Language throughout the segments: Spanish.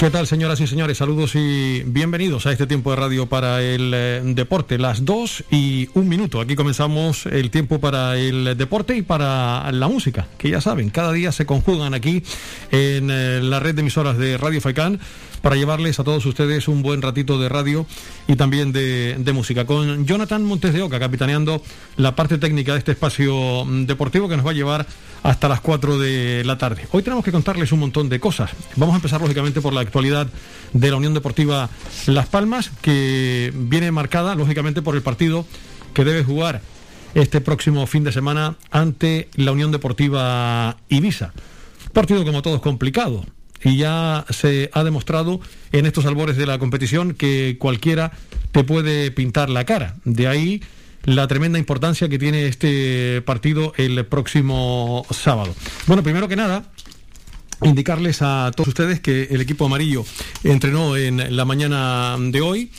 ¿Qué tal, señoras y señores? Saludos y bienvenidos a este tiempo de radio para el eh, deporte. Las dos y un minuto. Aquí comenzamos el tiempo para el deporte y para la música, que ya saben, cada día se conjugan aquí en eh, la red de emisoras de Radio Faicán para llevarles a todos ustedes un buen ratito de radio y también de, música. Con Jonathan Montes de Oca capitaneando la parte técnica de este espacio deportivo que nos va a llevar hasta las 4 de la tarde. Hoy tenemos que contarles un montón de cosas. Vamos a empezar lógicamente por la actualidad de la Unión Deportiva Las Palmas, que viene marcada lógicamente por el partido que debe jugar este próximo fin de semana ante la Unión Deportiva Ibiza. Partido como todos complicado y ya se ha demostrado en estos albores de la competición que cualquiera te puede pintar la cara. De ahí la tremenda importancia que tiene este partido el próximo sábado. Bueno, primero que nada, indicarles a todos ustedes que el equipo amarillo entrenó en la mañana de hoy.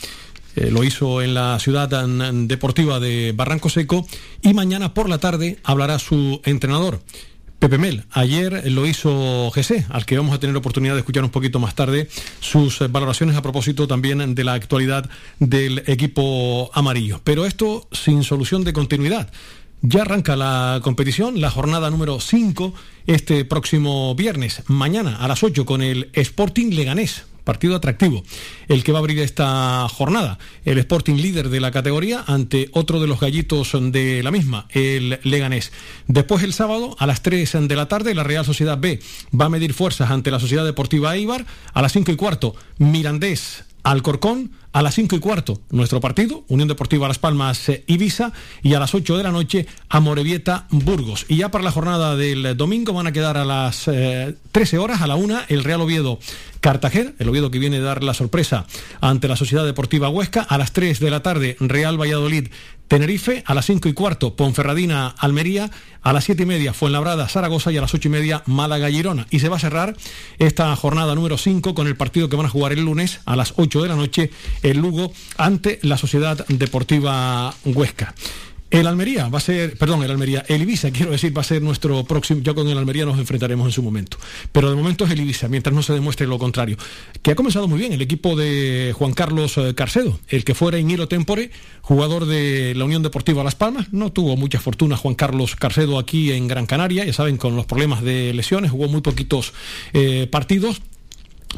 Eh, lo hizo en la ciudad deportiva de Barranco Seco y mañana por la tarde hablará su entrenador. Pepe Mel. Ayer lo hizo GC, al que vamos a tener oportunidad de escuchar un poquito más tarde sus valoraciones a propósito también de la actualidad del equipo amarillo. Pero esto sin solución de continuidad. Ya arranca la competición, la jornada número 5, este próximo viernes, mañana a las 8 con el Sporting Leganés partido atractivo, el que va a abrir esta jornada. El Sporting líder de la categoría ante otro de los gallitos de la misma, el Leganés. Después el sábado a las 3 de la tarde la Real Sociedad B va a medir fuerzas ante la Sociedad Deportiva Eibar. A las 5 y cuarto Mirandés Alcorcón a las 5 y cuarto, nuestro partido, Unión Deportiva Las Palmas eh, Ibiza, y a las 8 de la noche, Amorebieta Burgos. Y ya para la jornada del domingo van a quedar a las 13 eh, horas, a la 1, el Real Oviedo Cartagena, el Oviedo que viene a dar la sorpresa ante la Sociedad Deportiva Huesca, a las 3 de la tarde, Real Valladolid Tenerife, a las 5 y cuarto, Ponferradina, Almería, a las 7 y media, Fuenlabrada, Zaragoza y a las 8 y media, Málaga, Girona. Y se va a cerrar esta jornada número 5 con el partido que van a jugar el lunes a las 8 de la noche, el Lugo, ante la Sociedad Deportiva Huesca. El Almería va a ser, perdón, el Almería, el Ibiza, quiero decir, va a ser nuestro próximo, yo con el Almería nos enfrentaremos en su momento. Pero de momento es el Ibiza, mientras no se demuestre lo contrario. Que ha comenzado muy bien el equipo de Juan Carlos eh, Carcedo, el que fuera Hilo Tempore, jugador de la Unión Deportiva Las Palmas. No tuvo mucha fortuna Juan Carlos Carcedo aquí en Gran Canaria, ya saben, con los problemas de lesiones, jugó muy poquitos eh, partidos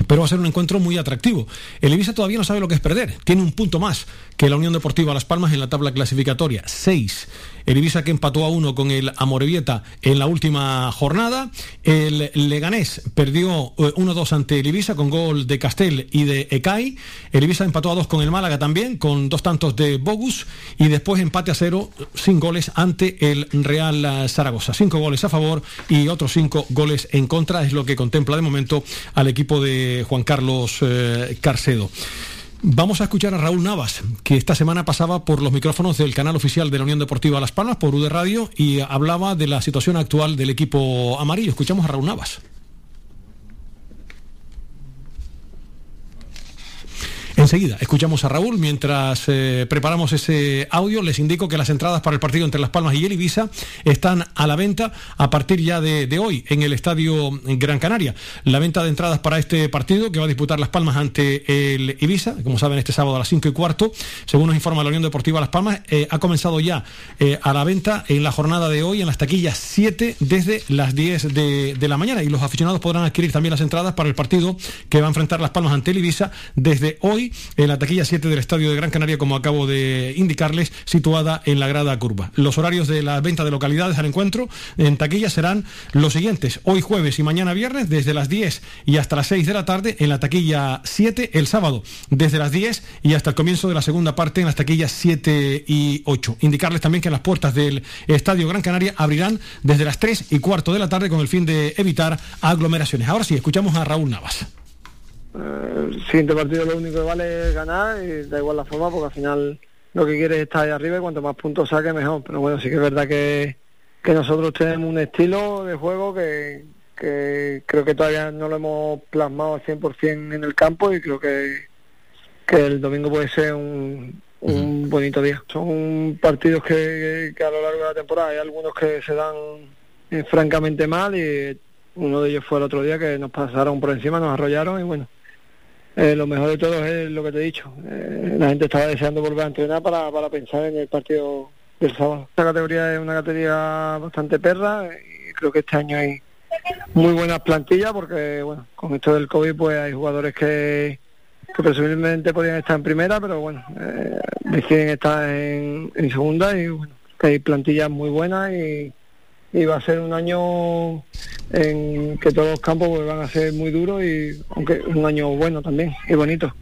pero va a ser un encuentro muy atractivo. El Ibiza todavía no sabe lo que es perder. Tiene un punto más que la Unión Deportiva Las Palmas en la tabla clasificatoria. Seis. El Ibiza que empató a uno con el Amorebieta en la última jornada. El Leganés perdió 1-2 eh, ante el Ibiza con gol de Castel y de Ecai. El Ibiza empató a dos con el Málaga también, con dos tantos de Bogus. Y después empate a cero sin goles ante el Real Zaragoza. Cinco goles a favor y otros cinco goles en contra. Es lo que contempla de momento al equipo de Juan Carlos eh, Carcedo. Vamos a escuchar a Raúl Navas, que esta semana pasaba por los micrófonos del canal oficial de la Unión Deportiva Las Palmas, por UD Radio, y hablaba de la situación actual del equipo amarillo. Escuchamos a Raúl Navas. Enseguida escuchamos a Raúl. Mientras eh, preparamos ese audio, les indico que las entradas para el partido entre Las Palmas y el Ibiza están a la venta a partir ya de, hoy en el Estadio Gran Canaria. La venta de entradas para este partido que va a disputar Las Palmas ante el Ibiza, como saben, este sábado a las 5 y cuarto, según nos informa la Unión Deportiva Las Palmas, eh, ha comenzado ya eh, a la venta en la jornada de hoy en las taquillas 7 desde las 10 de, de la mañana y los aficionados podrán adquirir también las entradas para el partido que va a enfrentar Las Palmas ante el Ibiza desde hoy en la taquilla 7 del Estadio de Gran Canaria, como acabo de indicarles, situada en la grada curva. Los horarios de la venta de localidades al encuentro en taquilla serán los siguientes. Hoy jueves y mañana viernes, desde las 10 y hasta las 6 de la tarde, en la taquilla 7, el sábado, desde las 10 y hasta el comienzo de la segunda parte en las taquillas 7 y 8. Indicarles también que las puertas del Estadio Gran Canaria abrirán desde las 3 y cuarto de la tarde con el fin de evitar aglomeraciones. Ahora sí, escuchamos a Raúl Navas. Eh, el siguiente partido lo único que vale es ganar y da igual la forma porque al final lo que quieres es estar ahí arriba y cuanto más puntos saque mejor. Pero bueno, sí que es verdad que, nosotros tenemos un estilo de juego que, que creo que todavía no lo hemos plasmado al 100% en el campo y creo que, que el domingo puede ser un, un bonito día. Son partidos que, que, a lo largo de la temporada hay algunos que se dan eh, francamente mal y uno de ellos fue el otro día que nos pasaron por encima, nos arrollaron y bueno, eh, lo mejor de todo es lo que te he dicho. Eh, la gente estaba deseando volver a entrenar para, para pensar en el partido del sábado. Esta categoría es una categoría bastante perra y creo que este año hay muy buenas plantillas porque, bueno, con esto del COVID pues hay jugadores que, que presumiblemente podrían estar en primera, pero bueno, eh, deciden estar en, segunda y bueno, hay plantillas muy buenas y y va a ser un año en que todos los campos van a ser muy duros y aunque un año bueno también y bonito.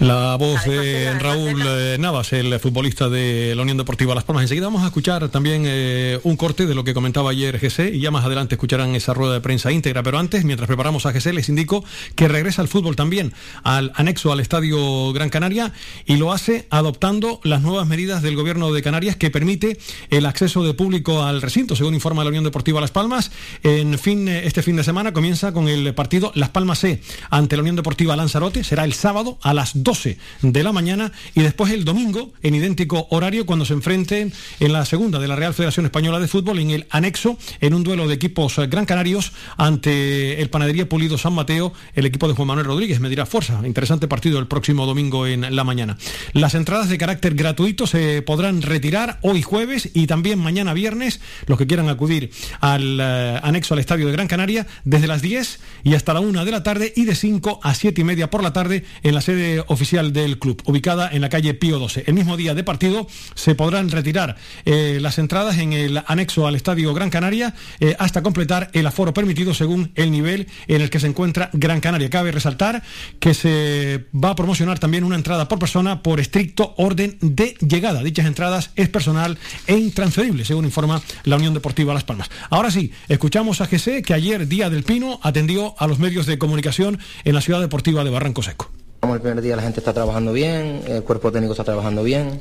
La voz de Raúl eh, Navas, el futbolista de la Unión Deportiva Las Palmas. Enseguida vamos a escuchar también eh, un corte de lo que comentaba ayer GC y ya más adelante escucharán esa rueda de prensa íntegra. Pero antes, mientras preparamos a GC, les indico que regresa al fútbol también al anexo al Estadio Gran Canaria y lo hace adoptando las nuevas medidas del Gobierno de Canarias que permite el acceso de público al recinto, según informa la Unión Deportiva Las Palmas. En fin, este fin de semana comienza con el partido Las Palmas C ante la Unión Deportiva Lanzarote. Será el sábado a las 12 de la mañana y después el domingo en idéntico horario cuando se enfrenten en la segunda de la Real Federación Española de Fútbol en el anexo en un duelo de equipos gran canarios ante el Panadería Pulido San Mateo, el equipo de Juan Manuel Rodríguez. Me dirá fuerza. Interesante partido el próximo domingo en la mañana. Las entradas de carácter gratuito se podrán retirar hoy jueves y también mañana viernes, los que quieran acudir al uh, anexo al estadio de Gran Canaria, desde las 10 y hasta la 1 de la tarde y de 5 a 7 y media por la tarde en la sede oficial del club, ubicada en la calle Pío 12. El mismo día de partido se podrán retirar eh, las entradas en el anexo al Estadio Gran Canaria eh, hasta completar el aforo permitido según el nivel en el que se encuentra Gran Canaria. Cabe resaltar que se va a promocionar también una entrada por persona por estricto orden de llegada. Dichas entradas es personal e intransferible, según informa la Unión Deportiva Las Palmas. Ahora sí, escuchamos a GC que ayer, Día del Pino, atendió a los medios de comunicación en la ciudad deportiva de Barranco Seco. Como el primer día la gente está trabajando bien, el cuerpo técnico está trabajando bien.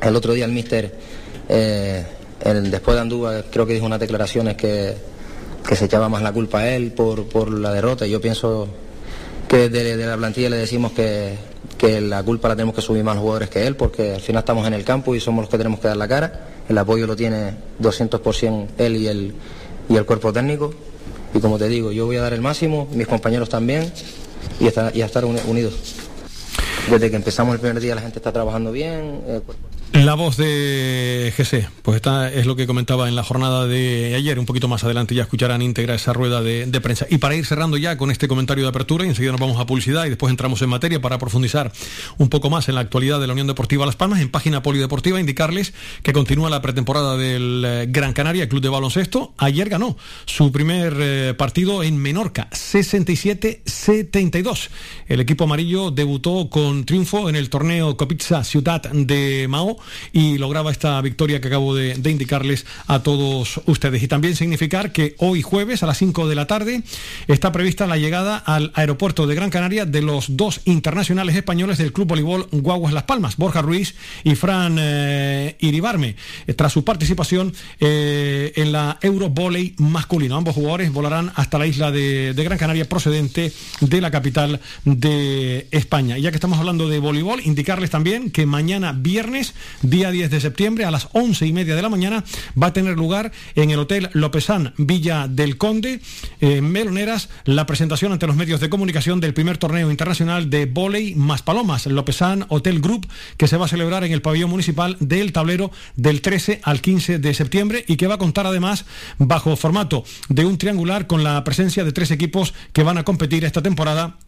El otro día el míster, eh, después de Andúa, creo que dijo unas declaraciones que, se echaba más la culpa a él por, la derrota. Yo pienso que de, de la plantilla le decimos que, la culpa la tenemos que subir más jugadores que él, porque al final estamos en el campo y somos los que tenemos que dar la cara. El apoyo lo tiene 200% él y el cuerpo técnico. Y como te digo, yo voy a dar el máximo, mis compañeros también, y, estar, y a estar unidos. Desde que empezamos el primer día la gente está trabajando bien. El cuerpo... La voz de GC, pues esta es lo que comentaba en la jornada de ayer, un poquito más adelante ya escucharán íntegra esa rueda de, prensa. Y para ir cerrando ya con este comentario de apertura, y enseguida nos vamos a publicidad y después entramos en materia para profundizar un poco más en la actualidad de la Unión Deportiva Las Palmas, en página polideportiva, indicarles que continúa la pretemporada del eh, Gran Canaria, Club de Baloncesto. Ayer ganó su primer eh, partido en Menorca, 67-72. El equipo amarillo debutó con triunfo en el torneo Copizza Ciudad de Mao y lograba esta victoria que acabo de, indicarles a todos ustedes. Y también significar que hoy jueves a las 5 de la tarde está prevista la llegada al aeropuerto de Gran Canaria de los dos internacionales españoles del Club Voleibol Guaguas Las Palmas, Borja Ruiz y Fran eh, Iribarme, eh, tras su participación eh, en la Eurovolley masculino. Ambos jugadores volarán hasta la isla de, de Gran Canaria procedente de la capital de España. Ya que estamos hablando de voleibol, indicarles también que mañana viernes día 10 de septiembre a las once y media de la mañana va a tener lugar en el Hotel Lopesán Villa del Conde, en Meloneras, la presentación ante los medios de comunicación del primer torneo internacional de volei más palomas, Lopesán Hotel Group, que se va a celebrar en el pabellón municipal del tablero del 13 al 15 de septiembre y que va a contar además bajo formato de un triangular con la presencia de tres equipos que van a competir esta temporada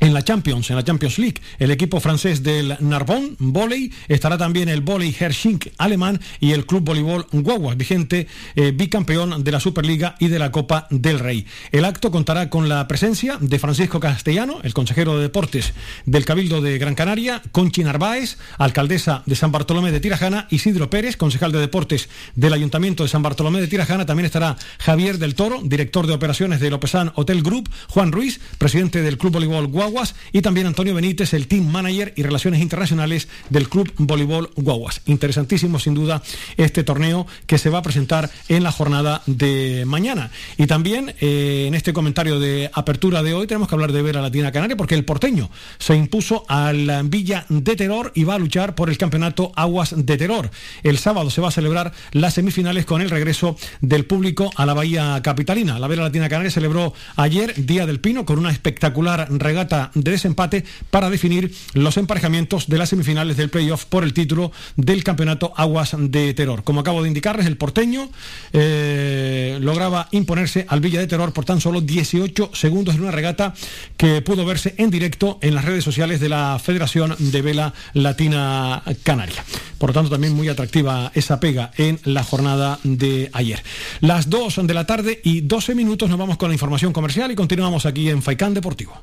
en la Champions, en la Champions League, el equipo francés del Narbonne, volei, estará también el volei Hersching alemán y el Club Voleibol Guaguas, vigente eh, bicampeón de la Superliga y de la Copa del Rey. El acto contará con la presencia de Francisco Castellano, el consejero de Deportes del Cabildo de Gran Canaria, Conchi Narváez, alcaldesa de San Bartolomé de Tirajana, Isidro Pérez, concejal de Deportes del Ayuntamiento de San Bartolomé de Tirajana, también estará Javier del Toro, director de operaciones de Lopezán Hotel Group, Juan Ruiz, presidente del Club Voleibol Guaguas, Guaguas, y también Antonio Benítez, el team manager y relaciones internacionales del Club Voleibol Guaguas. Interesantísimo, sin duda, este torneo que se va a presentar en la jornada de mañana. Y también eh, en este comentario de apertura de hoy tenemos que hablar de Vera Latina Canaria, porque el porteño se impuso al Villa de Terror y va a luchar por el campeonato Aguas de Terror. El sábado se va a celebrar las semifinales con el regreso del público a la Bahía Capitalina. La Vera Latina Canaria celebró ayer Día del Pino con una espectacular regata de desempate para definir los emparejamientos de las semifinales del playoff por el título del campeonato Aguas de Terror. Como acabo de indicarles, el porteño eh, lograba imponerse al Villa de Terror por tan solo 18 segundos en una regata que pudo verse en directo en las redes sociales de la Federación de Vela Latina Canaria. Por lo tanto, también muy atractiva esa pega en la jornada de ayer. Las 2 de la tarde y 12 minutos nos vamos con la información comercial y continuamos aquí en Faicán Deportivo.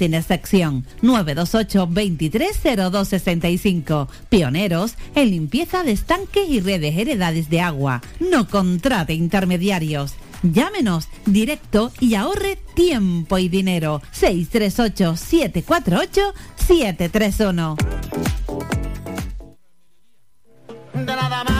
sin excepción. 928-230265. Pioneros en limpieza de estanques y redes heredades de agua. No contrate intermediarios. Llámenos directo y ahorre tiempo y dinero. 638-748-731. nada más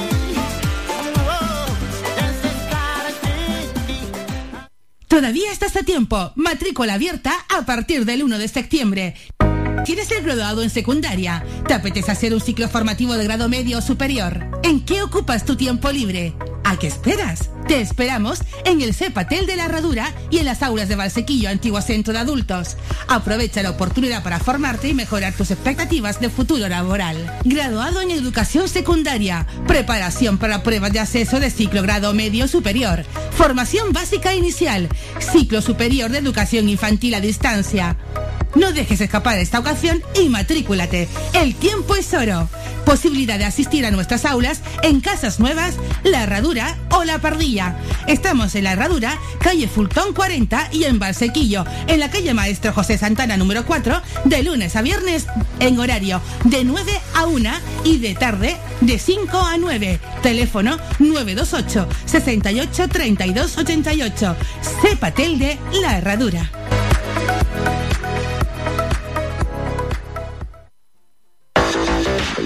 Todavía estás a tiempo. Matrícula abierta a partir del 1 de septiembre. ¿Quieres ser graduado en secundaria? ¿Te apetece hacer un ciclo formativo de grado medio o superior? ¿En qué ocupas tu tiempo libre? ¿A qué esperas? Te esperamos en el CEPATEL de la Herradura y en las aulas de Valsequillo, antiguo centro de adultos. Aprovecha la oportunidad para formarte y mejorar tus expectativas de futuro laboral. Graduado en educación secundaria, preparación para pruebas de acceso de ciclo grado medio superior, formación básica inicial, ciclo superior de educación infantil a distancia. No dejes escapar esta ocasión y matrículate. El tiempo es oro. Posibilidad de asistir a nuestras aulas en Casas Nuevas, La Herradura o La Pardilla. Estamos en La Herradura, calle Fultón 40 y en Valsequillo, en la calle Maestro José Santana número 4, de lunes a viernes en horario de 9 a 1 y de tarde de 5 a 9. Teléfono 928 68 32 88. Cepatel de La Herradura.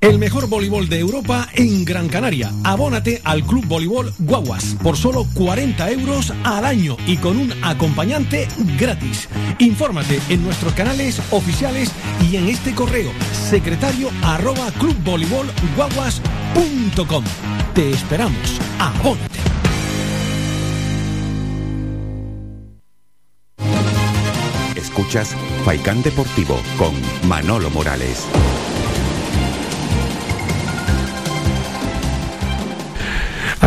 El mejor voleibol de Europa en Gran Canaria. Abónate al Club Voleibol Guaguas por solo 40 euros al año y con un acompañante gratis. Infórmate en nuestros canales oficiales y en este correo secretario arroba clubvoleibolguaguas.com. Te esperamos. Abónate. Escuchas Faikán Deportivo con Manolo Morales.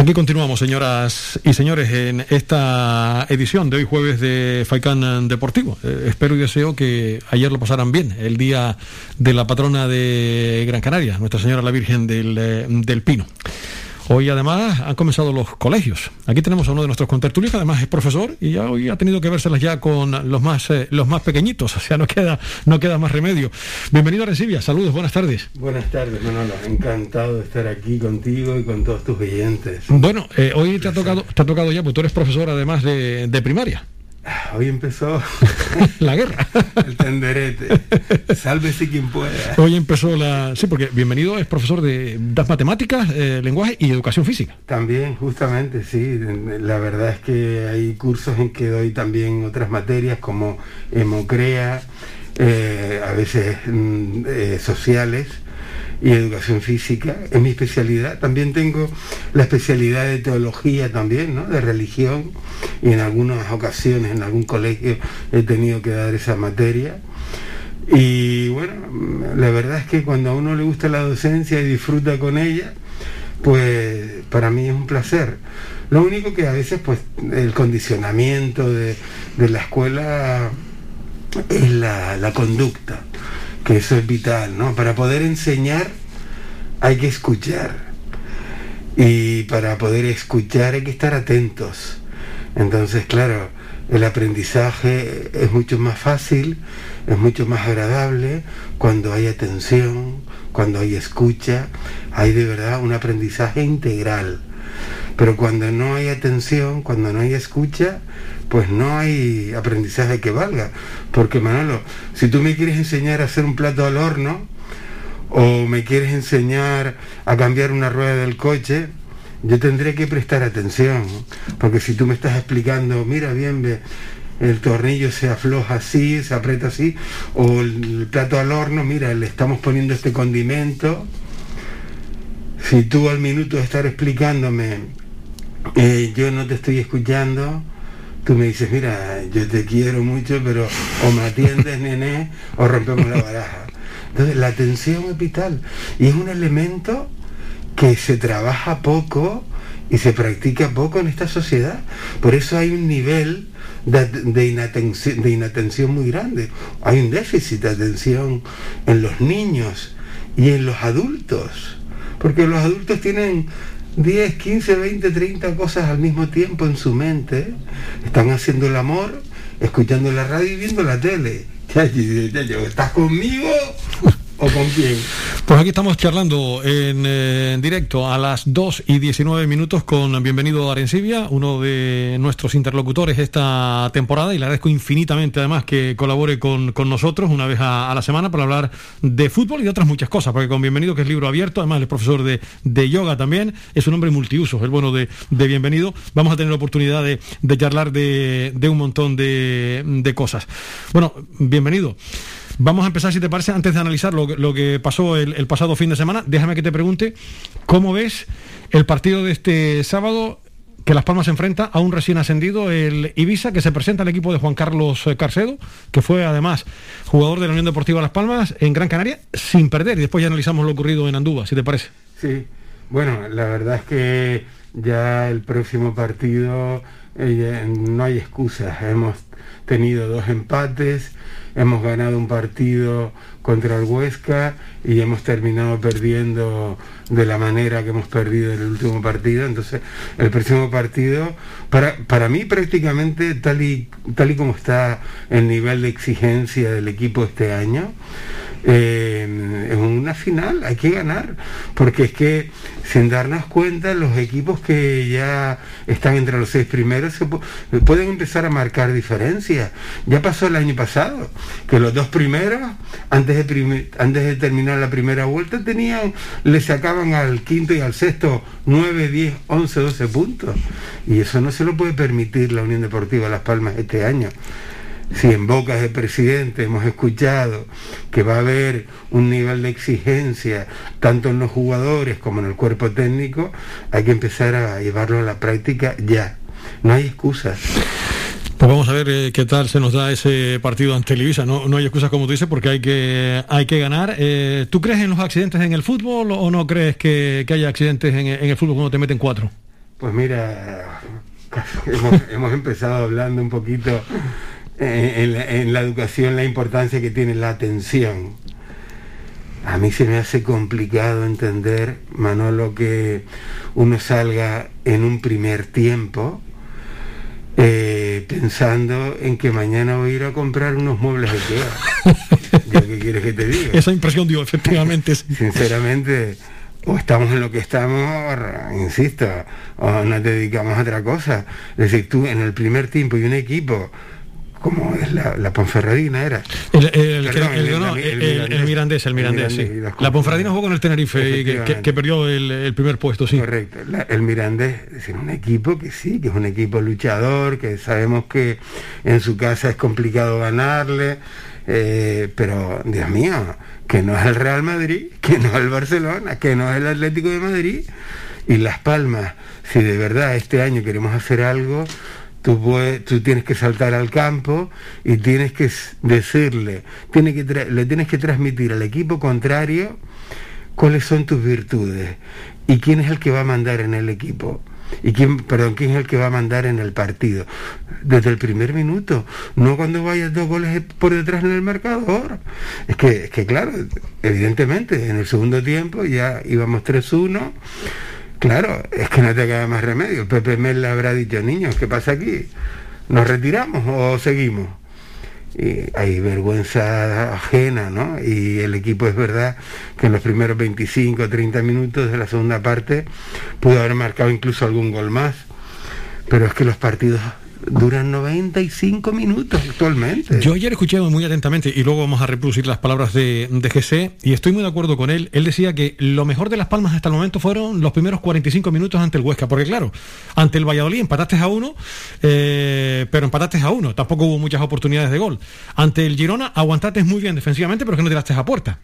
Aquí continuamos, señoras y señores, en esta edición de hoy jueves de Faicán Deportivo. Eh, espero y deseo que ayer lo pasaran bien, el día de la patrona de Gran Canaria, Nuestra Señora la Virgen del, eh, del Pino. Hoy además han comenzado los colegios. Aquí tenemos a uno de nuestros contertulios que además es profesor y ya hoy ha tenido que vérselas ya con los más eh, los más pequeñitos, o sea, no queda no queda más remedio. Bienvenido a Resivia, saludos, buenas tardes. Buenas tardes, Manolo. Encantado de estar aquí contigo y con todos tus oyentes. Bueno, eh, hoy te ha tocado te ha tocado ya, porque tú eres profesor además de, de primaria. Hoy empezó la guerra. el tenderete. Sálvese quien pueda. Hoy empezó la... Sí, porque bienvenido es profesor de das matemáticas, eh, lenguaje y educación física. También, justamente, sí. La verdad es que hay cursos en que doy también otras materias como hemocrea, eh, a veces mm, eh, sociales y educación física, es mi especialidad. También tengo la especialidad de teología también, ¿no? de religión, y en algunas ocasiones en algún colegio he tenido que dar esa materia. Y bueno, la verdad es que cuando a uno le gusta la docencia y disfruta con ella, pues para mí es un placer. Lo único que a veces pues el condicionamiento de, de la escuela es la, la conducta que eso es vital, ¿no? Para poder enseñar hay que escuchar. Y para poder escuchar hay que estar atentos. Entonces, claro, el aprendizaje es mucho más fácil, es mucho más agradable cuando hay atención, cuando hay escucha, hay de verdad un aprendizaje integral. Pero cuando no hay atención, cuando no hay escucha, pues no hay aprendizaje que valga. Porque Manolo, si tú me quieres enseñar a hacer un plato al horno, o me quieres enseñar a cambiar una rueda del coche, yo tendré que prestar atención. Porque si tú me estás explicando, mira bien, ve, el tornillo se afloja así, se aprieta así, o el plato al horno, mira, le estamos poniendo este condimento. Si tú al minuto de estar explicándome, eh, yo no te estoy escuchando, tú me dices, mira, yo te quiero mucho, pero o me atiendes, nené, o rompemos la baraja. Entonces, la atención es vital y es un elemento que se trabaja poco y se practica poco en esta sociedad. Por eso hay un nivel de, inatención, de inatención muy grande. Hay un déficit de atención en los niños y en los adultos. Porque los adultos tienen 10, 15, 20, 30 cosas al mismo tiempo en su mente. Están haciendo el amor, escuchando la radio y viendo la tele. ¿Estás conmigo? ¿O con quién? Pues aquí estamos charlando en, eh, directo a las 2 y 19 minutos con Bienvenido a Arencibia, uno de nuestros interlocutores esta temporada y le agradezco infinitamente además que colabore con, con nosotros una vez a, la semana para hablar de fútbol y de otras muchas cosas, porque con Bienvenido, que es libro abierto, además es profesor de, de yoga también, es un hombre multiuso, el bueno de, de Bienvenido. Vamos a tener la oportunidad de, de charlar de, de, un montón de, de cosas. Bueno, bienvenido. Vamos a empezar, si te parece, antes de analizar lo, que pasó el, pasado fin de semana, déjame que te pregunte cómo ves el partido de este sábado que Las Palmas enfrenta a un recién ascendido, el Ibiza, que se presenta al equipo de Juan Carlos Carcedo, que fue además jugador de la Unión Deportiva Las Palmas en Gran Canaria, sin perder. Y después ya analizamos lo ocurrido en Andúba, si te parece. Sí, bueno, la verdad es que ya el próximo partido eh, no hay excusas. Hemos tenido dos empates hemos ganado un partido contra el Huesca y hemos terminado perdiendo de la manera que hemos perdido en el último partido. Entonces, el próximo partido, para, para mí prácticamente tal y, tal y como está el nivel de exigencia del equipo este año, eh, en una final, hay que ganar, porque es que sin darnos cuenta los equipos que ya están entre los seis primeros se pueden empezar a marcar diferencias. Ya pasó el año pasado, que los dos primeros, antes antes de terminar la primera vuelta, tenían, le sacaban al quinto y al sexto 9, 10, 11, 12 puntos. Y eso no se lo puede permitir la Unión Deportiva Las Palmas este año si en bocas del presidente hemos escuchado que va a haber un nivel de exigencia tanto en los jugadores como en el cuerpo técnico, hay que empezar a llevarlo a la práctica ya. No hay excusas. Pues vamos a ver eh, qué tal se nos da ese partido ante Televisa. No, no hay excusas como tú dices porque hay que, hay que ganar. Eh, ¿Tú crees en los accidentes en el fútbol o no crees que, que haya accidentes en, en, el fútbol cuando te meten cuatro? Pues mira, hemos, hemos empezado hablando un poquito en, la, educación la importancia que tiene la atención. A mí se me hace complicado entender, Manolo, que uno salga en un primer tiempo eh, pensando en que mañana voy a ir a comprar unos muebles de IKEA. ¿Qué quieres que te diga? Esa impresión dio, efectivamente. Sinceramente, o estamos en lo que estamos, insisto, o nos dedicamos a otra cosa. Es decir, tú en el primer tiempo y un equipo como es la, la Ponferradina era. El, el, el, Mirandés, el Mirandés, sí. La Ponferradina jugó con el Tenerife, que, que, perdió el, primer puesto, sí. Correcto. el Mirandés es un equipo que sí, que es un equipo luchador, que sabemos que en su casa es complicado ganarle, eh, pero Dios mío, que no es el Real Madrid, que no es el Barcelona, que no es el Atlético de Madrid y Las Palmas. Si de verdad este año queremos hacer algo, Tú, tú, tienes que saltar al campo y tienes que decirle, que le tienes que transmitir al equipo contrario cuáles son tus virtudes y quién es el que va a mandar en el equipo. Y quién, perdón, quién es el que va a mandar en el partido. Desde el primer minuto, no cuando vayas dos goles por detrás en el marcador. Es que, es que claro, evidentemente, en el segundo tiempo ya íbamos 3-1 Claro, es que no te queda más remedio. Pepe Mel le habrá dicho, niños, ¿qué pasa aquí? ¿Nos retiramos o seguimos? Y hay vergüenza ajena, ¿no? Y el equipo es verdad que en los primeros 25 o 30 minutos de la segunda parte pudo haber marcado incluso algún gol más. Pero es que los partidos duran 95 minutos actualmente. Yo ayer escuché muy atentamente y luego vamos a reproducir las palabras de, de GC y estoy muy de acuerdo con él. Él decía que lo mejor de Las Palmas hasta el momento fueron los primeros 45 minutos ante el Huesca, porque claro, ante el Valladolid empataste a uno, eh, pero empataste a uno, tampoco hubo muchas oportunidades de gol. Ante el Girona aguantaste muy bien defensivamente, pero que no tiraste a puerta.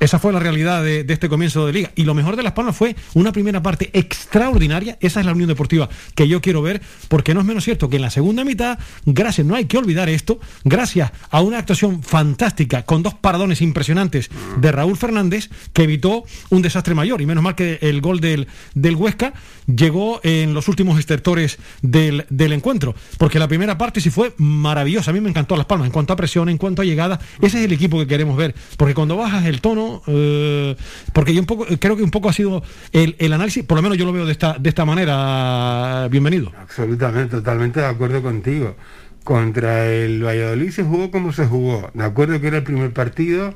Esa fue la realidad de, este comienzo de liga. Y lo mejor de Las Palmas fue una primera parte extraordinaria. Esa es la Unión Deportiva que yo quiero ver, porque no es menos cierto que en la segunda mitad, gracias, no hay que olvidar esto, gracias a una actuación fantástica con dos paradones impresionantes de Raúl Fernández, que evitó un desastre mayor. Y menos mal que el gol del, del Huesca llegó en los últimos estertores del, del encuentro, porque la primera parte sí fue maravillosa. A mí me encantó Las Palmas en cuanto a presión, en cuanto a llegada. Ese es el equipo que queremos ver, porque cuando bajas el tono, eh, porque yo un poco, creo que un poco ha sido el, análisis, por lo menos yo lo veo de esta, de esta manera, bienvenido. Absolutamente, totalmente de acuerdo contigo. Contra el Valladolid se jugó como se jugó. De acuerdo que era el primer partido.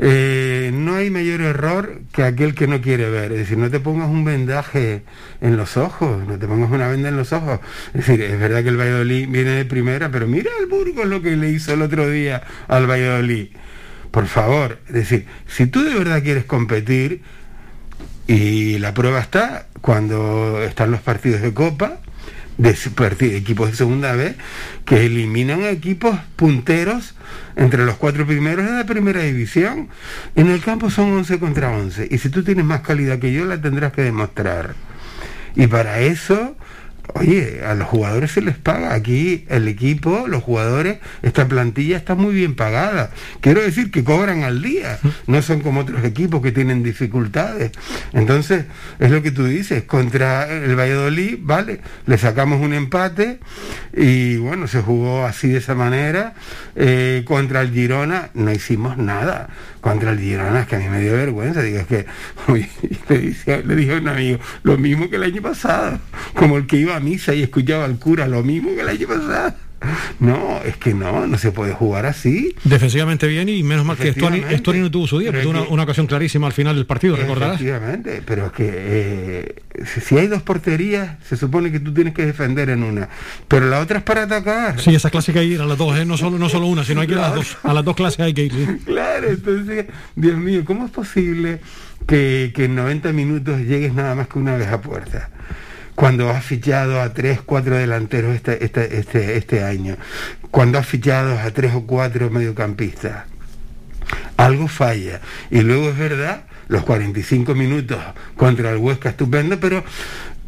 Eh, no hay mayor error que aquel que no quiere ver. Es decir, no te pongas un vendaje en los ojos, no te pongas una venda en los ojos. Es decir, es verdad que el Valladolid viene de primera, pero mira el Burgos lo que le hizo el otro día al Valladolid. Por favor, es decir, si tú de verdad quieres competir, y la prueba está cuando están los partidos de Copa, de equipos de segunda vez, que eliminan equipos punteros entre los cuatro primeros de la primera división. En el campo son 11 contra 11. Y si tú tienes más calidad que yo, la tendrás que demostrar. Y para eso Oye, a los jugadores se les paga. Aquí el equipo, los jugadores, esta plantilla está muy bien pagada. Quiero decir que cobran al día. No son como otros equipos que tienen dificultades. Entonces, es lo que tú dices. Contra el Valladolid, vale, le sacamos un empate y bueno, se jugó así de esa manera. Eh, contra el Girona no hicimos nada contra el Girona, que a mí me dio vergüenza. Digo, que le, dije, a un amigo, lo mismo que el año pasado, como el que iba a misa y escuchaba al cura, lo mismo que el año pasado. No, es que no, no se puede jugar así. Defensivamente bien y menos mal que Stori, no tuvo su día, Pero tuvo una, ocasión clarísima al final del partido, recordarás. Efectivamente, pero es que eh, si, hay dos porterías, se supone que tú tienes que defender en una, pero la otra es para atacar. Sí, esa hay que ir a las dos, ¿eh? no, solo, no solo una, sino hay que ir a las dos. A las dos clases hay que ir. sí. Claro, entonces, Dios mío, ¿cómo es posible que, que en 90 minutos llegues nada más que una vez a puerta? Cuando has fichado a tres, cuatro delanteros este, este, este, este año, cuando has fichado a tres o cuatro mediocampistas, algo falla. Y luego es verdad, los 45 minutos contra el Huesca estupendo, pero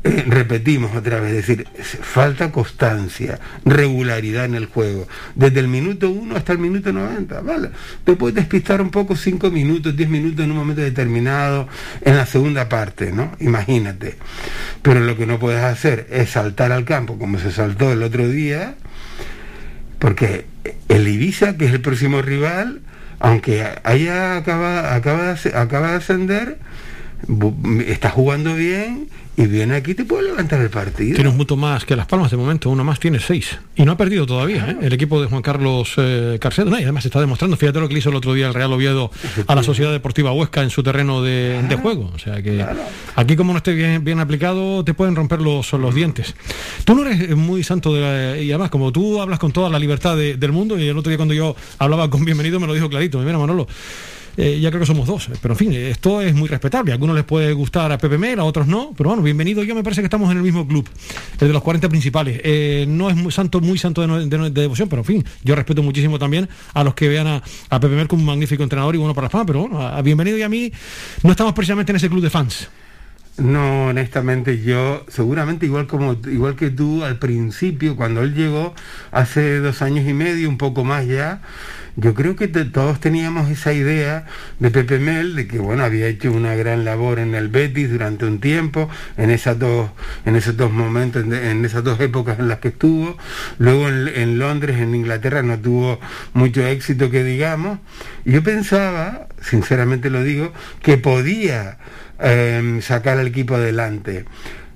repetimos otra vez, es decir, falta constancia, regularidad en el juego. Desde el minuto 1 hasta el minuto 90, ¿vale? Te puedes despistar un poco 5 minutos, 10 minutos en un momento determinado, en la segunda parte, ¿no? Imagínate. Pero lo que no puedes hacer es saltar al campo como se saltó el otro día, porque el Ibiza, que es el próximo rival, aunque haya acaba, acaba, acaba de ascender, está jugando bien y viene aquí te puede levantar el partido. Tiene un punto más que Las Palmas de momento, uno más tiene seis. Y no ha perdido todavía, ¿eh? El equipo de Juan Carlos eh, Carcedo. No, y además está demostrando, fíjate lo que le hizo el otro día el Real Oviedo a la Sociedad Deportiva Huesca en su terreno de, de juego. O sea que aquí como no esté bien, bien aplicado, te pueden romper los, los dientes. Tú no eres eh, muy santo de la- y además como tú hablas con toda la libertad de- del mundo, y el otro día cuando yo hablaba con Bienvenido me lo dijo clarito, mira Manolo. Eh, ya creo que somos dos, pero en fin, esto es muy respetable. A algunos les puede gustar a Pepe Mel, a otros no, pero bueno, bienvenido. Yo me parece que estamos en el mismo club, el de los 40 principales. Eh, no es muy santo, muy santo de, devoción, pero en fin, yo respeto muchísimo también a los que vean a, a Pepe Mel como un magnífico entrenador y bueno para la fama, pero bueno, a bienvenido y a mí no estamos precisamente en ese club de fans. No, honestamente yo, seguramente igual como igual que tú al principio, cuando él llegó hace dos años y medio, un poco más ya, yo creo que todos teníamos esa idea de Pepe Mel, de que bueno, había hecho una gran labor en el Betis durante un tiempo, en esas dos, en esos dos momentos, en, esas dos épocas en las que estuvo, luego en, Londres, en Inglaterra, no tuvo mucho éxito que digamos, yo pensaba, sinceramente lo digo, que podía eh, sacar al equipo adelante.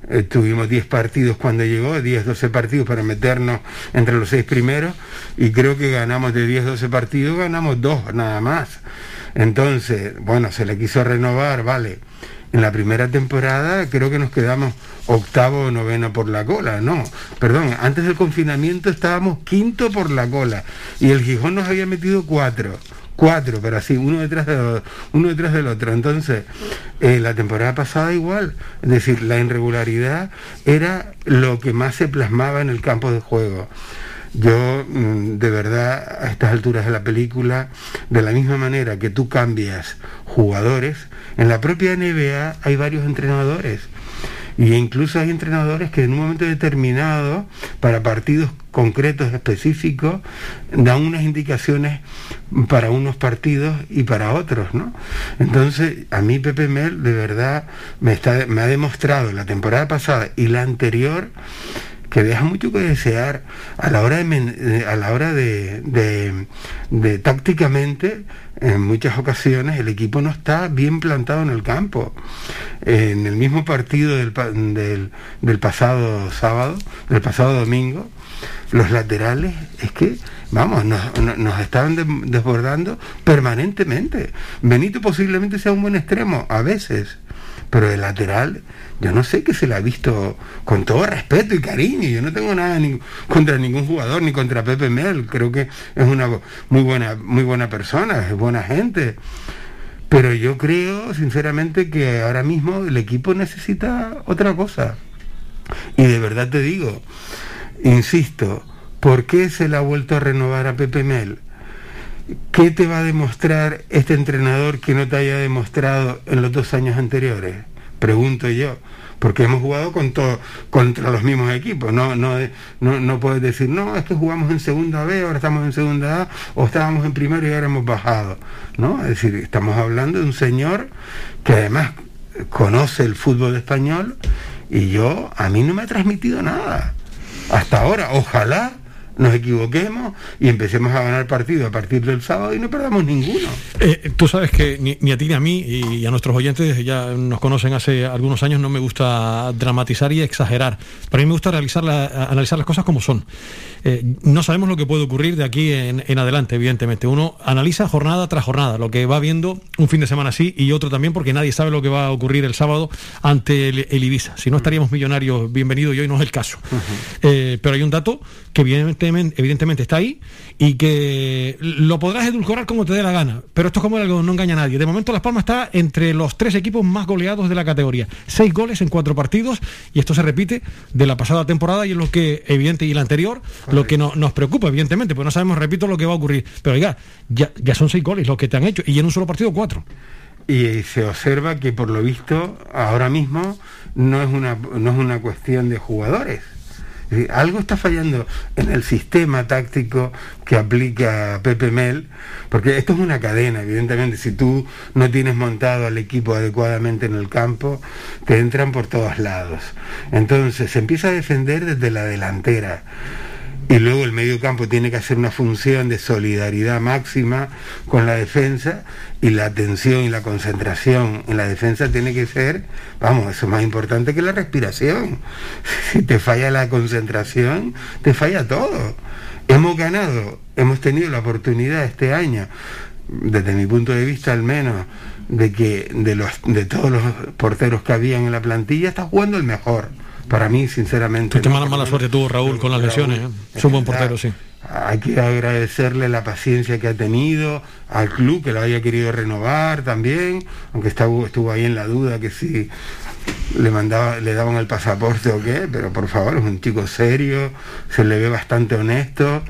Eh, tuvimos 10 partidos cuando llegó, 10, 12 partidos para meternos entre los seis primeros y creo que ganamos de 10, 12 partidos, ganamos dos nada más. Entonces, bueno, se le quiso renovar, vale. En la primera temporada creo que nos quedamos octavo o noveno por la cola, no, perdón, antes del confinamiento estábamos quinto por la cola y el Gijón nos había metido cuatro cuatro, pero así, uno detrás, de, uno detrás del otro. Entonces, eh, la temporada pasada igual, es decir, la irregularidad era lo que más se plasmaba en el campo de juego. Yo, mm, de verdad, a estas alturas de la película, de la misma manera que tú cambias jugadores, en la propia NBA hay varios entrenadores. Y incluso hay entrenadores que en un momento determinado, para partidos concretos específicos, dan unas indicaciones para unos partidos y para otros, ¿no? Entonces, a mí Pepe Mel de verdad me, está, me ha demostrado la temporada pasada y la anterior que deja mucho que desear a la hora de, eh, a la hora de, tácticamente en muchas ocasiones el equipo no está bien plantado en el campo en el mismo partido del, del, del pasado sábado del pasado domingo los laterales es que vamos nos, nos- estaban de- desbordando permanentemente Benito posiblemente sea un buen extremo a veces pero el lateral, yo no sé que se le ha visto con todo respeto y cariño. Yo no tengo nada ni contra ningún jugador ni contra Pepe Mel. Creo que es una muy buena, muy buena persona, es buena gente. Pero yo creo, sinceramente, que ahora mismo el equipo necesita otra cosa. Y de verdad te digo, insisto, ¿por qué se le ha vuelto a renovar a Pepe Mel? ¿Qué te va a demostrar este entrenador que no te haya demostrado en los dos años anteriores? Pregunto yo. Porque hemos jugado contra los mismos equipos. No, no puedes decir, no, es que jugamos en segunda B, ahora estamos en segunda A, o estábamos en primero y ahora hemos bajado. ¿no? Es decir, estamos hablando de un señor que además conoce el fútbol español y yo, a mí no me ha transmitido nada. Hasta ahora, ojalá nos equivoquemos y empecemos a ganar partido a partir del sábado y no perdamos ninguno. Eh, tú sabes que ni, a ti ni a mí y a nuestros oyentes ya nos conocen hace algunos años, no me gusta dramatizar y exagerar. Pero a mí me gusta analizar las cosas como son. Eh, no sabemos lo que puede ocurrir de aquí en, adelante, evidentemente. Uno analiza jornada tras jornada, lo que va viendo un fin de semana así y otro también, porque nadie sabe lo que va a ocurrir el sábado ante el, Ibiza. Si no estaríamos millonarios, bienvenido y hoy no es el caso. Eh, pero hay un dato que evidentemente, evidentemente está ahí y que lo podrás edulcorar como te dé la gana. Pero esto es como algo, no engaña a nadie. De momento Las Palmas está entre los tres equipos más goleados de la categoría. Seis goles en cuatro partidos y esto se repite de la pasada temporada y es lo que, evidente, y la anterior, lo que nos preocupa, evidentemente, pues no sabemos, repito, lo que va a ocurrir. Pero oiga, ya, ya son seis goles los que te han hecho y en un solo partido cuatro. Y se observa que por lo visto ahora mismo no es una, no es una cuestión de jugadores algo está fallando en el sistema táctico que aplica Pepe Mel, porque esto es una cadena, evidentemente, si tú no tienes montado al equipo adecuadamente en el campo, te entran por todos lados. Entonces se empieza a defender desde la delantera y luego el medio campo tiene que hacer una función de solidaridad máxima con la defensa y la atención y la concentración en la defensa tiene que ser, vamos, eso es más importante que la respiración. Si te falla la concentración, te falla todo. Hemos ganado, hemos tenido la oportunidad este año, desde mi punto de vista al menos, de que de, los, de todos los porteros que habían en la plantilla está jugando el mejor para mí, sinceramente. Qué mala, mala suerte tuvo Raúl con las lesiones. ¿eh? Es un buen portero, sí. Hay que agradecerle la paciencia que ha tenido, al club que lo haya querido renovar también, aunque estuvo, estuvo ahí en la duda que si le mandaba, le daban el pasaporte o qué, pero por favor, es un chico serio, se le ve bastante honesto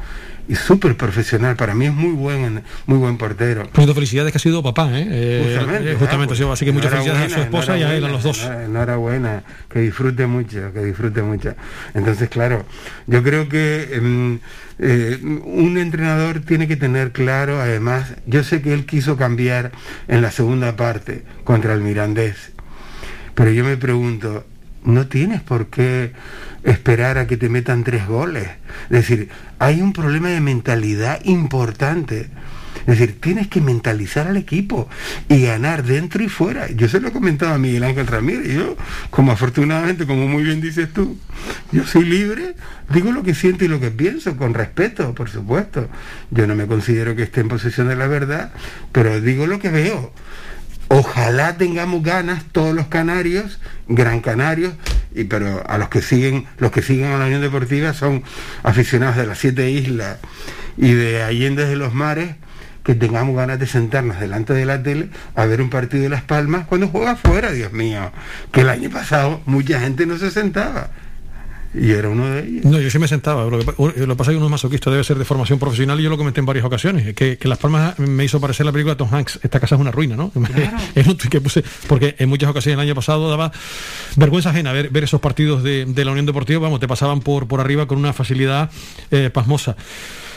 y súper profesional. Para mí es muy buen, muy buen portero. Pues felicidades que ha sido papá, ¿eh? eh justamente, pues, así que muchas felicidades a su esposa y a él, a los dos. Enhorabuena, que disfrute mucho, que disfrute mucho. Entonces, claro, yo creo que em, eh, un entrenador tiene que tener claro, además, yo sé que él quiso cambiar en la segunda parte contra el Mirandés, pero yo me pregunto, no tienes por qué esperar a que te metan tres goles. Es decir, hay un problema de mentalidad importante. Es decir, tienes que mentalizar al equipo y ganar dentro y fuera. Yo se lo he comentado a Miguel Ángel Ramírez. Yo, como afortunadamente, como muy bien dices tú, yo soy libre, digo lo que siento y lo que pienso, con respeto, por supuesto. Yo no me considero que esté en posesión de la verdad, pero digo lo que veo. Ojalá tengamos ganas todos los canarios, gran canarios, y, pero a los que siguen, los que siguen a la Unión Deportiva son aficionados de las siete islas y de Allende de los Mares, que tengamos ganas de sentarnos delante de la tele a ver un partido de Las Palmas cuando juega fuera, Dios mío, que el año pasado mucha gente no se sentaba. Y era uno de ellos. No, yo sí me sentaba. Lo que, lo pasa es que uno es masoquista, debe ser de formación profesional y yo lo comenté en varias ocasiones. Que, Las Palmas me hizo parecer la película de Tom Hanks. Esta casa es una ruina, ¿no? que puse, porque en muchas ocasiones el año pasado daba vergüenza ajena ver, ver esos partidos de, la Unión Deportiva. Vamos, te pasaban por, por arriba con una facilidad eh, pasmosa.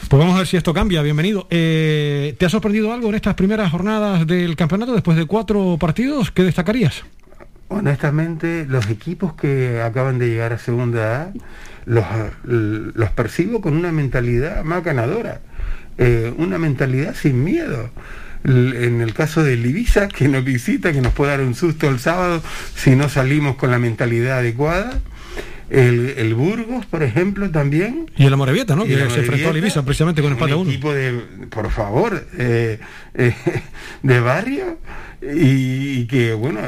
Pues vamos a ver si esto cambia. Bienvenido. Eh, ¿Te ha sorprendido algo en estas primeras jornadas del campeonato después de cuatro partidos? ¿Qué destacarías? Honestamente, los equipos que acaban de llegar a segunda A, los, los percibo con una mentalidad más ganadora, eh, una mentalidad sin miedo. En el caso de Ibiza, que nos visita, que nos puede dar un susto el sábado si no salimos con la mentalidad adecuada. El, Burgos, por ejemplo, también. Y el Amorebieta, ¿no? que se enfrentó a Ibiza precisamente con empate 1. equipo de, por favor, eh, eh, de barrio y, que, bueno,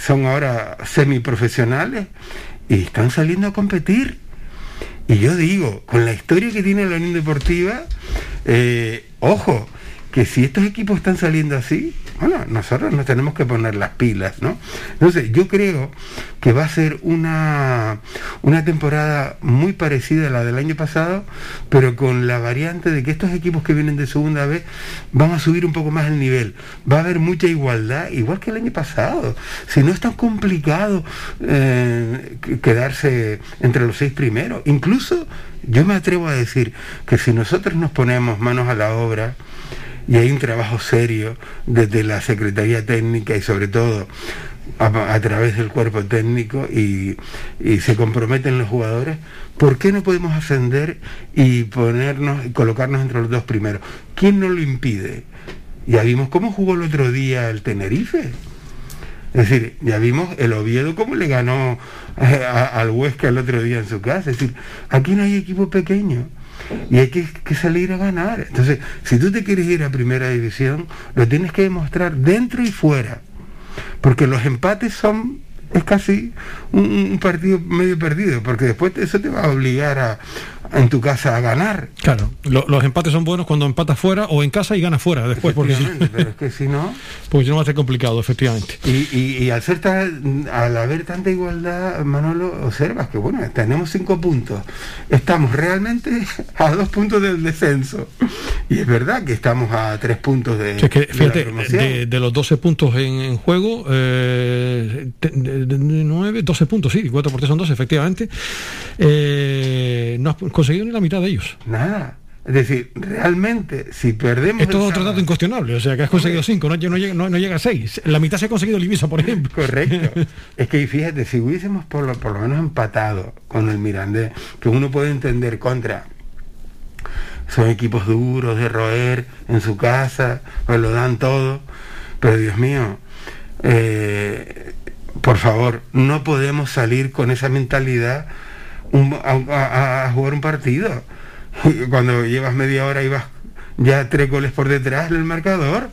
son ahora semiprofesionales y están saliendo a competir. Y yo digo, con la historia que tiene la Unión Deportiva, eh, ojo, que si estos equipos están saliendo así, bueno, nosotros nos tenemos que poner las pilas, ¿no? Entonces, yo creo que va a ser una, una temporada muy parecida a la del año pasado, pero con la variante de que estos equipos que vienen de segunda vez van a subir un poco más el nivel. Va a haber mucha igualdad, igual que el año pasado. Si no es tan complicado eh, quedarse entre los seis primeros. Incluso yo me atrevo a decir que si nosotros nos ponemos manos a la obra, y hay un trabajo serio desde la Secretaría Técnica y sobre todo a, través del cuerpo técnico y, y se comprometen los jugadores, ¿por qué no podemos ascender y ponernos y colocarnos entre los dos primeros? ¿Quién nos lo impide? Ya vimos cómo jugó el otro día el Tenerife. Es decir, ya vimos el Oviedo cómo le ganó eh, al Huesca el otro día en su casa. Es decir, aquí no hay equipo pequeño y hay que, que salir a ganar. Entonces, si tú te quieres ir a primera división, lo tienes que demostrar dentro y fuera. Porque los empates son es casi un, un partido medio perdido, porque después eso te va a obligar a, a- en tu casa a ganar. Claro, lo- los empates son buenos cuando empatas fuera o en casa y ganas fuera después, porque si, pero es que si no, porque si no va a ser complicado, efectivamente. Y, y- y al ser tan- al haber tanta igualdad, Manolo, observas que bueno, tenemos cinco puntos. Estamos realmente a dos puntos del descenso. Y es verdad que estamos a tres puntos de, O sea, de la fíjate, promoción. de, de los 12 puntos en, en juego, eh, de, de- de 9, 12 puntos, sí, 4 por 3 son 12, efectivamente, eh, no has conseguido ni la mitad de ellos. Nada. Es decir, realmente, si perdemos. Esto es otro dato incuestionable, o sea, que has conseguido 5, no, no, llega- no- no llega a 6. La mitad se ha conseguido el Ibiza, por ejemplo. Correcto. es que fíjate, si hubiésemos por lo, por lo menos empatado con el Mirandés, que uno puede entender contra. Son equipos duros de roer en su casa, pues lo dan todo. Pero Dios mío, eh, por favor, no podemos salir con esa mentalidad un- a, jugar un partido. Cuando llevas media hora y vas ya tres goles por detrás del marcador.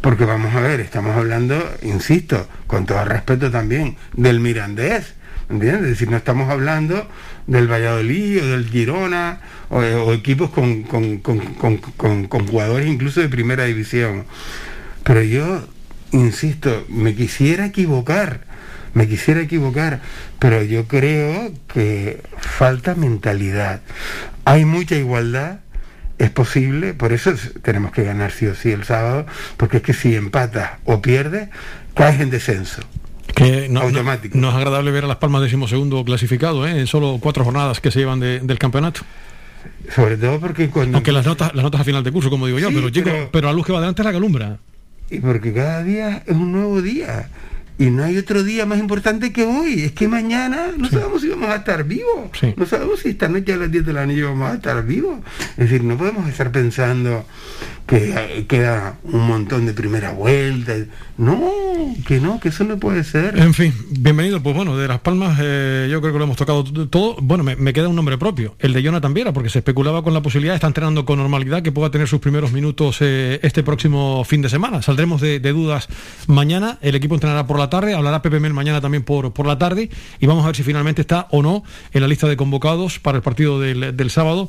Porque vamos a ver, estamos hablando, insisto, con todo respeto también, del Mirandés, ¿entiendes? Es decir, no estamos hablando del Valladolid o del Girona o, o equipos con- con- con- con jugadores incluso de primera división. Pero yo, insisto, me quisiera equivocar, me quisiera equivocar, pero yo creo que falta mentalidad. Hay mucha igualdad, es posible, por eso es- tenemos que ganar sí o sí el sábado, porque es que si empatas o pierdes, caes en descenso. Que no, Automático. no es agradable ver a Las Palmas decimosegundo clasificado, ¿eh? en solo cuatro jornadas que se llevan de- del campeonato. Sobre todo porque cuando... Aunque las notas, las notas a final de curso, como digo yo, Sí, pero chicos, pero- pero la luz que va adelante es la que alumbra. Y porque cada día es un nuevo día. Y no hay otro día más importante que hoy. Es que mañana no sabemos si vamos a estar vivos. Sí. No sabemos si esta noche a las 10 de la noche vamos a estar vivos. Es decir, no podemos estar pensando que eh, queda un montón de primera vuelta. No, que no, que eso no puede ser. En fin, bienvenido. Pues bueno, de Las Palmas eh, yo creo que lo hemos tocado todo. Bueno, me, me queda un nombre propio, el de Jonathan Viera, porque se especulaba con la posibilidad, está entrenando con normalidad, que pueda tener sus primeros minutos eh, este próximo fin de semana. Saldremos de, de dudas mañana, el equipo entrenará por la tarde, hablará Pepe Mel mañana también por, por la tarde y vamos a ver si finalmente está o no en la lista de convocados para el partido del, del sábado.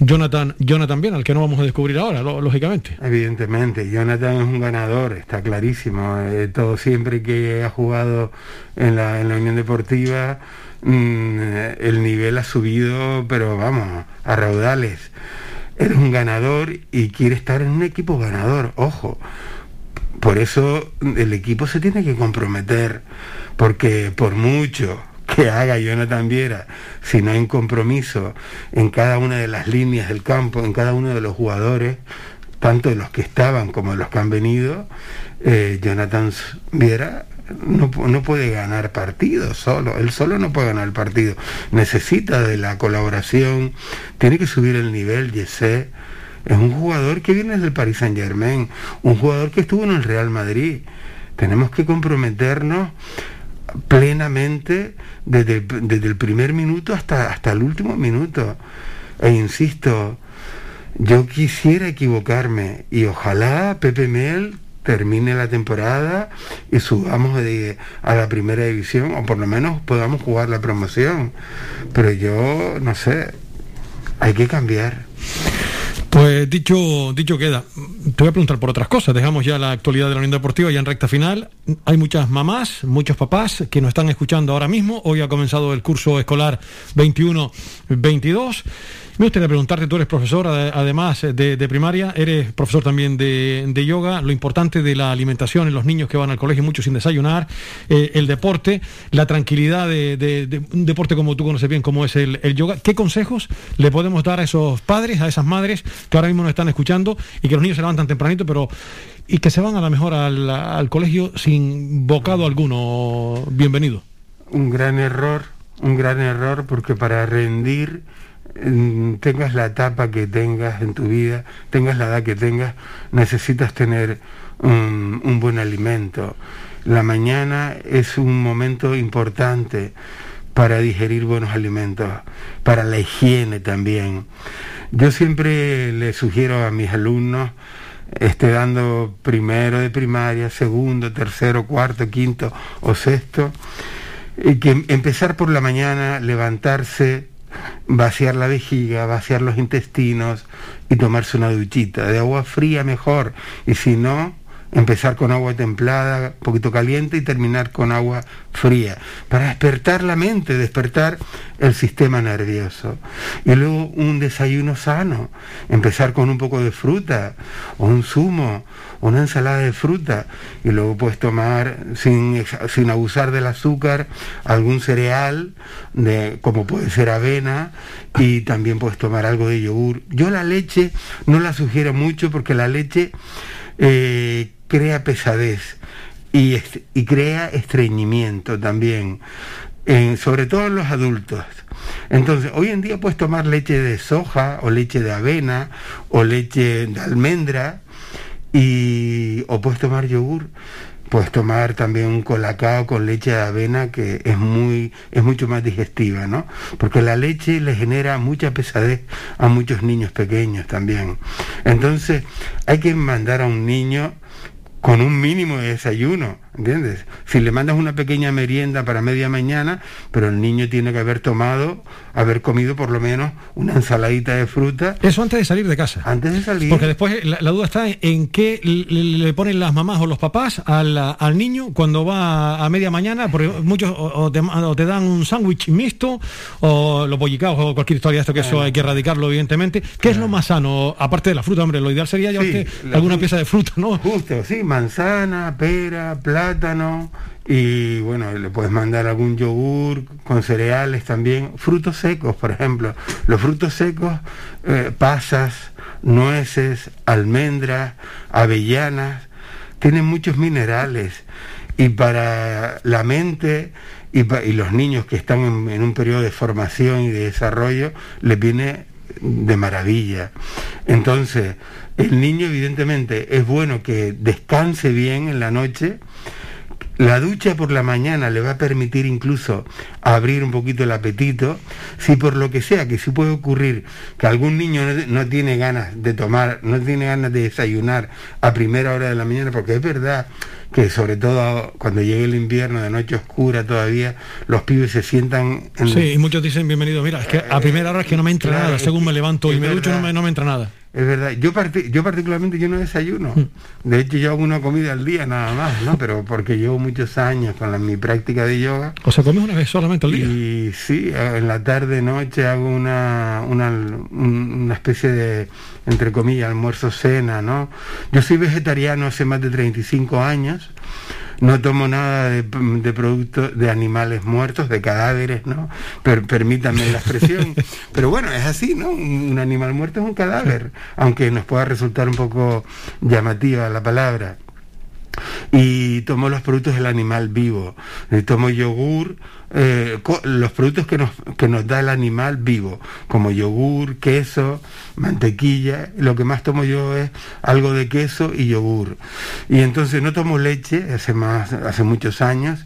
Jonathan, Jonathan Viera, al que no vamos a descubrir ahora, lo- Evidentemente, Jonathan es un ganador, está clarísimo. Eh, todo siempre que ha jugado en la, Unión Deportiva, mm, el nivel ha subido, pero vamos, a raudales. Eres un ganador y quiere estar en un equipo ganador, ojo. Por eso el equipo se tiene que comprometer, porque por mucho que haga Jonathan Viera, si no hay un compromiso en cada una de las líneas del campo, en cada uno de los jugadores, tanto de los que estaban como de los que han venido, eh, Jonathan Viera no, no puede ganar partidos solo, él solo no puede ganar partido, necesita de la colaboración, tiene que subir el nivel, Jesse, es un jugador que viene del Paris Saint Germain, un jugador que estuvo en el Real Madrid, tenemos que comprometernos plenamente desde, desde el primer minuto hasta, hasta el último minuto. E insisto, yo quisiera equivocarme y ojalá Pepe Mel termine la temporada y subamos a la primera división o por lo menos podamos jugar la promoción. Pero yo no sé, hay que cambiar. Pues dicho, dicho queda, te voy a preguntar por otras cosas. Dejamos ya la actualidad de la Unión Deportiva ya en recta final. Hay muchas mamás, muchos papás que nos están escuchando ahora mismo. Hoy ha comenzado el curso escolar 21-22. Me gustaría preguntarte, tú eres profesor, ade- además de, de primaria, eres profesor también de, yoga, lo importante de la alimentación en los niños que van al colegio, muchos sin desayunar, eh, el deporte, la tranquilidad de, un deporte como tú conoces bien, como es el, yoga. ¿Qué consejos le podemos dar a esos padres, a esas madres, que ahora mismo nos están escuchando y que los niños se levantan tempranito, pero y que se van a la mejor al, colegio sin bocado alguno. Bienvenido. Un gran error, un gran error, porque para rendir tengas la etapa que tengas en tu vida, tengas la edad que tengas, necesitas tener un, buen alimento. La mañana es un momento importante para digerir buenos alimentos, para la higiene también. Yo siempre le sugiero a mis alumnos, esté dando primero de primaria, segundo, tercero, cuarto, quinto o sexto, que empezar por la mañana, levantarse, vaciar la vejiga, vaciar los intestinos y tomarse una duchita de agua fría mejor, y si no, empezar con agua templada, poquito caliente y terminar con agua fría, para despertar la mente, despertar el sistema nervioso. Y luego un desayuno sano, empezar con un poco de fruta, o un zumo, una ensalada de fruta, y luego puedes tomar, sin, sin abusar del azúcar, algún cereal, de, como puede ser avena, y también puedes tomar algo de yogur. Yo la leche no la sugiero mucho porque la leche... Eh, crea pesadez y, y crea estreñimiento también, en, sobre todo en los adultos. Entonces, hoy en día puedes tomar leche de soja o leche de avena o leche de almendra y, o puedes tomar yogur. Puedes tomar también un colacao con leche de avena que es muy es mucho más digestiva, ¿no? Porque la leche le genera mucha pesadez a muchos niños pequeños también. Entonces, hay que mandar a un niño con un mínimo de desayuno, ¿entiendes? Si le mandas una pequeña merienda para media mañana, pero el niño tiene que haber tomado, haber comido por lo menos una ensaladita de fruta. Eso antes de salir de casa. Antes de salir. Porque después la, la duda está en qué le, le, ponen las mamás o los papás al, al, niño cuando va a media mañana, porque muchos o, o, te, o te, dan un sándwich mixto o los bollicaos o cualquier historia de esto, que eso hay que erradicarlo evidentemente. ¿Qué es lo más sano? Aparte de la fruta, hombre, lo ideal sería llevarte sí, alguna pieza de fruta, ¿no? Justo, sí, manzana, pera, plátano y bueno, le puedes mandar algún yogur con cereales también, frutos secos, por ejemplo. Los frutos secos, eh, pasas, nueces, almendras, avellanas, tienen muchos minerales y para la mente y, y los niños que están en, en un periodo de formación y de desarrollo, les viene de maravilla. Entonces, el niño evidentemente es bueno que descanse bien en la noche. La ducha por la mañana le va a permitir incluso abrir un poquito el apetito. Si por lo que sea, que si puede ocurrir que algún niño no, tiene ganas de tomar, no tiene ganas de desayunar a primera hora de la mañana, porque es verdad que sobre todo cuando llegue el invierno de noche oscura todavía, los pibes se sientan... En... Sí, y muchos dicen bienvenido, mira, es que a primera hora es que no me entra claro, nada, según me levanto y me ducho no me, no me entra nada. Es verdad, yo, part yo particularmente yo no desayuno. De hecho yo hago una comida al día nada más, ¿no? Pero porque llevo muchos años con la, mi práctica de yoga. O sea, comes una vez solamente al día. Y sí, en la tarde, noche hago una, una, una especie de, entre comillas, almuerzo cena, ¿no? Yo soy vegetariano hace más de 35 años no tomo nada de, de productos de animales muertos, de cadáveres, ¿no? Per, permítanme la expresión. Pero bueno, es así, ¿no? Un, un, animal muerto es un cadáver, aunque nos pueda resultar un poco llamativa la palabra. Y tomo los productos del animal vivo. Y tomo yogur, eh, los productos que nos, que nos da el animal vivo, como yogur, queso, mantequilla, lo que más tomo yo es algo de queso y yogur. Y entonces no tomo leche hace, más, hace muchos años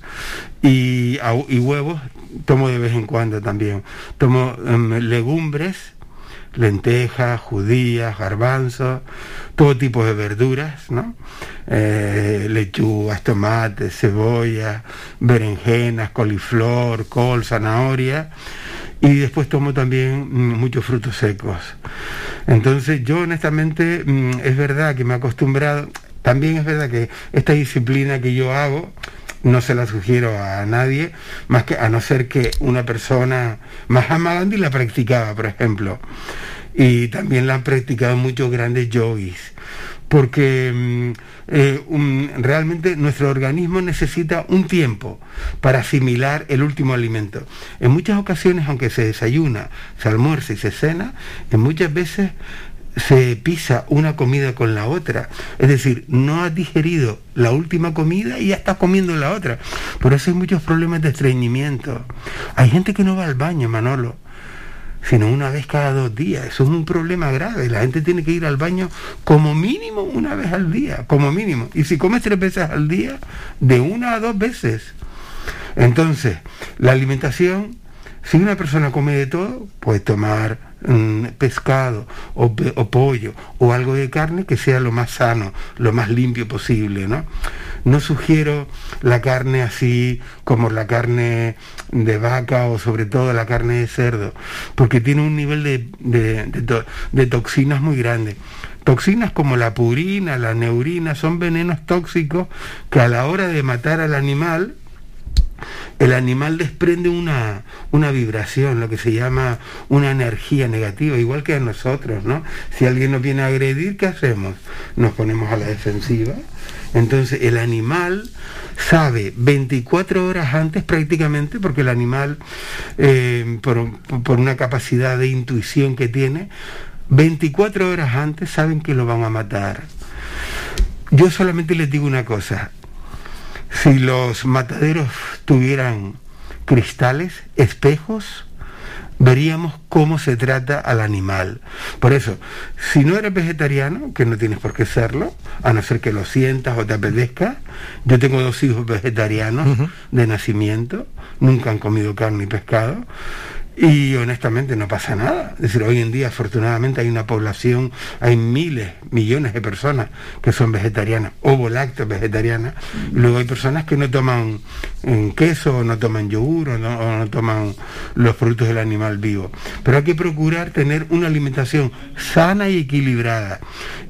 y, y huevos tomo de vez en cuando también. Tomo um, legumbres, lentejas, judías, garbanzos, todo tipo de verduras, ¿no? Eh, lechugas, tomates, cebolla, berenjenas, coliflor, col, zanahoria. Y después tomo también mmm, muchos frutos secos. Entonces yo honestamente mmm, es verdad que me he acostumbrado, también es verdad que esta disciplina que yo hago, no se la sugiero a nadie, más que a no ser que una persona, Mahatma Gandhi la practicaba, por ejemplo, y también la han practicado muchos grandes yogis, porque eh, um, realmente nuestro organismo necesita un tiempo para asimilar el último alimento. En muchas ocasiones, aunque se desayuna, se almuerza y se cena, en muchas veces se pisa una comida con la otra. Es decir, no has digerido la última comida y ya estás comiendo la otra. Por eso hay muchos problemas de estreñimiento. Hay gente que no va al baño, Manolo sino una vez cada dos días. Eso es un problema grave. La gente tiene que ir al baño como mínimo una vez al día, como mínimo. Y si comes tres veces al día, de una a dos veces. Entonces, la alimentación, si una persona come de todo, puede tomar pescado o, pollo o algo de carne que sea lo más sano, lo más limpio posible, ¿no? No sugiero la carne así como la carne de vaca o sobre todo la carne de cerdo, porque tiene un nivel de, toxinas muy grande. Toxinas como la purina, la neurina, son venenos tóxicos que a la hora de matar al animal, el animal desprende una, una, vibración, lo que se llama una energía negativa, igual que a nosotros, ¿no? Si alguien nos viene a agredir, ¿qué hacemos? Nos ponemos a la defensiva entonces el animal sabe 24 horas antes prácticamente, porque el animal, eh, por, una capacidad de intuición que tiene, 24 horas antes saben que lo van a matar. Yo solamente les digo una cosa, si los mataderos tuvieran cristales, espejos, veríamos cómo se trata al animal. Por eso, si no eres vegetariano, que no tienes por qué serlo, a no ser que lo sientas o te apetezca, yo tengo dos hijos vegetarianos de nacimiento, nunca han comido carne y pescado, y honestamente no pasa nada. Es decir, hoy en día afortunadamente hay una población, hay miles, millones de personas que son vegetarianas, ovo lácteos vegetarianas. luego hay personas que no toman mm, queso, o no toman yogur, o no, toman los productos del animal vivo. Pero hay que procurar tener una alimentación sana y equilibrada.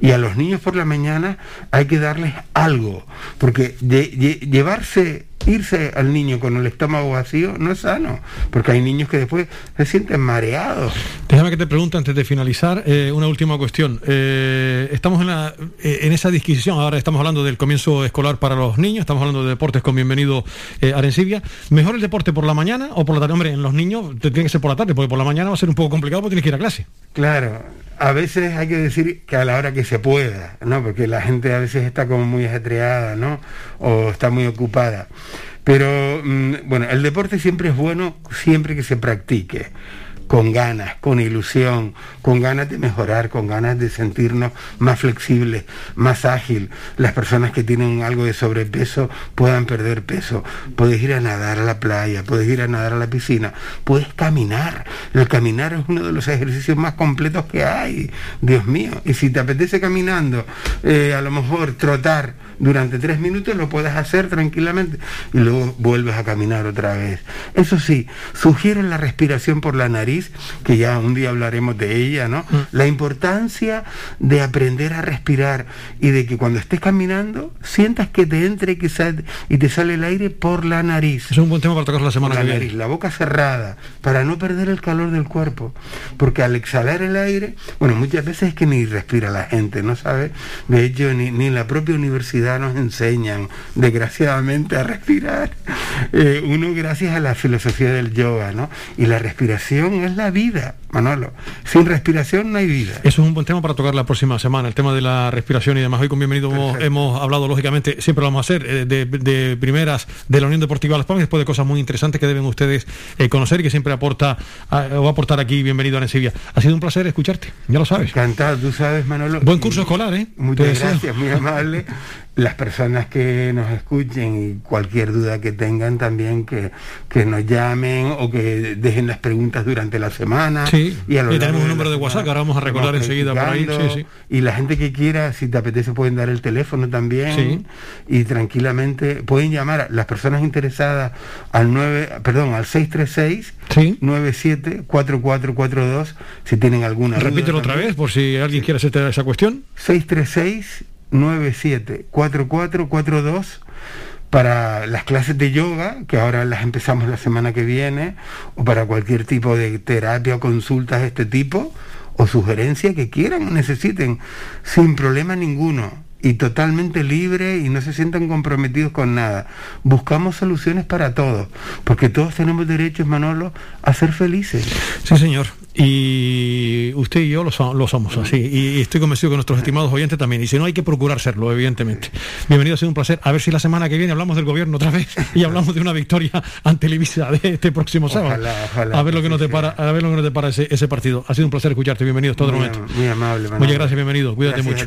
Y a los niños por la mañana hay que darles algo, porque llevarse irse al niño con el estómago vacío no es sano, porque hay niños que después se sienten mareados. Déjame que te pregunte antes de finalizar eh, una última cuestión. Eh, estamos en, la, eh, en esa disquisición, ahora estamos hablando del comienzo escolar para los niños, estamos hablando de deportes con bienvenido Arencibia. ¿Mejor el deporte por la mañana o por la tarde? Hombre, en los niños tiene que ser por la tarde, porque por la mañana va a ser un poco complicado porque tienes que ir a clase. Claro, a veces hay que decir que a la hora que se pueda, ¿no? Porque la gente a veces está como muy ajetreada, ¿no? O está muy ocupada. Pero, mm, bueno, el deporte siempre es bueno siempre que se practique con ganas, con ilusión, con ganas de mejorar, con ganas de sentirnos más flexibles, más ágil. Las personas que tienen algo de sobrepeso puedan perder peso. Puedes ir a nadar a la playa, puedes ir a nadar a la piscina, puedes caminar. El caminar es uno de los ejercicios más completos que hay, Dios mío. Y si te apetece caminando, eh, a lo mejor trotar durante tres minutos, lo puedes hacer tranquilamente y luego vuelves a caminar otra vez. Eso sí, sugiero la respiración por la nariz que ya un día hablaremos de ella, ¿no? Mm. La importancia de aprender a respirar y de que cuando estés caminando sientas que te entre y, que sale, y te sale el aire por la nariz. Es un buen tema para tocar la semana la que nariz, La boca cerrada, para no perder el calor del cuerpo. Porque al exhalar el aire, bueno, muchas veces es que ni respira la gente, ¿no sabe? De hecho, ni, ni en la propia universidad nos enseñan, desgraciadamente, a respirar. Eh, uno gracias a la filosofía del yoga, ¿no? Y la respiración es la vida, Manolo. Sin respiración no hay vida. Eso es un buen tema para tocar la próxima semana, el tema de la respiración y demás. Hoy con Bienvenido hemos, hablado, lógicamente, siempre lo vamos a hacer, eh, de, primeras de la Unión Deportiva Las Palmas, después de cosas muy interesantes que deben ustedes eh, conocer y que siempre aporta o va a aportar aquí Bienvenido a Nesivia. Ha sido un placer escucharte, ya lo sabes. Encantado, tú sabes, Manolo. Buen curso escolar, ¿eh? Muchas gracias, muy amable. las personas que nos escuchen y cualquier duda que tengan también que, que nos llamen o que dejen las preguntas durante la semana. Sí, y, tenemos un número de, WhatsApp que ahora vamos a recordar enseguida por ahí. Y la gente que quiera, si te apetece, pueden dar el teléfono también y tranquilamente pueden llamar las personas interesadas al 9, perdón, al 636 ¿Sí? 974442 si tienen alguna Repítelo otra vez por si alguien quiere hacer esa cuestión. 636 974442 para las clases de yoga, que ahora las empezamos la semana que viene, o para cualquier tipo de terapia o consultas de este tipo, o sugerencia que quieran o necesiten, sin problema ninguno y totalmente libre y no se sientan comprometidos con nada. Buscamos soluciones para todos, porque todos tenemos derechos, Manolo, a ser felices. Sí, señor. Y usted y yo lo, somos así. Y estoy convencido que nuestros estimados oyentes también. Y si no, hay que procurar serlo, evidentemente. Bienvenido, ha sido un placer. A ver si la semana que viene hablamos del gobierno otra vez y hablamos de una victoria ante Televisa de este próximo sábado. a ver lo que nos depara, a ver lo que nos depara ese, ese partido. Ha sido un placer escucharte. Bienvenido todo muy, momento. Muy amable. Muchas gracias, bienvenido. Cuídate mucho.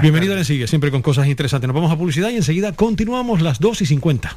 Bienvenido a Sigue, siempre con cosas interesantes. Nos vamos a publicidad y enseguida continuamos las 2 y 50.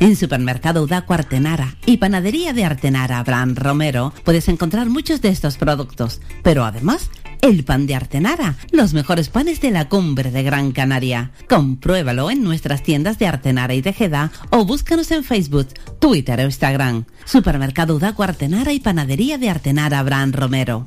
En Supermercado Udaco Artenara y Panadería de Artenara Abraham Romero puedes encontrar muchos de estos productos, pero además el pan de Artenara, los mejores panes de la cumbre de Gran Canaria. Compruébalo en nuestras tiendas de Artenara y Tejeda o búscanos en Facebook, Twitter o Instagram. Supermercado Udaco Artenara y Panadería de Artenara Abraham Romero.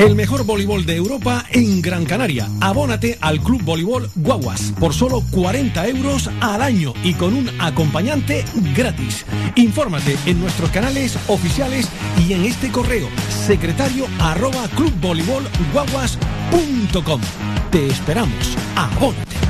El mejor voleibol de Europa en Gran Canaria. Abónate al Club Voleibol Guaguas por solo 40 euros al año y con un acompañante gratis. Infórmate en nuestros canales oficiales y en este correo secretario arroba clubvoleibolguaguas.com. Te esperamos. Abónate.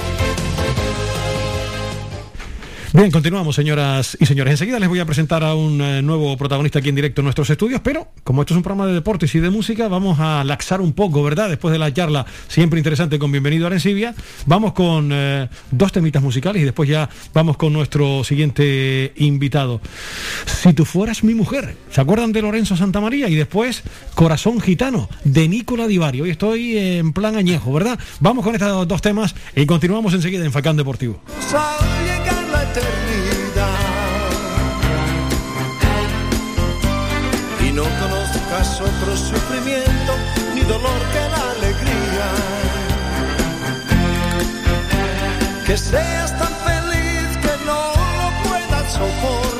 Bien, continuamos, señoras y señores. Enseguida les voy a presentar a un eh, nuevo protagonista aquí en directo en nuestros estudios, pero como esto es un programa de deportes y de música, vamos a laxar un poco, ¿verdad? Después de la charla siempre interesante con Bienvenido a Arencibia, vamos con eh, dos temitas musicales y después ya vamos con nuestro siguiente invitado. Si tú fueras mi mujer, ¿se acuerdan de Lorenzo Santamaría? Y después Corazón Gitano, de Nicola Divari. Hoy estoy en plan añejo, ¿verdad? Vamos con estos dos temas y continuamos enseguida en Facán Deportivo. Y no conozcas otro sufrimiento ni dolor que la alegría. Que seas tan feliz que no lo puedas soportar.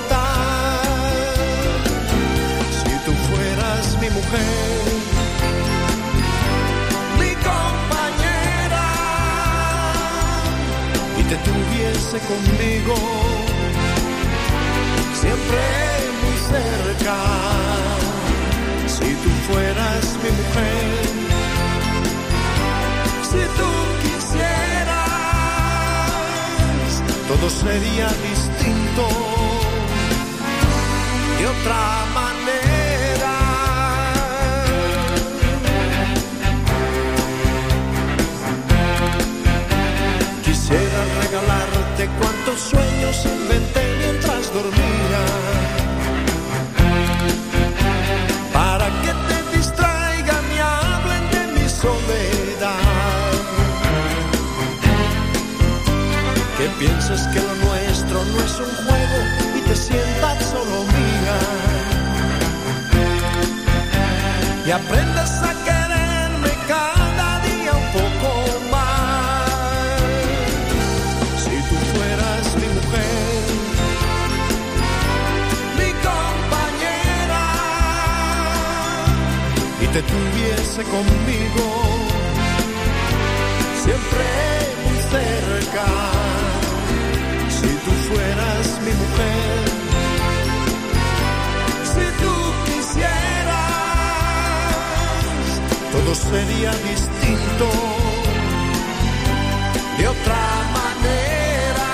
Conmigo, siempre muy cerca. Si tú fueras mi mujer, si tú quisieras, todo sería distinto de otra manera. Quisiera cuantos sueños inventé mientras dormía. Para que te distraigan y hablen de mi soledad. Que pienses que lo nuestro no es un juego y te sientas solo mía. Y aprendas a quererme cada día un poco te tuviese conmigo, siempre muy cerca. Si tú fueras mi mujer, si tú quisieras, todo sería distinto de otra manera.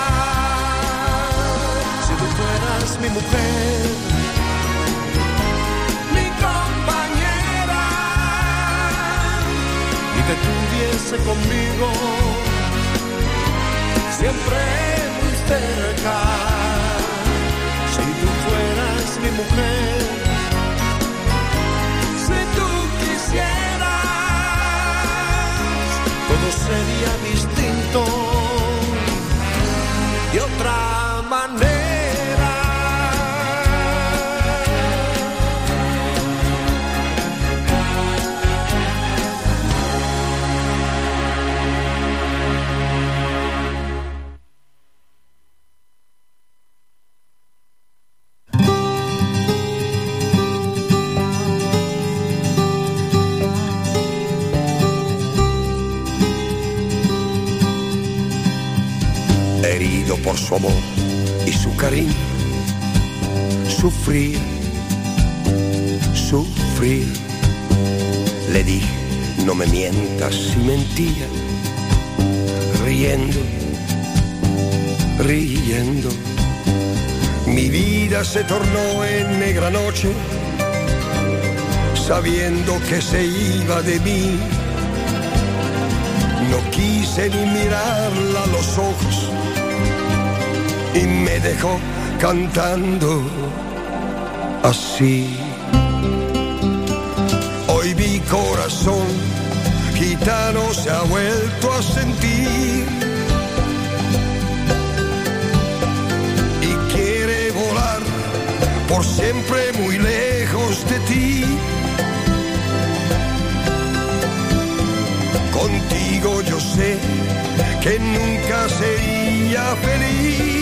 Si tú fueras mi mujer, te tuviese conmigo, siempre muy cerca. Si tú fueras mi mujer, si tú quisieras, todo sería distinto Sufrir, sufrir. Le dije, no me mientas si mentía. Riendo, riendo. Mi vida se tornó en negra noche, sabiendo que se iba de mí. No quise ni mirarla a los ojos y me dejó cantando así. Hoy mi corazón gitano se ha vuelto a sentir y quiere volar por siempre muy lejos de ti. Contigo yo sé que nunca sería feliz.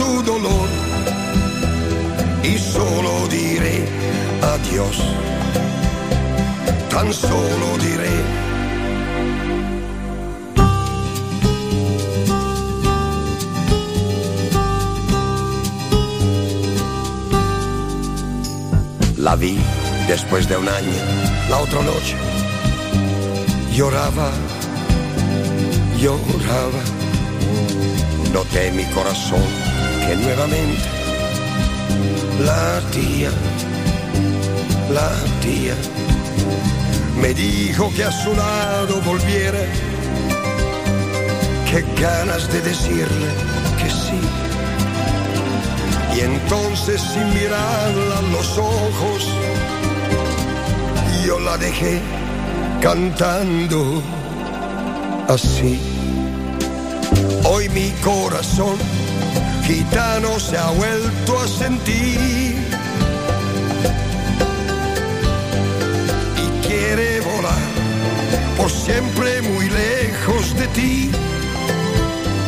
Tu dolor. Y solo diré adiós. Tan solo diré. La vi después de un año, la otra noche. Lloraba, lloraba. Noté mi corazón que nuevamente latía, latía. Me dijo que a su lado volviera, que ganas de decirle que sí. Y entonces sin mirarla a los ojos, yo la dejé cantando así. Hoy mi corazón gitano se ha vuelto a sentir. Y quiere volar por siempre muy lejos de ti.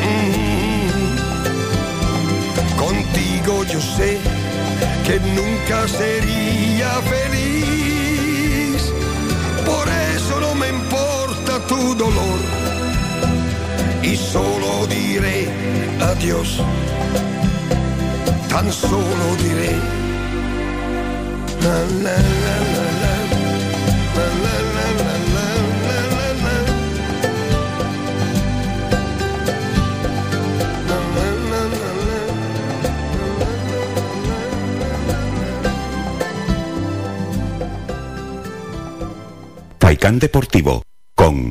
Mm. Contigo yo sé que nunca sería feliz, por eso no me importa tu dolor. Y solo diré la, la, la, la, la. Deportivo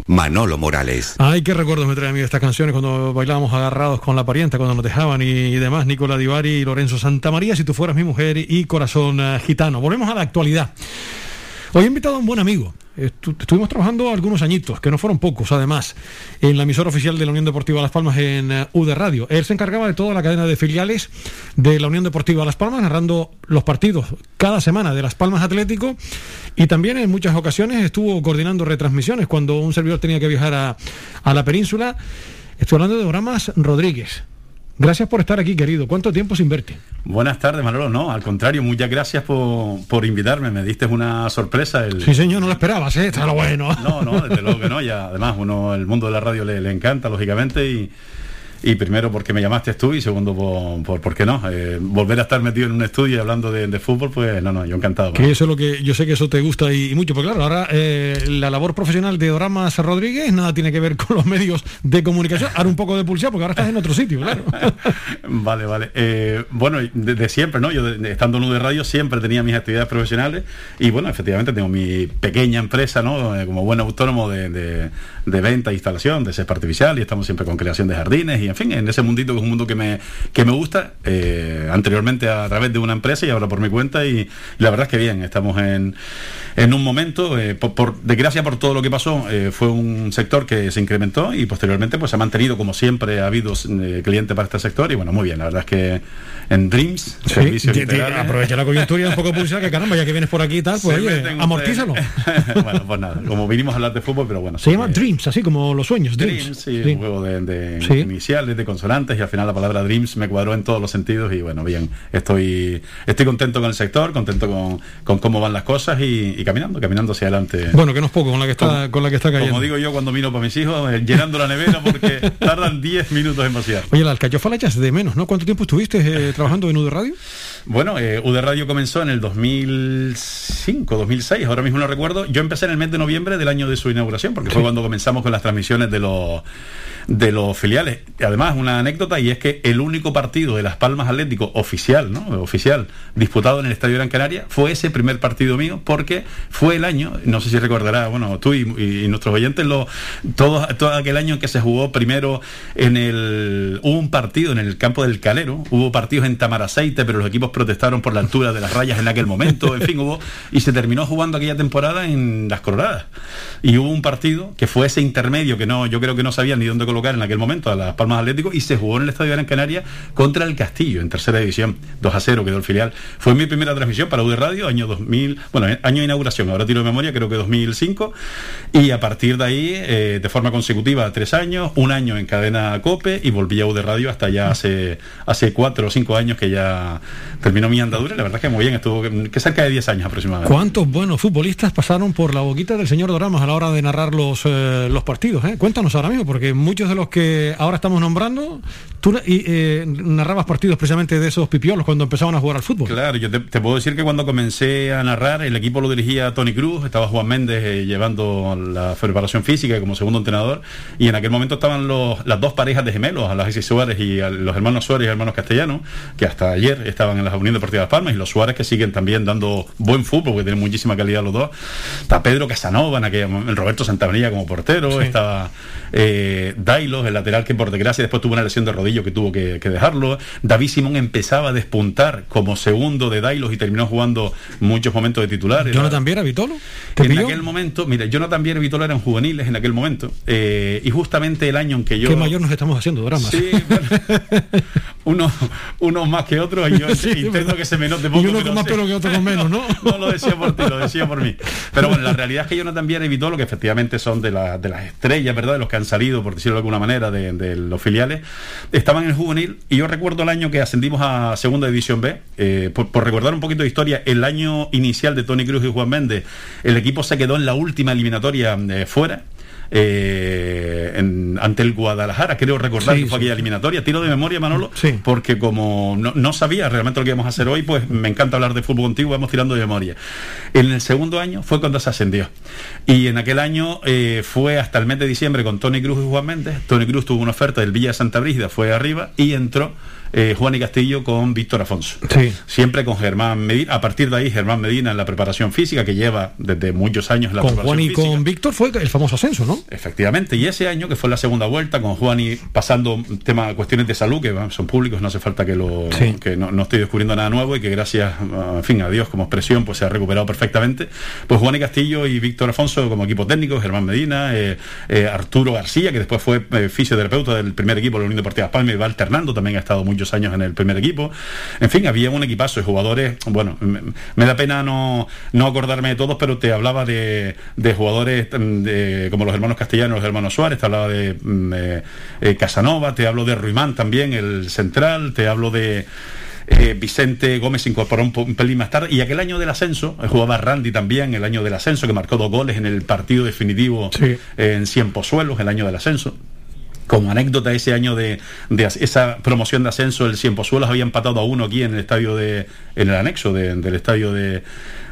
Manolo Morales. Ay, qué recuerdos me trae a mí estas canciones cuando bailábamos agarrados con la parienta, cuando nos dejaban y, demás, Nicola Divari y Lorenzo Santamaría, si tú fueras mi mujer y corazón eh, gitano. Volvemos a la actualidad. Hoy he invitado a un buen amigo. Estu- estuvimos trabajando algunos añitos, que no fueron pocos, además, en la emisora oficial de la Unión Deportiva Las Palmas en eh, UD Radio. Él se encargaba de toda la cadena de filiales de la Unión Deportiva Las Palmas, narrando los partidos cada semana de Las Palmas Atlético y también en muchas ocasiones estuvo coordinando retransmisiones cuando un servidor tenía que viajar a, a la península. Estoy hablando de Oramas Rodríguez. Gracias por estar aquí, querido. ¿Cuánto tiempo sin verte? Buenas tardes, Manolo. No, al contrario, muchas gracias por, por invitarme. Me diste una sorpresa. El... Sí, señor, no lo esperabas, ¿eh? Está lo bueno. No, no, desde luego que no. Y además, uno, el mundo de la radio le, le encanta, lógicamente, y, y primero porque me llamaste tú y segundo por, por, ¿por qué no? Eh, volver a estar metido en un estudio y hablando de, de fútbol, pues no, no, yo encantado. Que eso es lo que yo sé que eso te gusta y, y mucho, porque claro, ahora eh, la labor profesional de Oramas Rodríguez nada tiene que ver con los medios de comunicación. Ahora un poco de pulsar porque ahora estás en otro sitio, claro. Vale, vale. Eh, bueno, desde siempre, ¿no? Yo de- de- estando en UD Radio siempre tenía mis actividades profesionales y bueno, efectivamente tengo mi pequeña empresa, ¿no? Como buen autónomo de, de, de venta e instalación de césped artificial y estamos siempre con creación de jardines y en fin, en ese mundito que es un mundo que me, que me gusta, eh, anteriormente a través de una empresa y ahora por mi cuenta y, y la verdad es que bien, estamos en, en un momento, eh, por, por desgracia por todo lo que pasó, eh, fue un sector que se incrementó y posteriormente pues se ha mantenido como siempre ha habido eh, cliente para este sector y bueno, muy bien, la verdad es que en Dreams, Sí, aprovecha la coyuntura y un poco publicidad, que caramba, ya que vienes por aquí y tal, pues Se oye, amortízalo. bueno, pues nada, como vinimos a hablar de fútbol, pero bueno. Se llama Dreams, así como los sueños. Dreams. Dreams, sí, Sí. un juego de, de Sí. Iniciales, de consonantes, y al final la palabra Dreams me cuadró en todos los sentidos. Y bueno, bien, estoy, estoy contento con el sector, contento con, con cómo van las cosas y, y caminando, caminando hacia adelante. Bueno, que no es poco con la que está, con la que está cayendo. Como digo yo cuando miro para mis hijos, eh, llenando la nevera porque tardan 10 minutos en vaciar. Oye, la alcachofa la echas de menos, ¿no? ¿Cuánto tiempo estuviste eh, trabajando en UD Radio? Bueno, eh, UD Radio comenzó en el 2005, 2006, ahora mismo no recuerdo. Yo empecé en el mes de noviembre del año de su inauguración, porque fue cuando comenzamos con las transmisiones de los de los filiales. Además, una anécdota, y es que el único partido de Las Palmas Atlético oficial, ¿no? Oficial, disputado en el Estadio Gran Canaria, fue ese primer partido mío, porque fue el año, no sé si recordarás, bueno, tú y, y- y nuestros oyentes, lo, todo, todo aquel año en que se jugó primero en el. Hubo un partido en el campo del Calero, hubo partidos en Tamaraceite, pero los equipos protestaron por la altura de las rayas en aquel momento, en fin, hubo. Y se terminó jugando aquella temporada en las Coloradas. Y hubo un partido que fue ese intermedio que no, yo creo que no sabían ni dónde colocar en aquel momento a las Palmas Atlético y se jugó en el Estadio Gran Canaria contra el Castillo en tercera división. 2 a 0 quedó el filial. Fue mi primera transmisión para UD Radio, año 2000, bueno, eh, año de inauguración, ahora tiro de memoria, creo que 2005. Y a partir de ahí, eh, de forma consecutiva, tres años, un año en cadena COPE y volví a UD Radio hasta ya hace, hace cuatro o cinco años que ya terminó mi andadura. y La verdad es que muy bien, estuvo que cerca de 10 años aproximadamente. ¿Cuántos buenos futbolistas pasaron por la boquita del señor Doramas a la hora de narrar los, eh, los partidos? eh? Cuéntanos ahora mismo, porque muchos de los que ahora estamos nombrando, tú eh, narrabas partidos precisamente de esos pipiolos cuando empezaban a jugar al fútbol. Claro, yo te, te puedo decir que cuando comencé a narrar, el equipo lo dirigía Tony Cruz, estaba Juan Méndez eh, llevando la preparación física como segundo entrenador, y en aquel momento estaban los, las dos parejas de gemelos, Alexis Suárez y a los hermanos Suárez y hermanos Castellanos, que hasta ayer estaban en la Unión Deportiva de Las Palmas, y los Suárez que siguen también dando buen fútbol, porque tienen muchísima calidad los dos. Está Pedro Casanova, en aquel momento, Roberto Santamaría como portero, Sí. estaba eh, Dailos, el lateral que por desgracia después tuvo una lesión de rodillo que tuvo que, que dejarlo. David Simón empezaba a despuntar como segundo de Dailos y terminó jugando muchos momentos de titular. Era- Jonathan Viera, Vitolo. ¿te en pilló? aquel momento, mira, Jonathan Viera y Vitola eran juveniles en aquel momento. eh, y justamente el año en que yo. Qué mayor nos estamos haciendo, Doramas. Sí, bueno, unos, unos más que otros y yo Sí, intento que se me note Y poco. uno pero con más pelo que otro con menos, ¿no? No lo decía por ti, lo decía por mí. Pero bueno, la realidad es que Jonathan Viera y Vitolo, que efectivamente son de, la- de las estrellas, ¿verdad? De los que han salido, por decirlo de alguna manera, de, de los filiales, estaban en el juvenil. Y yo recuerdo el año que ascendimos a Segunda División B. eh, por, por recordar un poquito de historia, el año inicial de Tony Cruz y Juan Méndez, el equipo se quedó en la última eliminatoria eh, fuera. Eh, en- ante el Guadalajara, creo recordar Sí, que fue sí. aquella eliminatoria, tiro de memoria Manolo, porque como no, no sabía realmente lo que íbamos a hacer hoy, pues me encanta hablar de fútbol contigo, vamos tirando de memoria. En el segundo año fue cuando se ascendió. Y en aquel año eh, fue hasta el mes de diciembre con Tony Cruz y Juan Méndez. Tony Cruz tuvo una oferta del Villa de Santa Brígida, fue arriba y entró eh, Juan y Castillo con Víctor Afonso. Sí. Siempre con Germán Medina. A partir de ahí, Germán Medina en la preparación física, que lleva desde muchos años en la Con preparación Juan y física. con Víctor fue el famoso ascenso, ¿no? Efectivamente, y ese año que fue la segunda vuelta con Juan y pasando tema cuestiones de salud que son públicos, no hace falta que lo Sí. que no, no estoy descubriendo nada nuevo y que gracias, a- en fin, a Dios como expresión, pues se ha recuperado perfectamente. Pues Juan y Castillo y Víctor Afonso como equipo técnico, Germán Medina, eh, eh, Arturo García, que después fue eh, fisioterapeuta del primer equipo de la Unión Deportiva Las Palmas y va alternando, también ha estado muchos años en el primer equipo. En fin, había un equipazo de jugadores, bueno, me, me da pena no, no acordarme de todos, pero te hablaba de, de jugadores mm, de- como los hermanos castellanos, los hermanos Suárez, te hablaba de mm, eh, eh, Casanova, te hablo de Ruimán también, el central, te hablo de... eh, Vicente Gómez se incorporó un, un pelín más tarde. Y aquel año del ascenso eh, jugaba Randy también el año del ascenso que marcó dos goles en el partido definitivo eh, en Cien Pozuelos el año del ascenso como anécdota ese año de, de esa promoción de ascenso el Cienpozuelos había empatado a uno aquí en el estadio de en el anexo de- del estadio de,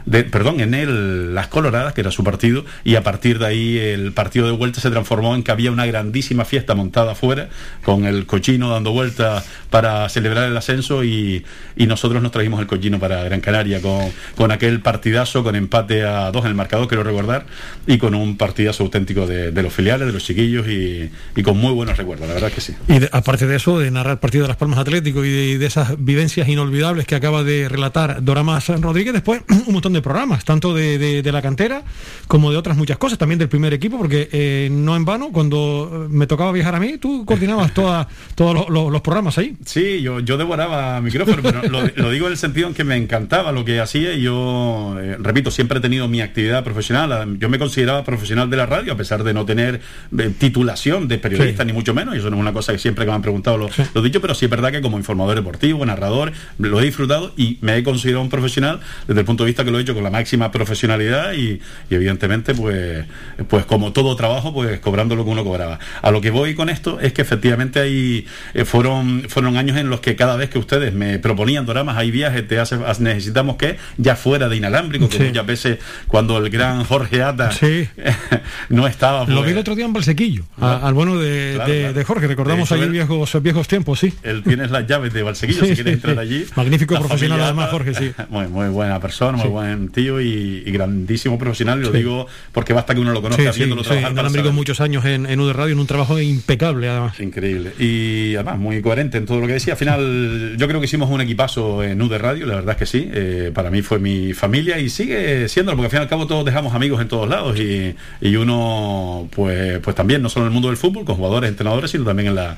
de- perdón en el Las Coloradas que era su partido y a partir de ahí el partido de vuelta se transformó en que había una grandísima fiesta montada afuera con el cochino dando vuelta para celebrar el ascenso y, nosotros nos trajimos el cochino para Gran Canaria con, con aquel partidazo con empate a dos en el marcador quiero recordar y con un partidazo auténtico de, los filiales de los chiquillos y, con muy buenos recuerdos la verdad que sí. Y aparte de eso, de narrar el partido de Las Palmas Atlético y de, esas vivencias inolvidables que acaba de relatar Doramas Rodríguez, después un montón de programas, tanto de, de- de la cantera como de otras muchas cosas, también del primer equipo, porque eh, no en vano, cuando me tocaba viajar a mí, tú coordinabas toda- todos los, los- los programas ahí. Sí, yo, yo devoraba micrófono, pero lo, lo digo en el sentido en que me encantaba lo que hacía y yo, eh, repito, siempre he tenido mi actividad profesional. Yo me consideraba profesional de la radio, a pesar de no tener eh, titulación de periodista, Sí. ni mucho menos, y eso no es una cosa que siempre que me han preguntado lo, lo he dicho, pero sí es verdad que como informador deportivo, narrador, lo he disfrutado y me he considerado un profesional desde el punto de vista que lo he hecho con la máxima profesionalidad y, y evidentemente, pues, pues como todo trabajo, pues cobrando lo que uno cobraba. A lo que voy con esto es que efectivamente hay, eh, fueron, fueron años en los que cada vez que ustedes me proponían doramas, hay viajes, te hace, necesitamos que ya fuera de inalámbrico, que Sí. muchas veces cuando el gran Jorge Ata no estaba. Lo pues, vi el otro día en Balsequillo, a- al bueno de, Claro, de- claro. de Jorge, recordamos ahí viejos, viejos tiempos, sí. Él tienes las llaves de Valsequillo, Sí, si quieres sí, entrar sí. allí. Magnífico La profesional familia además, Jorge, sí. Muy, muy buena persona, muy Sí. Buen tío y, y grandísimo profesional. Y lo Sí. digo porque basta que uno lo conozca Sí, sí, viéndolo sí, trabajar. muchos años en, en UD Radio, en un trabajo impecable además. Increíble. Y además muy coherente en todo lo que decía. Al final yo creo que hicimos un equipazo en UD Radio, la verdad es que sí. Eh, para mí fue mi familia y sigue siéndolo, porque al fin y al cabo todos dejamos amigos en todos lados y, y uno pues, pues también, no solo en el mundo del fútbol, con jugadores, entrenadores, sino también en la,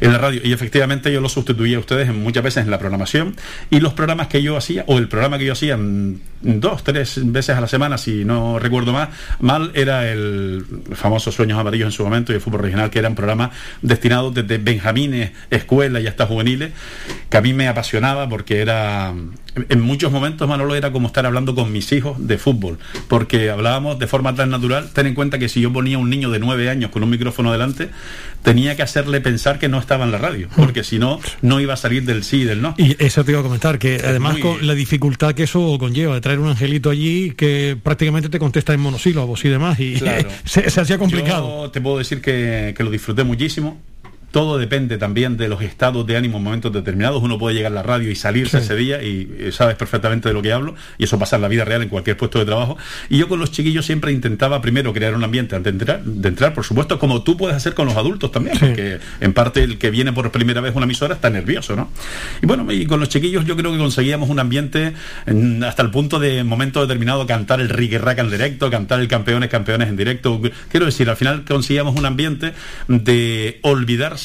en la radio. Y efectivamente yo lo sustituía a ustedes en, muchas veces en la programación y los programas que yo hacía, o el programa que yo hacía dos, tres veces a la semana, si no recuerdo más, mal, era el famoso Sueños Amarillos en su momento y el fútbol regional, que eran programas destinados desde benjamines, escuela y hasta juveniles, que a mí me apasionaba porque era, en muchos momentos, Manolo, era como estar hablando con mis hijos de fútbol, porque hablábamos de forma tan natural, ten en cuenta que si yo ponía un niño de nueve años con un micrófono delante, tenía que hacerle pensar que no estaba en la radio, porque si no, no iba a salir del sí y del no. Y eso te iba a comentar, que además muy- con la dificultad que eso conlleva, de traer un angelito allí que prácticamente te contesta en monosílabos y demás, y Claro. se, se hacía complicado. Yo te puedo decir que, que lo disfruté muchísimo. Todo depende también de los estados de ánimo en momentos determinados. Uno puede llegar a la radio y salirse Sí. ese día y eh, sabes perfectamente de lo que hablo. Y eso pasa en la vida real en cualquier puesto de trabajo. Y yo con los chiquillos siempre intentaba primero crear un ambiente antes de entrar, de entrar por supuesto, como tú puedes hacer con los adultos también. Porque en parte el que viene por primera vez a una emisora está nervioso, ¿no? Y bueno, y con los chiquillos yo creo que conseguíamos un ambiente hasta el punto de en momento determinado cantar el Rigue Rack en directo, cantar el Campeones, Campeones en directo. Quiero decir, al final conseguíamos un ambiente de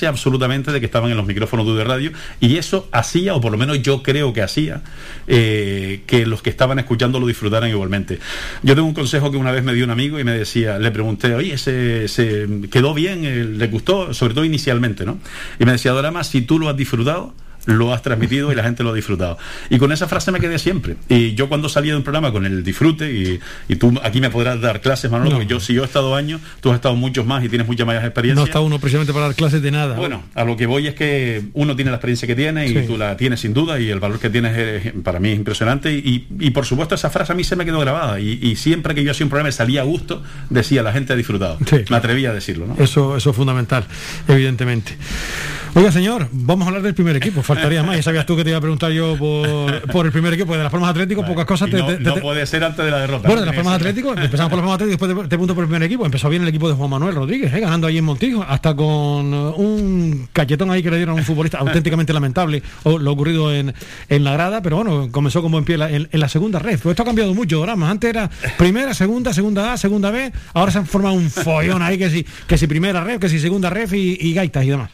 absolutamente de que estaban en los micrófonos de Radio y eso hacía, o por lo menos yo creo que hacía, eh, que los que estaban escuchando lo disfrutaran igualmente. Yo tengo un consejo que una vez me dio un amigo y me decía, le pregunté, oye, ¿se, se quedó bien? Eh, ¿Le gustó? Sobre todo inicialmente, ¿no? Y me decía, Dorama, si tú lo has disfrutado, lo has transmitido y la gente lo ha disfrutado. Y con esa frase me quedé siempre. Y yo cuando salía de un programa con el disfrute, y, y tú aquí me podrás dar clases, Manolo, No. porque yo si yo he estado años, tú has estado muchos más y tienes mucha más experiencia. No está uno precisamente para dar clases de nada. Bueno, a lo que voy es que uno tiene la experiencia que tiene y Sí. tú la tienes sin duda y el valor que tienes es- para mí es impresionante y, y por supuesto esa frase a mí se me quedó grabada y, y siempre que yo hacía un programa y salía a gusto decía la gente ha disfrutado. Me atrevía a decirlo, ¿no? Eso, eso es fundamental, evidentemente. Oiga, señor, vamos a hablar del primer equipo. Faltaría más. Ya sabías tú que te iba a preguntar yo por, por el primer equipo. De las Palmas Atlético, pocas cosas te, no, te- te- no te- puede ser antes de la derrota. Bueno, ¿no? de las ser. Atlético, empezamos por las Palmas Atlético después te, pregunto por el primer equipo. Empezó bien el equipo de Juan Manuel Rodríguez, ¿eh? ganando ahí en Montijo, hasta con uh, un cachetón ahí que le dieron a un futbolista auténticamente lamentable o lo ocurrido en, en la grada, pero bueno, comenzó como en pie la- en, en la segunda red. Pues esto ha cambiado mucho, Doramas. Antes era primera, segunda, segunda A, segunda B, ahora se han formado un follón ahí que si, que si primera red, que si segunda red y, y gaitas y demás.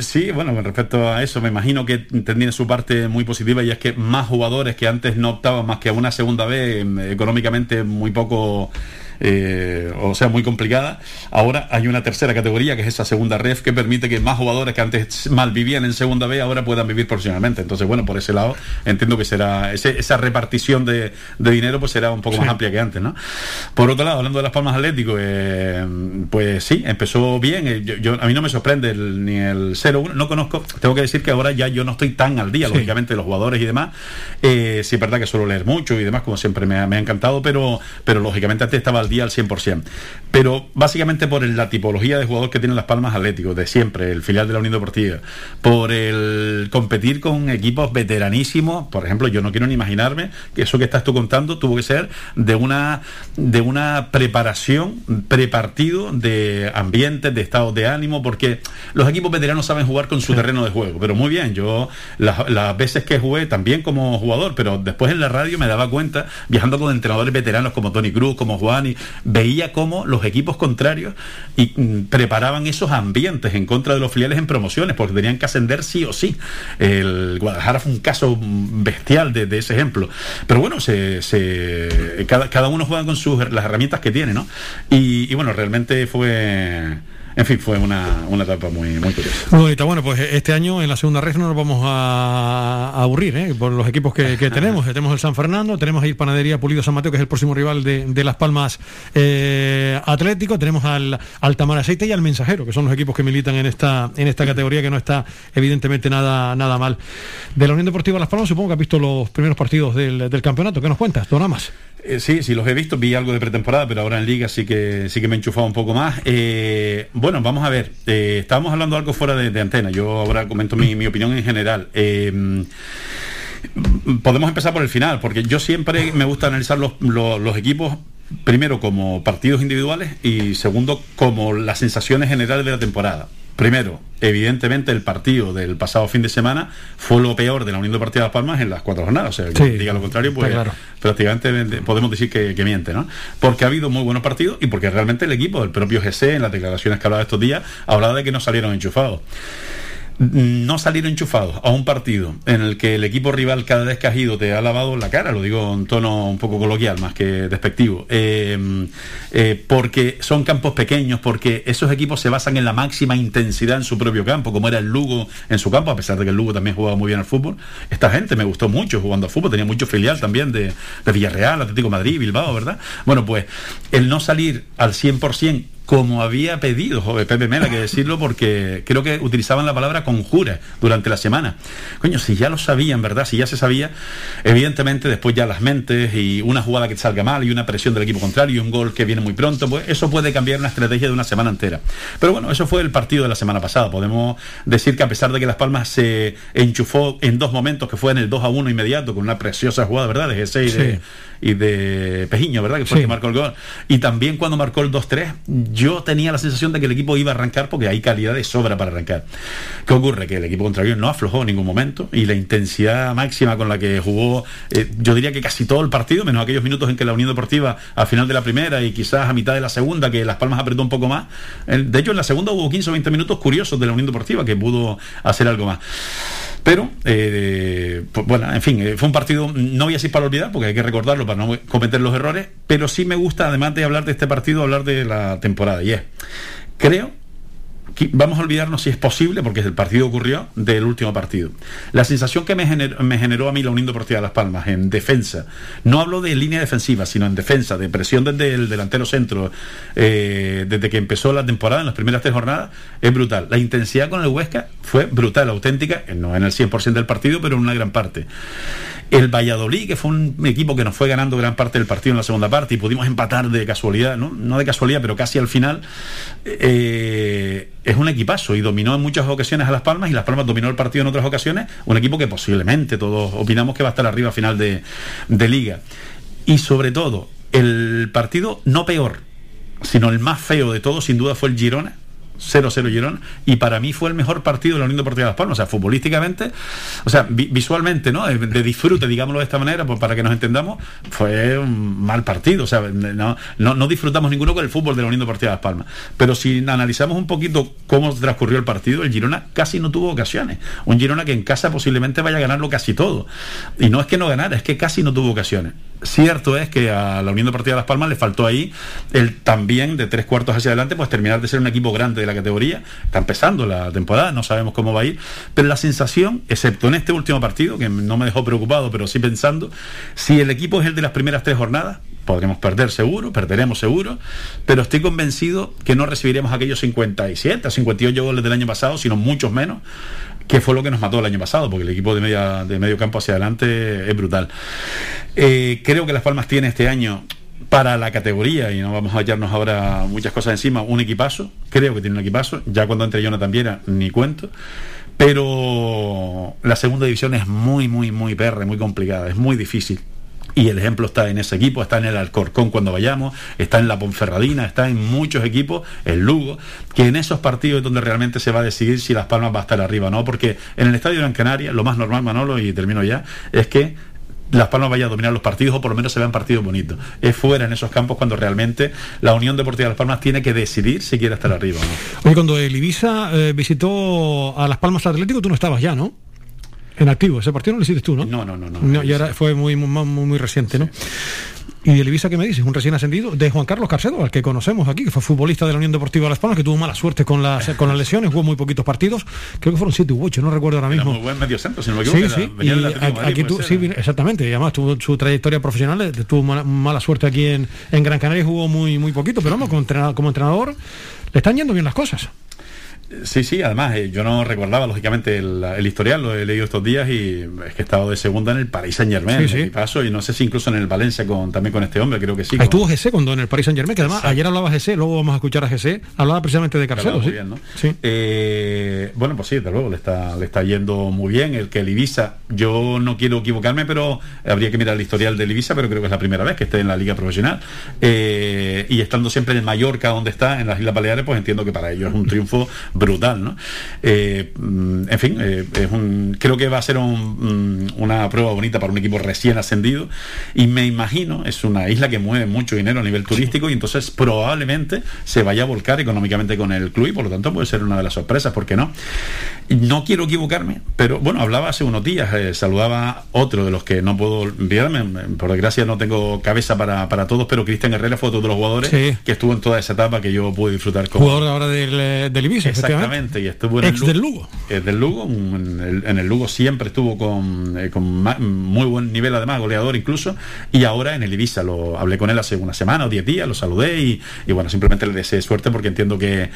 Sí, bueno, con respecto a eso, me imagino que tiene su parte muy positiva y es que más jugadores que antes no optaban más que a una segunda vez, em, económicamente muy poco, eh, o sea, muy complicada, ahora hay una tercera categoría que es esa segunda ref que permite que más jugadores que antes mal vivían en segunda B ahora puedan vivir profesionalmente. Entonces, bueno, por ese lado entiendo que será ese- esa repartición de, de dinero pues será un poco más amplia que antes, ¿no? Por otro lado, hablando de las Palmas Atlético, eh, pues sí, empezó bien. eh, yo- yo- a mí no me sorprende el- ni el 0-1. No conozco, tengo que decir que ahora ya yo no estoy tan al día, Sí. lógicamente, de los jugadores y demás. Eh, sí, es verdad que suelo leer mucho y demás, como siempre me ha, me ha encantado, pero, pero lógicamente antes estaba al día al 100%. Pero básicamente por la tipología de jugador que tienen las Palmas Atlético, de siempre, el filial de la Unión Deportiva, por el competir con equipos veteranísimos, por ejemplo, yo no quiero ni imaginarme que eso que estás tú contando tuvo que ser de una, de una preparación prepartido de ambientes, de estados de ánimo, porque los equipos veteranos saben jugar con su terreno de juego, pero muy bien, yo las, las veces que jugué también como jugador, pero después en la radio me daba cuenta, viajando con entrenadores veteranos como Tony Cruz, como Juan, y veía cómo los equipos contrarios y, mm, preparaban esos ambientes en contra de los filiales en promociones, porque tenían que ascender sí o sí. El Guadalajara fue un caso mm, bestial de, ese ejemplo. Pero bueno, cada, uno juega con sus las herramientas que tiene, ¿no? Y bueno, realmente fue, en fin, fue una, una etapa muy, muy curiosa. Bonita. Bueno, pues este año en la segunda red no nos vamos a, a aburrir ¿eh? por los equipos que, que tenemos. Tenemos el San Fernando, tenemos ahí Panadería Pulido San Mateo, que es el próximo rival de, de Las Palmas eh, Atlético, tenemos al, al Tamar Aceite y al Mensajero, que son los equipos que militan en esta, en esta categoría, que no está evidentemente nada, nada mal. De la Unión Deportiva Las Palmas, supongo que has visto los primeros partidos del, del campeonato. ¿Qué nos cuentas, Donamas? Eh, sí, sí, los he visto, vi algo de pretemporada, pero ahora en liga sí que sí que me he enchufado un poco más. Eh, bueno, vamos a ver, eh, estábamos hablando algo fuera de, antena, yo ahora comento mi, opinión en general. Eh, podemos empezar por el final, porque yo siempre me gusta analizar los equipos primero como partidos individuales y segundo como las sensaciones generales de la temporada. Primero, evidentemente el partido del pasado fin de semana fue lo peor de la Unión Deportiva de Las Palmas en las cuatro jornadas. O sea, Sí, diga lo contrario, pues claro. prácticamente podemos decir que, que miente, ¿no? Porque ha habido muy buenos partidos y porque realmente el equipo, el propio GC, en las declaraciones que hablaba estos días, hablaba de que no salieron enchufados no salir enchufados a un partido en el que el equipo rival cada vez que has ido te ha lavado la cara, lo digo en tono un poco coloquial más que despectivo, eh, eh, porque son campos pequeños, porque esos equipos se basan en la máxima intensidad en su propio campo, como era el Lugo en su campo, a pesar de que el Lugo también jugaba muy bien al fútbol. Esta gente me gustó mucho jugando al fútbol, tenía mucho filial también de, de Villarreal, Atlético Madrid, Bilbao, ¿verdad? Bueno, pues el no salir al 100% como había pedido joder, Pepe Mela, que decirlo porque creo que utilizaban la palabra conjura durante la semana. Coño, si ya lo sabían, ¿verdad? Si ya se sabía, evidentemente después ya las mentes y una jugada que salga mal y una presión del equipo contrario y un gol que viene muy pronto, pues eso puede cambiar una estrategia de una semana entera. Pero bueno, eso fue el partido de la semana pasada. Podemos decir que a pesar de que Las Palmas se enchufó en dos momentos, que fue en el 2 a 1 inmediato, con una preciosa jugada, ¿verdad? De G6 y de. Y de Pejiño, ¿verdad? Que fue el que marcó el gol. Y también cuando marcó el 2-3, yo tenía la sensación de que el equipo iba a arrancar porque hay calidad de sobra para arrancar. ¿Qué ocurre? Que el equipo contrario no aflojó en ningún momento y la intensidad máxima con la que jugó, eh, yo diría que casi todo el partido, menos aquellos minutos en que la Unión Deportiva al final de la primera y quizás a mitad de la segunda, que Las Palmas apretó un poco más. El- De hecho, en la segunda hubo 15 o 20 minutos curiosos de la Unión Deportiva que pudo hacer algo más. Pero, eh, pues, bueno, en fin, eh, fue un partido, no voy a decir para olvidar, porque hay que recordarlo para no cometer los errores, pero sí me gusta, además de hablar de este partido, hablar de la temporada. Y es, creo vamos a olvidarnos si es posible, porque el partido ocurrió, del último partido. La sensación que me generó, a mí la Unión Deportiva de Las Palmas en defensa, no hablo de línea defensiva, sino en defensa, de presión desde el delantero centro, eh, desde que empezó la temporada, en las primeras tres jornadas, es brutal. La intensidad con el Huesca fue brutal, auténtica, eh, no en el 100% del partido, pero en una gran parte. El Valladolid, que fue un equipo que nos fue ganando gran parte del partido en la segunda parte y pudimos empatar de casualidad, no, no de casualidad, pero casi al final, eh, es un equipazo y dominó en muchas ocasiones a Las Palmas y Las Palmas dominó el partido en otras ocasiones, un equipo que posiblemente todos opinamos que va a estar arriba a final de, de liga. Y sobre todo, el partido no peor, sino el más feo de todos, sin duda, fue el Girona. 0-0 Girona y para mí fue el mejor partido de la Unión Deportiva de Las Palmas, o sea, futbolísticamente, o sea, vi- visualmente, ¿no? De, de disfrute, digámoslo de esta manera, pues para que nos entendamos, fue un mal partido, o sea, no, no, no disfrutamos ninguno con el fútbol de la Unión Deportiva de Las Palmas. Pero si analizamos un poquito cómo transcurrió el partido, el Girona casi no tuvo ocasiones. Un Girona que en casa posiblemente vaya a ganarlo casi todo. Y no es que no ganara, es que casi no tuvo ocasiones. Cierto es que a la Unión Deportiva de Las Palmas le faltó ahí el también de tres cuartos hacia adelante, pues terminar de ser un equipo grande de la categoría. Está empezando la temporada, no sabemos cómo va a ir, pero la sensación, excepto en este último partido, que no me dejó preocupado, pero sí pensando, si el equipo es el de las primeras tres jornadas, podremos perder seguro, perderemos seguro, pero estoy convencido que no recibiremos aquellos 57, 58 goles del año pasado, sino muchos menos, que fue lo que nos mató el año pasado, porque el equipo de, media, de medio campo hacia adelante es brutal. Eh, creo que Las Palmas tiene este año para la categoría, y no vamos a hallarnos ahora muchas cosas encima, un equipazo, creo que tiene un equipazo, ya cuando entre Jonathan Viera ni cuento, pero la segunda división es muy, muy, muy perra, muy complicada, es muy difícil. Y el ejemplo está en ese equipo, está en el Alcorcón cuando vayamos, está en la Ponferradina, está en muchos equipos, el Lugo, que en esos partidos es donde realmente se va a decidir si Las Palmas va a estar arriba o no, porque en el Estadio Gran Canaria, lo más normal, Manolo, y termino ya, es que las Palmas vaya a dominar los partidos o por lo menos se vean partidos bonitos. Es fuera en esos campos cuando realmente la Unión Deportiva de Las Palmas tiene que decidir si quiere estar arriba o no. Oye, cuando el Ibiza eh, visitó a Las Palmas Atlético, tú no estabas ya, ¿no? En activo, ese partido no lo hiciste tú, ¿no? No, no, no. no. y ahora fue muy, muy, muy, reciente, ¿no? ¿Y del Ibiza qué me dices? Un recién ascendido de Juan Carlos Carcedo, al que conocemos aquí, que fue futbolista de la Unión Deportiva de Las Palmas, que tuvo mala suerte con las, con las lesiones, jugó muy poquitos partidos, creo que fueron siete u ocho, no recuerdo ahora Era mismo. muy buen medio centro, si no me equivoco. Sí, era- sí. Y aquí tú, sí, exactamente. Y además tuvo su trayectoria profesional, eh, tuvo mala, mala suerte aquí en, en Gran Canaria jugó muy, muy poquito, pero vamos, como entrenador, como entrenador le están yendo bien las cosas. Sí, sí, además eh, yo no recordaba lógicamente el, el historial, lo he leído estos días y es que he estado de segunda en el Paris Saint Germain, Sí, sí. paso y no sé si incluso en el Valencia con también con este hombre, creo que sí. Ahí con- estuvo GC cuando en el Paris Saint Germain, que además ayer hablaba GC, luego vamos a escuchar a GC, hablaba precisamente de Carcedo. Muy sí. bien, ¿no? Eh, bueno, pues sí, desde luego le está, le está yendo muy bien. El que el Ibiza, yo no quiero equivocarme, pero habría que mirar el historial del Ibiza, pero creo que es la primera vez que esté en la liga profesional. Eh, y estando siempre en Mallorca, donde está, en las Islas Baleares, pues entiendo que para ellos es un triunfo brutal, ¿no? Eh, mm, en fin, eh, es un, creo que va a ser un, mm, una prueba bonita para un equipo recién ascendido. Y me imagino, es una isla que mueve mucho dinero a nivel turístico y entonces probablemente se vaya a volcar económicamente con el club y por lo tanto puede ser una de las sorpresas, ¿por qué no? No quiero equivocarme, pero bueno, hablaba hace unos días, eh, saludaba a otro de los que no puedo olvidarme, mm, por desgracia no tengo cabeza para, para todos, pero Cristian Herrera fue otro de los jugadores Sí. que estuvo en toda esa etapa que yo pude disfrutar con Jugador ahora del, del Ibiza. Exactamente, y estuvo en el Ex Lu- del Lugo. eh, del Lugo, un- en el, en el Lugo siempre estuvo con, eh, con ma- muy buen nivel, además, goleador incluso, y ahora en el Ibiza, lo hablé con él hace una semana o diez días, lo saludé y, y bueno, simplemente le deseé suerte porque entiendo que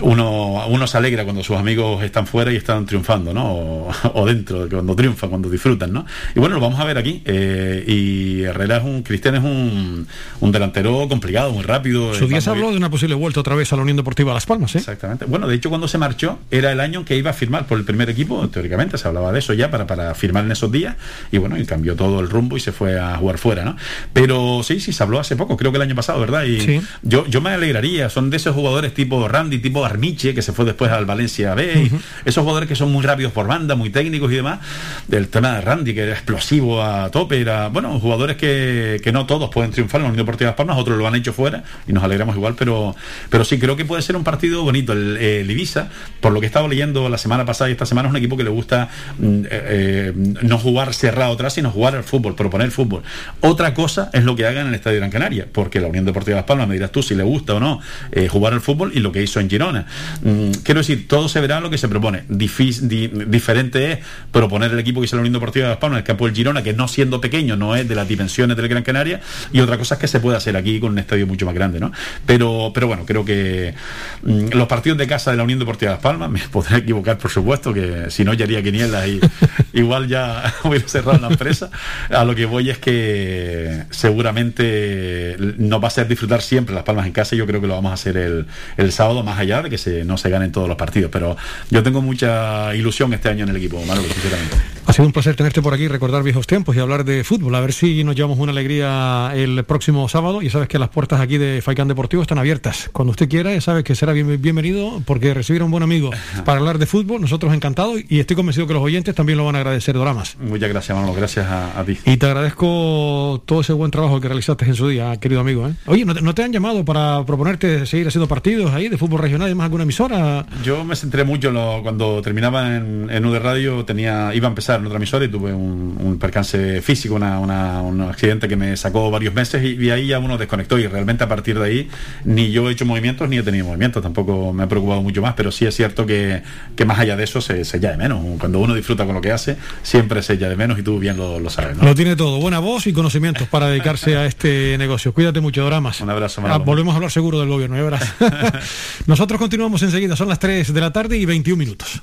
uno, uno se alegra cuando sus amigos están fuera y están triunfando, ¿no? O, o dentro, cuando triunfan, cuando disfrutan, ¿no? Y bueno, lo vamos a ver aquí. eh, y Herrera es un, Cristian es un, un delantero complicado, muy rápido. Su día se habló de una posible vuelta otra vez a la Unión Deportiva Las Palmas, ¿eh? Exactamente. Bueno, de hecho, cuando se marchó, era el año en que iba a firmar por el primer equipo, teóricamente se hablaba de eso ya para, para firmar en esos días, y bueno, y cambió todo el rumbo y se fue a jugar fuera, ¿no? Pero sí, sí, se habló hace poco, creo que el año pasado, ¿verdad? Y Sí. yo, yo me alegraría, son de esos jugadores tipo Randy, tipo Armiche, que se fue después al Valencia B, y esos jugadores que son muy rápidos por banda, muy técnicos y demás, del tema de Randy, que era explosivo a tope, era, bueno, jugadores que, que no todos pueden triunfar en la Unión Deportiva de Las Palmas, otros lo han hecho fuera y nos alegramos igual, pero, pero sí, creo que puede ser un partido bonito. El, el Ibiza, por lo que he estado leyendo la semana pasada y esta semana, es un equipo que le gusta mm, eh, eh, no jugar cerrado atrás, sino jugar al fútbol, proponer fútbol. Otra cosa es lo que hagan en el Estadio Gran Canaria, porque la Unión Deportiva de Las Palmas, me dirás tú si le gusta o no eh, jugar al fútbol y lo que hizo en Girona. Mm, quiero decir, todo se verá lo que se propone. Difí- di- diferente es proponer el equipo que hizo la Unión Deportiva de Las Palmas, el campo del Girona, que no siendo pequeño, no es de las dimensiones del Gran Canaria, y otra cosa es que se puede hacer aquí con un estadio mucho más grande, ¿no? Pero, pero bueno, creo que mm, los partidos de casa de la Unión Deportiva de Las Palmas, me podré equivocar, por supuesto, que si no ya haría quinielas y igual ya hubiera cerrado la empresa. A lo que voy es que seguramente nos va a hacer disfrutar siempre Las Palmas en casa y yo creo que lo vamos a hacer el, el sábado, más allá de que se, no se ganen todos los partidos. Pero yo tengo mucha ilusión este año en el equipo, Manolo, sinceramente. Sido un placer tenerte por aquí, recordar viejos tiempos y hablar de fútbol. A ver si nos llevamos una alegría el próximo sábado. Y sabes que las puertas aquí de Faicán Deportivo están abiertas. Cuando usted quiera, ya sabes que será bien- bienvenido porque recibir a un buen amigo para hablar de fútbol, nosotros encantados y estoy convencido que los oyentes también lo van a agradecer, Doramas. Muchas gracias, Manolo, gracias a, a ti. Y te agradezco todo ese buen trabajo que realizaste en su día, querido amigo. ¿eh? Oye, ¿no te, no te han llamado para proponerte seguir haciendo partidos ahí de fútbol regional y más alguna emisora? Yo me centré mucho en lo- cuando terminaba en, en UD Radio, tenía, iba a empezar en otra emisora y tuve un, un percance físico, una- una- un accidente que me sacó varios meses y, y ahí ya uno desconectó y realmente a partir de ahí ni yo he hecho movimientos ni he tenido movimientos, tampoco me ha preocupado mucho más, pero sí es cierto que, que más allá de eso se, se echa de menos. Cuando uno disfruta con lo que hace, siempre se echa de menos y tú bien lo, lo sabes. ¿no? Lo tiene todo, buena voz y conocimientos para dedicarse a este negocio. Cuídate mucho, Doramas. Un abrazo, Ah, volvemos a hablar seguro del gobierno, verás. Nosotros continuamos enseguida, son las 3 de la tarde y 21 minutos.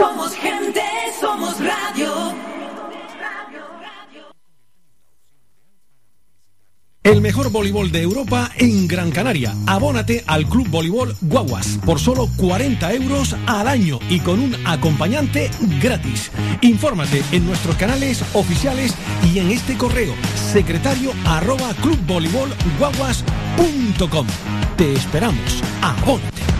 Somos gente, somos radio. El mejor voleibol de Europa en Gran Canaria. Abónate al Club Voleibol Guaguas por solo 40 euros al año y con un acompañante gratis. Infórmate en nuestros canales oficiales y en este correo secretario arroba. Te esperamos. Abónate.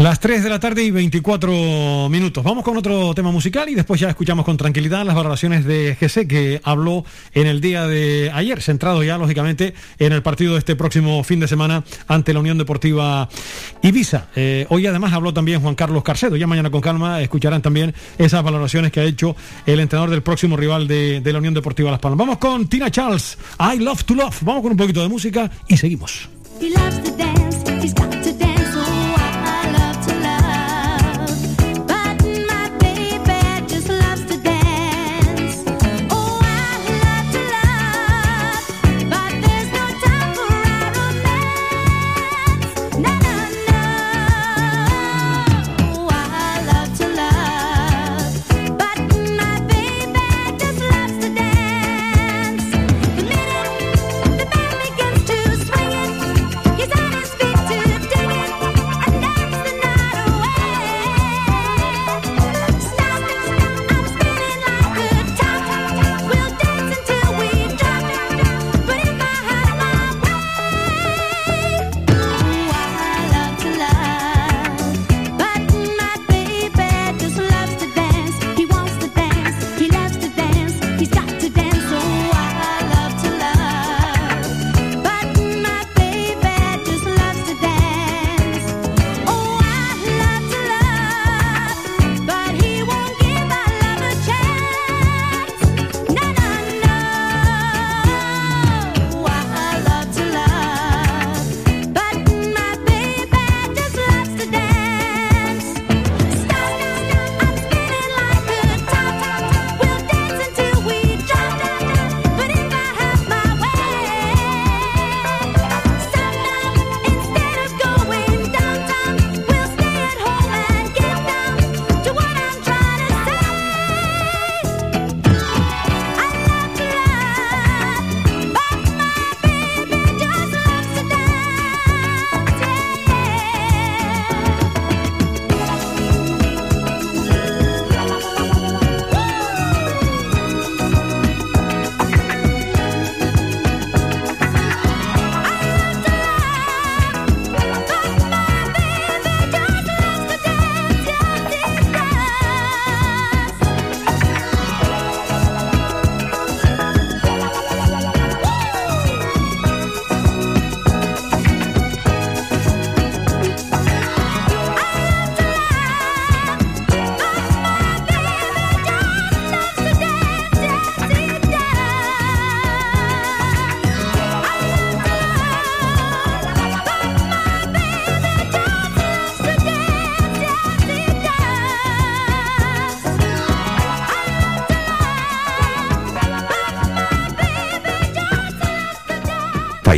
Las Las 3 de la tarde y 24 minutos. Vamos con otro tema musical y después ya escuchamos con tranquilidad las valoraciones de GC que habló en el día de ayer, centrado ya lógicamente en el partido de este próximo fin de semana ante la Unión Deportiva Ibiza. Eh, hoy además habló también Juan Carlos Carcedo. Ya mañana con calma escucharán también esas valoraciones que ha hecho el entrenador del próximo rival de, la Unión Deportiva Las Palmas. Vamos con Tina Charles, I Love to Love. Vamos con un poquito de música y seguimos.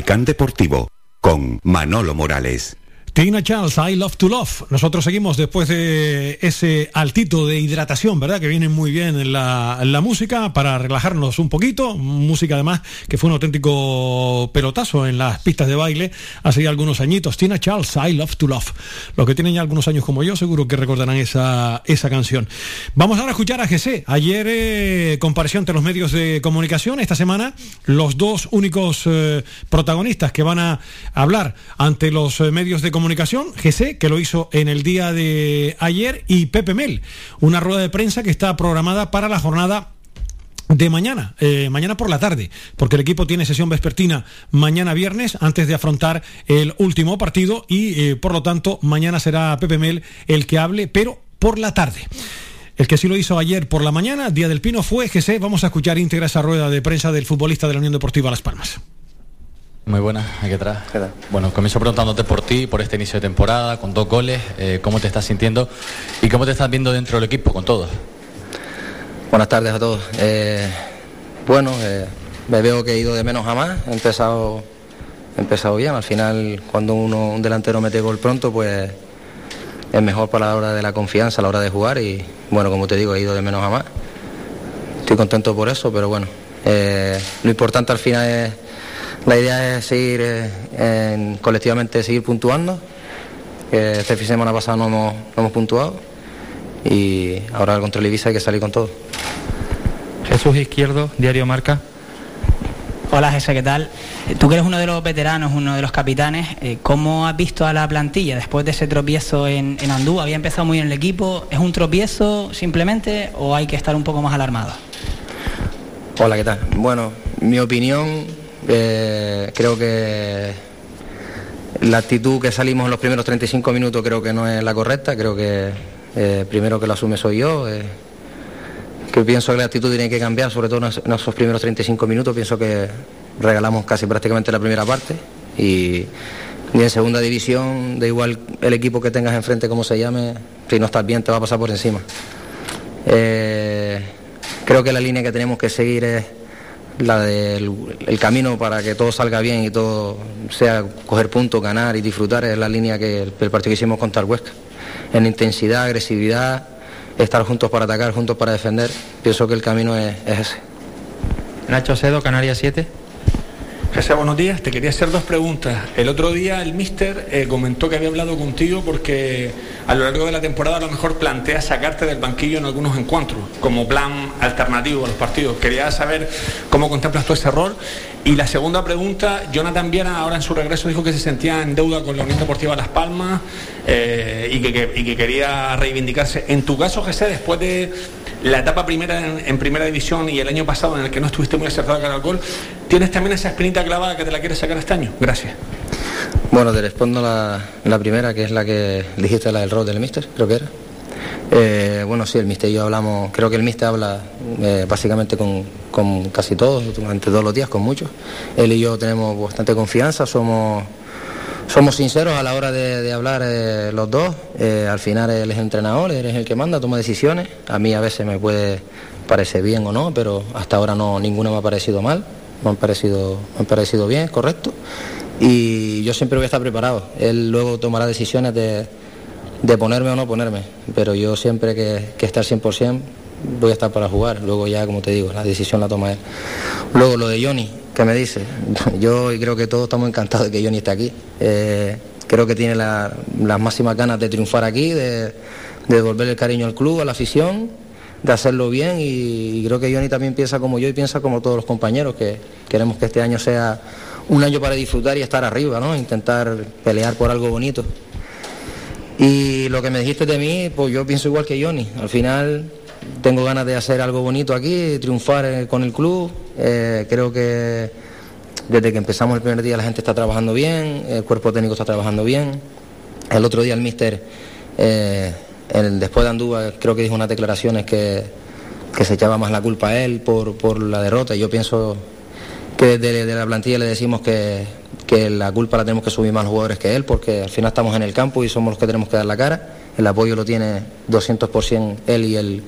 Faikán Deportivo con Manolo Morales. Tina Charles, I Love to Love. Nosotros seguimos después de ese altito de hidratación, ¿verdad? Que viene muy bien en la, música para relajarnos un poquito. Música además que fue un auténtico pelotazo en las pistas de baile hace ya algunos añitos. Tina Charles, I Love to Love. Los que tienen ya algunos años como yo seguro que recordarán esa, esa canción. Vamos ahora a escuchar a GC. Ayer eh, compareció ante los medios de comunicación. Esta semana los dos únicos eh, protagonistas que van a hablar ante los eh, medios de comunicación, GC, que lo hizo en el día de ayer, y Pepe Mel, una rueda de prensa que está programada para la jornada de mañana, eh, mañana por la tarde, porque el equipo tiene sesión vespertina mañana viernes antes de afrontar el último partido y eh, por lo tanto mañana será Pepe Mel el que hable, pero por la tarde. El que sí lo hizo ayer por la mañana, Día del Pino, fue GC. Vamos a escuchar íntegra esa rueda de prensa del futbolista de la Unión Deportiva Las Palmas. Muy buenas, aquí atrás. Bueno, comienzo preguntándote por ti, por este inicio de temporada, con dos goles, eh, cómo te estás sintiendo y cómo te estás viendo dentro del equipo, con todos. Buenas tardes a todos. Eh, bueno, eh, me veo que he ido de menos a más. He empezado, he empezado bien. Al final, cuando uno, un delantero mete gol pronto, pues es mejor para la hora de la confianza, a la hora de jugar. Y bueno, como te digo, he ido de menos a más. Estoy contento por eso, pero bueno, lo importante al final es, la idea es seguir eh, en- colectivamente seguir puntuando. que este fin de semana pasado no hemos, no hemos puntuado y ahora contra el Ibiza hay que salir con todo. Jesús Izquierdo, Diario Marca. Hola Jesse, ¿qué tal? Eh, Tú que eres uno de los veteranos, uno de los capitanes, eh, ¿cómo has visto a la plantilla después de ese tropiezo en, en Andú? Había empezado muy bien el equipo, ¿es un tropiezo simplemente o hay que estar un poco más alarmado? Hola, ¿qué tal? Bueno, mi opinión, eh, creo que la actitud que salimos en los primeros 35 minutos creo que no es la correcta, creo que eh, primero que lo asume soy yo, eh, que pienso que la actitud tiene que cambiar, sobre todo en esos- primeros 35 minutos, pienso que regalamos casi prácticamente la primera parte y, y en segunda división, da igual el equipo que tengas enfrente, como se llame, si no estás bien te va a pasar por encima. Eh, creo que la línea que tenemos que seguir es la del el camino para que todo salga bien y todo sea coger puntos, ganar y disfrutar, es la línea que el, el partido que hicimos contra el Huesca. En intensidad, agresividad, estar juntos para atacar, juntos para defender, pienso que el camino es, es ese. Nacho Cedo, Canarias 7. José, buenos días. Te quería hacer dos preguntas. El otro día el mister eh, comentó que había hablado contigo porque a lo largo de la temporada a lo mejor plantea sacarte del banquillo en algunos encuentros, como plan alternativo a los partidos. Quería saber cómo contemplas tú ese rol. Y la segunda pregunta, Jonathan Viera ahora en su regreso dijo que se sentía en deuda con la Unión Deportiva Las Palmas eh, y, que, quería reivindicarse. En tu caso, José, después de la etapa primera en, en primera división y el año pasado en el que no estuviste muy acertado cara al gol, ¿tienes también esa espinita clavada que te la quieres sacar este año? Gracias. Bueno, te respondo la, la primera, que es la que dijiste, la del rol del mister, creo que era. Eh, bueno, sí, el mister y yo hablamos, creo que el mister habla eh, básicamente con, casi todos, durante todos los días, con muchos. Él y yo tenemos bastante confianza, somos, somos sinceros a la hora de, hablar eh, los dos. Al final él es el entrenador, él es el que manda, toma decisiones. A mí a veces me puede parecer bien o no, pero hasta ahora no, ninguna me ha parecido mal, me han parecido, me han parecido bien, correcto y yo siempre voy a estar preparado. Él luego tomará decisiones de, de ponerme o no ponerme, pero yo siempre que, que esté al 100% voy a estar para jugar. Luego ya, como te digo, la decisión la toma él. Luego lo de Johnny, que me dice, yo creo que todos estamos encantados de que Johnny esté aquí. Eh, creo que tiene la- las máximas ganas de triunfar aquí, de, de devolver el cariño al club, a la afición, de hacerlo bien y, y creo que Johnny también piensa como yo y piensa como todos los compañeros, que queremos que este año sea un año para disfrutar y estar arriba, ¿no? Intentar pelear por algo bonito. Y lo que me dijiste de mí, pues yo pienso igual que Johnny. Al final tengo ganas de hacer algo bonito aquí, triunfar eh, con el club. Eh, creo que desde que empezamos el primer día la gente está trabajando bien, el cuerpo técnico está trabajando bien. El otro día el míster, eh, el- después de Andúa, creo que dijo unas declaraciones que, que se echaba más la culpa a él por, por la derrota. Yo pienso que desde de la plantilla le decimos que, que la culpa la tenemos que subir más los jugadores que él, porque al final estamos en el campo y somos los que tenemos que dar la cara. El apoyo lo tiene 200% él y el,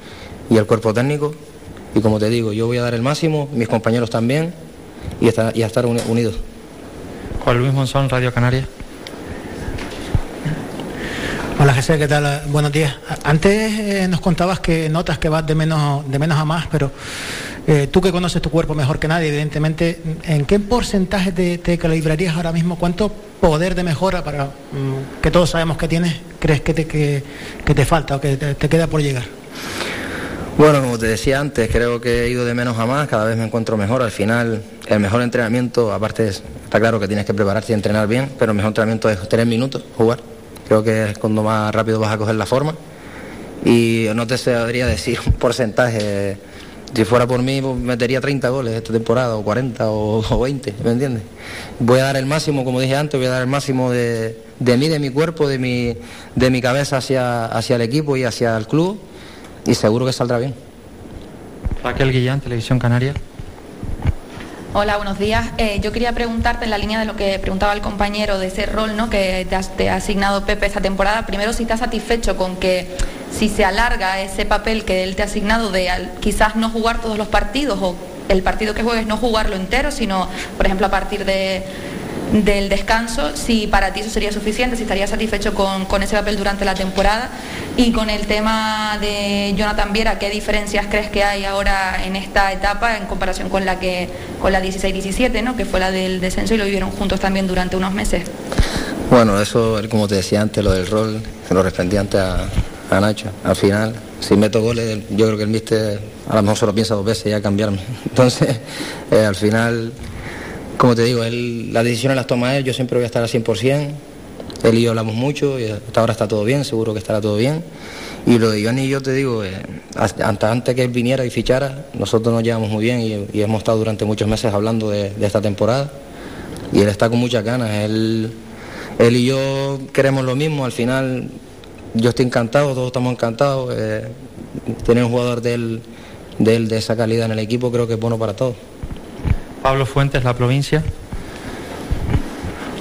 y el cuerpo técnico. Y como te digo, yo voy a dar el máximo, mis compañeros también, y, estar- y a estar uni- unidos. Juan Luis Monzón, Radio Canarias. Hola José, ¿qué tal? Buenos días. Antes eh, nos contabas que notas que vas de menos, de menos a más, pero eh, tú que conoces tu cuerpo mejor que nadie, evidentemente, ¿en qué porcentaje te, te calibrarías ahora mismo? ¿Cuánto poder de mejora para mm, que todos sabemos que tienes, crees que te, que, que te falta o que te, queda por llegar? Bueno, como te decía antes, creo que he ido de menos a más, cada vez me encuentro mejor. Al final, el mejor entrenamiento, aparte es- está claro que tienes que prepararte y entrenar bien, pero el mejor entrenamiento es tener minutos, jugar. Creo que es cuando más rápido vas a coger la forma. Y no te sabría decir un porcentaje. Si fuera por mí, pues, metería 30 goles esta temporada, o 40, o, o 20, ¿me entiendes? Voy a dar el máximo, como dije antes, voy a dar el máximo de, de mí, de mi cuerpo, de mi, de mi cabeza hacia, hacia el equipo y hacia el club, y seguro que saldrá bien. Raquel Guillán, Televisión Canaria. Hola, buenos días. Eh, yo quería preguntarte en la línea de lo que preguntaba el compañero de ese rol ¿no? que te, has- te ha asignado Pepe esta temporada. Primero, si estás satisfecho con que si se alarga ese papel que él te ha asignado de quizás no jugar todos los partidos o el partido que juegues no jugarlo entero, sino, por ejemplo, a partir de, del descanso, si para ti eso sería suficiente, si estarías satisfecho con, con ese papel durante la temporada. Y con el tema de Jonathan Viera, ¿qué diferencias crees que hay ahora en esta etapa en comparación con la que con la 16-17, ¿no? que fue la del descenso y lo vivieron juntos también durante unos meses? Bueno, eso, como te decía antes, lo del rol, se lo respondí antes a, a Nacho. Al final, si meto goles, yo creo que el míster a lo mejor se lo piensa dos veces ya cambiarme. Entonces, eh, al final, como te digo, él, las decisiones las toma él, yo siempre voy a estar al 100%. Él y yo hablamos mucho y hasta ahora está todo bien, seguro que estará todo bien. Y lo de Johnny, yo te digo, eh, hasta antes que él viniera y fichara, nosotros nos llevamos muy bien y, y hemos estado durante muchos meses hablando de, de esta temporada. Y él está con muchas ganas. Él, él y yo queremos lo mismo. Al final, yo estoy encantado, todos estamos encantados. eh, tener un jugador de de de esa calidad en el equipo creo que es bueno para todos. Pablo Fuentes, la provincia.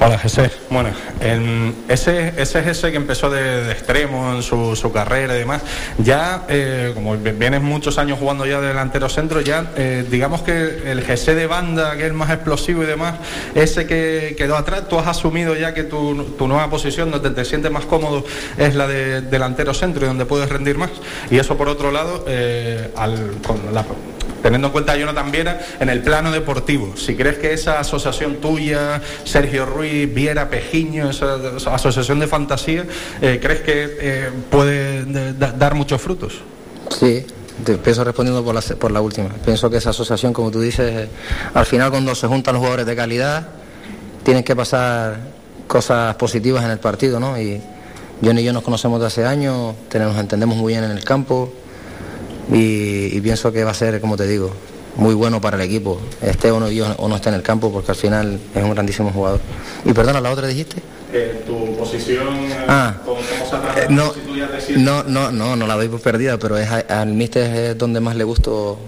Hola, José. Bueno, en ese, ese Jesse que empezó de, extremo en su, su carrera y demás, ya, eh, como vi- vienes muchos años jugando ya de delantero centro, ya eh, digamos que el Jesse de banda, que es más explosivo y demás, ese que quedó atrás, tú has asumido ya que tu, tu nueva posición, donde te sientes más cómodo, es la de delantero centro y donde puedes rendir más. Y eso, por otro lado, eh, al, con la- teniendo en cuenta a Jonathan Viera en el plano deportivo. Si crees que esa asociación tuya, Sergio Ruiz, Viera, Pejiño, esa, asociación de fantasía, eh, ¿crees que eh, puede de- da- dar muchos frutos? Sí, te pienso respondiendo por la, por la última. Pienso que esa asociación, como tú dices, eh, al final cuando se juntan los jugadores de calidad, tienen que pasar cosas positivas en el partido, ¿no? Y Johnny y yo nos conocemos de hace años, tenemos- nos entendemos muy bien en el campo y, y pienso que va a ser, como te digo, muy bueno para el equipo, esté o no, o no esté en el campo, porque al final es un grandísimo jugador. Y perdona, ¿la otra dijiste? tu posición, Ah. ¿cómo, cómo se ha Eh, no, no, no, no, no la doy por perdida, pero es al míster es donde más le gusto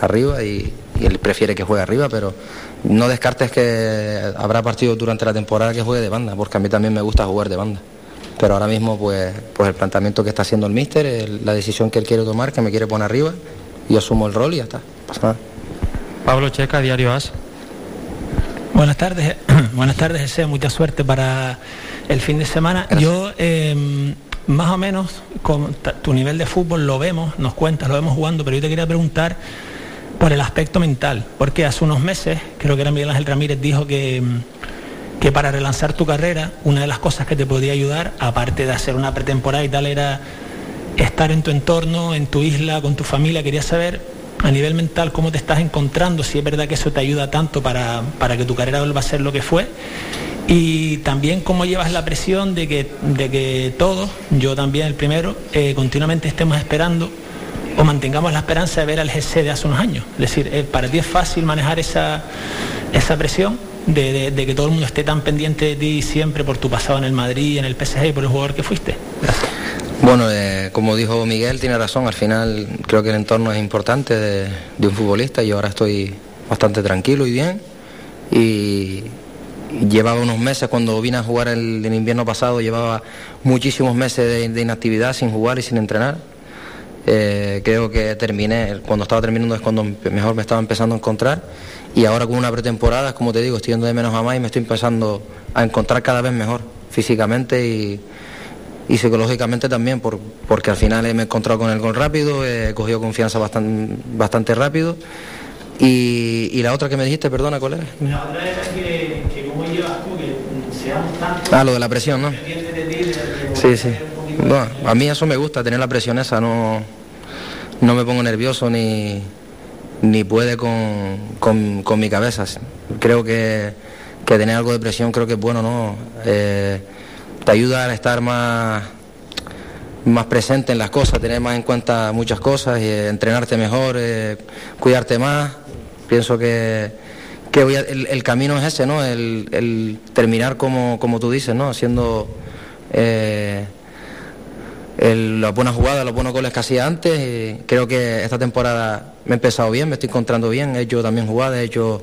arriba y, y él prefiere que juegue arriba, pero no descartes que habrá partidos durante la temporada que juegue de banda, porque a mí también me gusta jugar de banda. Pero ahora mismo, pues, pues el planteamiento que está haciendo el míster, el- la decisión que él quiere tomar, que me quiere poner arriba, yo asumo el rol y ya está, pasa nada. Pablo Checa, Diario As. Buenas tardes, buenas tardes, deseo mucha suerte para el fin de semana. Yo, eh, más o menos, con tu nivel de fútbol lo vemos, nos cuentas, lo vemos jugando, pero yo te quería preguntar por el aspecto mental, porque hace unos meses, creo que era Miguel Ángel Ramírez, dijo que, mm, que para relanzar tu carrera, una de las cosas que te podía ayudar, aparte de hacer una pretemporada y tal, era estar en tu entorno, en tu isla, con tu familia. Quería saber a nivel mental cómo te estás encontrando, si es verdad que eso te ayuda tanto para, para que tu carrera vuelva a ser lo que fue. Y también cómo llevas la presión de que, de que todos, yo también el primero, eh, continuamente estemos esperando o mantengamos la esperanza de ver al GC de hace unos años. Es decir, eh, para ti es fácil manejar esa, esa presión de, de- que todo el mundo esté tan pendiente de ti siempre por tu pasado en el Madrid, en el PSG por el jugador que fuiste. Bueno, eh, como dijo Miguel, tiene razón. Al final creo que el entorno es importante de, un futbolista y ahora estoy bastante tranquilo y bien. Y llevaba unos meses, cuando vine a jugar el, invierno pasado, llevaba muchísimos meses de inactividad sin jugar y sin entrenar. Eh, creo que terminé, cuando estaba terminando es cuando mejor me estaba empezando a encontrar. Y ahora con una pretemporada, como te digo, estoy yendo de menos a más y me estoy empezando a encontrar cada vez mejor físicamente y, y psicológicamente también, por- porque al final me he encontrado con el gol rápido, he cogido confianza bastante, bastante rápido. Y, y la otra que me dijiste, perdona, ¿cuál? La otra es que, que cómo llevas tú que seamos tantos Ah, lo de la presión, ¿no? Sí, sí. Bueno, a mí eso me gusta, tener la presión esa, no, no me pongo nervioso ni, ni puede con, con- con mi cabeza. Creo que, que tener algo de presión creo que es bueno, ¿no? Eh, te ayuda a estar más, más presente en las cosas, tener más en cuenta muchas cosas, eh, entrenarte mejor, eh, cuidarte más. Pienso que, que voy a- el, camino es ese, ¿no? El, terminar como, como tú dices, ¿no? Haciendo el- las buenas jugadas, los buenos goles que hacía antes. y creo que esta temporada me he empezado bien, me estoy encontrando bien, he hecho también jugadas, he hecho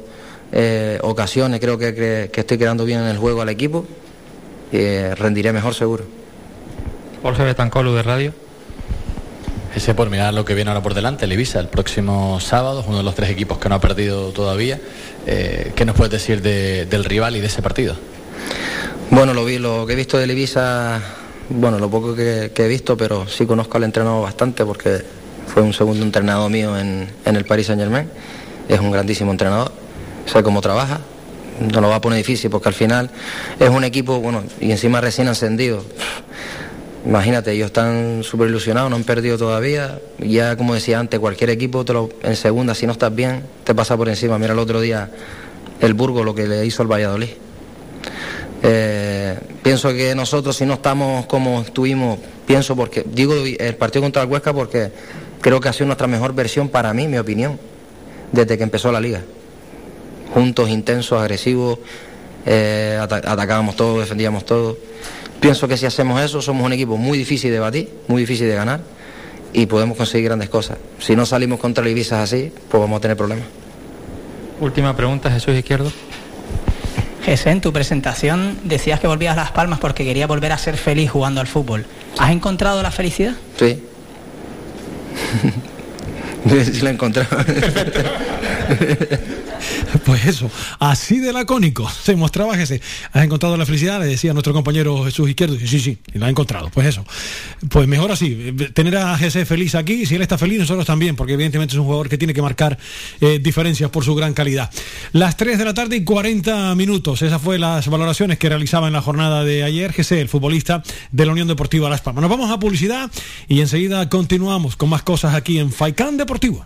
eh, ocasiones, creo que, que- que estoy quedando bien en el juego al equipo y eh, rendiré mejor seguro. Jorge Betancolo de Radio. Ese por mirar lo que viene ahora por delante, el Ibiza, el próximo sábado, es uno de los tres equipos que no ha perdido todavía. Eh, ¿Qué nos puedes decir de- del rival y de ese partido? Bueno, lo vi, lo que he visto del Ibiza, bueno, lo poco que, he visto, pero sí conozco al entrenador bastante porque fue un segundo entrenador mío en, en el Paris Saint Germain. Es un grandísimo entrenador, sé cómo trabaja, no lo va a poner difícil porque al final es un equipo, bueno, y encima recién encendido. Imagínate, ellos están súper ilusionados, no han perdido todavía. Ya, como decía antes, cualquier equipo lo- en segunda, si no estás bien, te pasa por encima. Mira, el otro día el Burgo lo que le hizo al Valladolid. Eh, pienso que nosotros si no estamos como estuvimos, pienso porque, digo el partido contra el Huesca porque creo que ha sido nuestra mejor versión para mí, mi opinión, desde que empezó la liga. Juntos, intensos, agresivos, eh, ata- atacábamos todo, defendíamos todo. Pienso que si hacemos eso somos un equipo muy difícil de batir, muy difícil de ganar y podemos conseguir grandes cosas. Si no salimos contra el Ibiza así, pues vamos a tener problemas. Última pregunta, Jesús Izquierdo. José, en tu presentación decías que volvías a Las Palmas porque querías volver a ser feliz jugando al fútbol. ¿Has encontrado la felicidad? Sí. sí la he encontrado. Pues eso, así de lacónico se mostraba que has encontrado la felicidad, le decía nuestro compañero Jesús Izquierdo, y sí, sí, y la ha encontrado. Pues eso, pues mejor así, eh, tener a Jesús feliz aquí, si él está feliz, nosotros también, porque evidentemente es un jugador que tiene que marcar eh, diferencias por su gran calidad. Las 3 de la tarde y 40 minutos, esas fue las valoraciones que realizaba en la jornada de ayer Jesús, el futbolista de la Unión Deportiva Las Palmas. Nos vamos a publicidad y enseguida continuamos con más cosas aquí en Faicán Deportivo.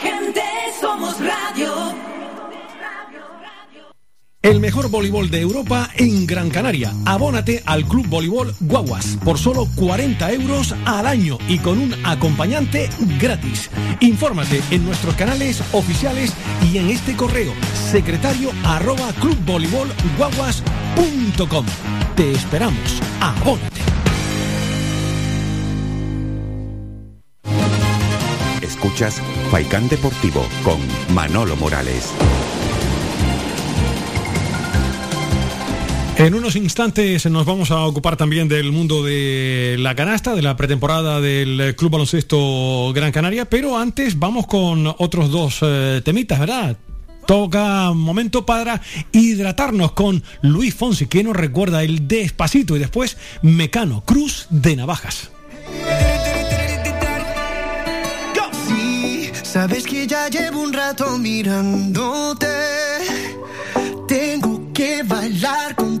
El mejor voleibol de Europa en Gran Canaria. Abónate al Club Voleibol Guaguas por solo 40 euros al año y con un acompañante gratis. Infórmate en nuestros canales oficiales y en este correo secretario arroba clubvoleibolguaguas.com. Te esperamos. Abónate. Escuchas Faikán Deportivo con Manolo Morales. En unos instantes nos vamos a ocupar también del mundo de la canasta, de la pretemporada del Club Baloncesto Gran Canaria, pero antes vamos con otros dos eh, temitas, ¿verdad? Toca momento para hidratarnos con Luis Fonsi, que nos recuerda el despacito y después Mecano, Cruz de Navajas. Sí, sabes que ya llevo un rato mirándote. Tengo que bailar contigo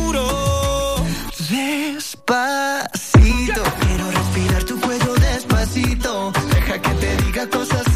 Despacito, quiero respirar tu cuello despacito. Deja que te diga cosas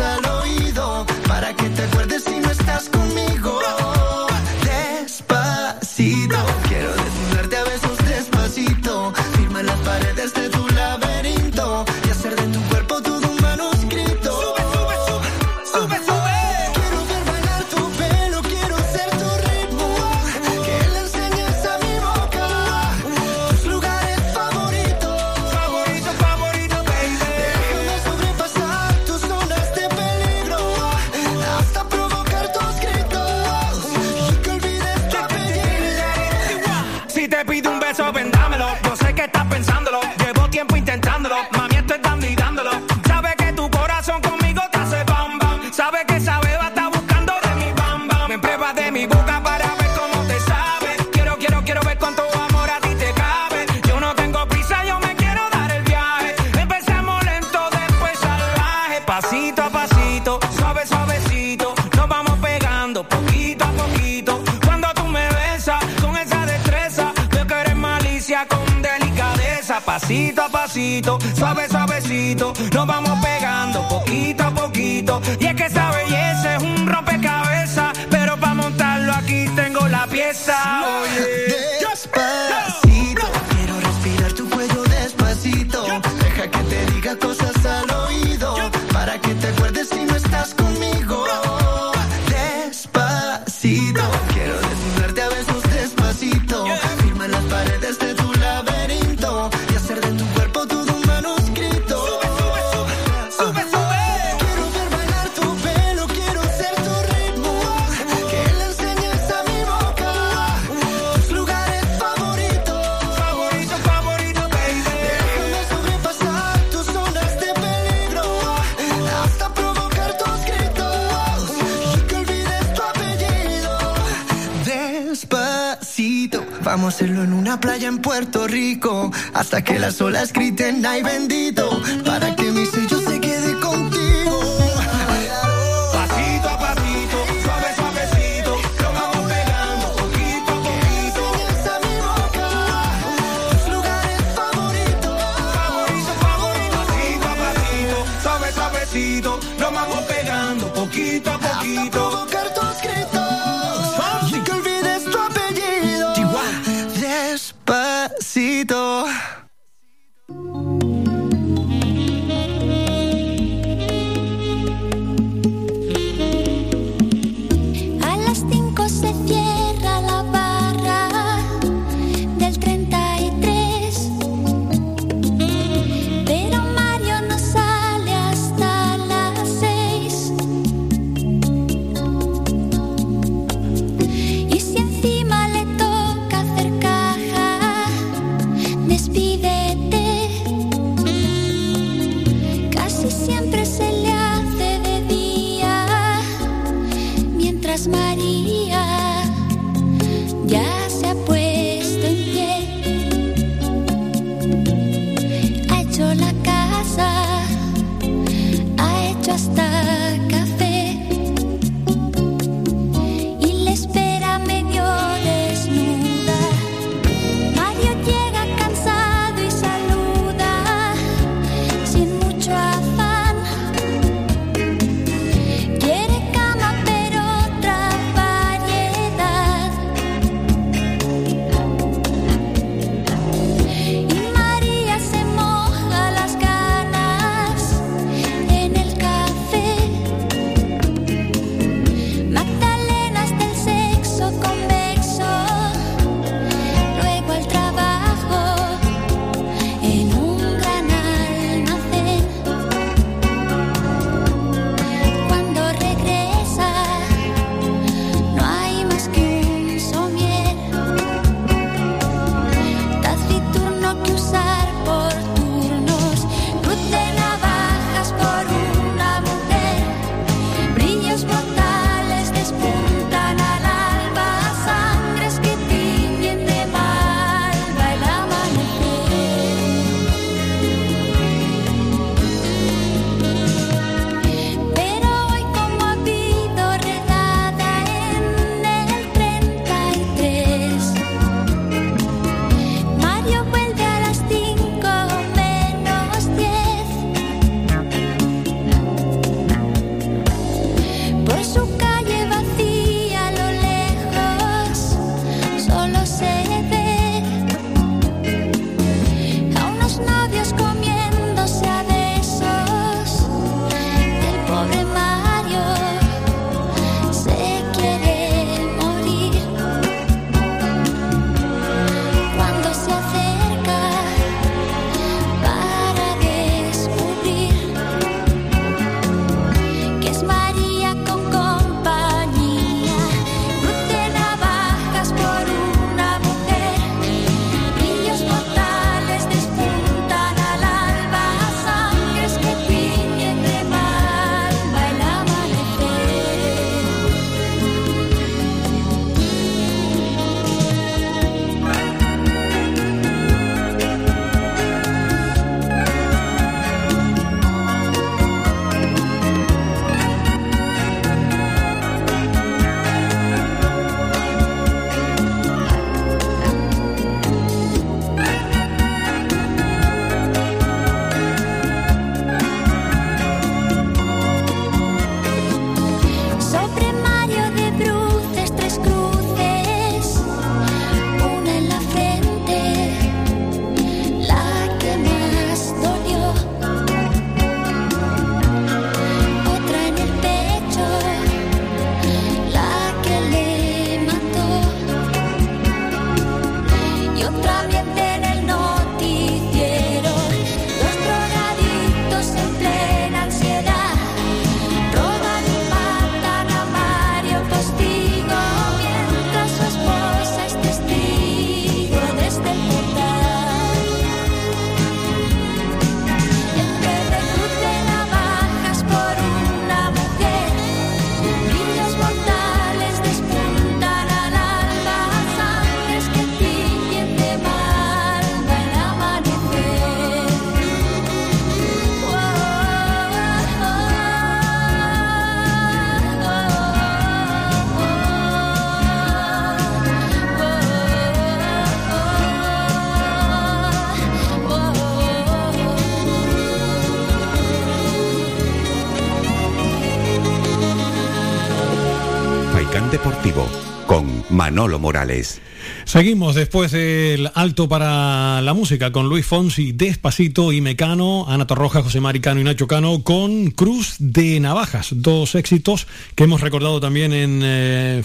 Faicán Deportivo con Manolo Morales. Seguimos después del alto para la música con Luis Fonsi, Despacito y Mecano, Ana Torroja, José Maricano y Nacho Cano con Cruz de Navajas, dos éxitos que hemos recordado también en eh,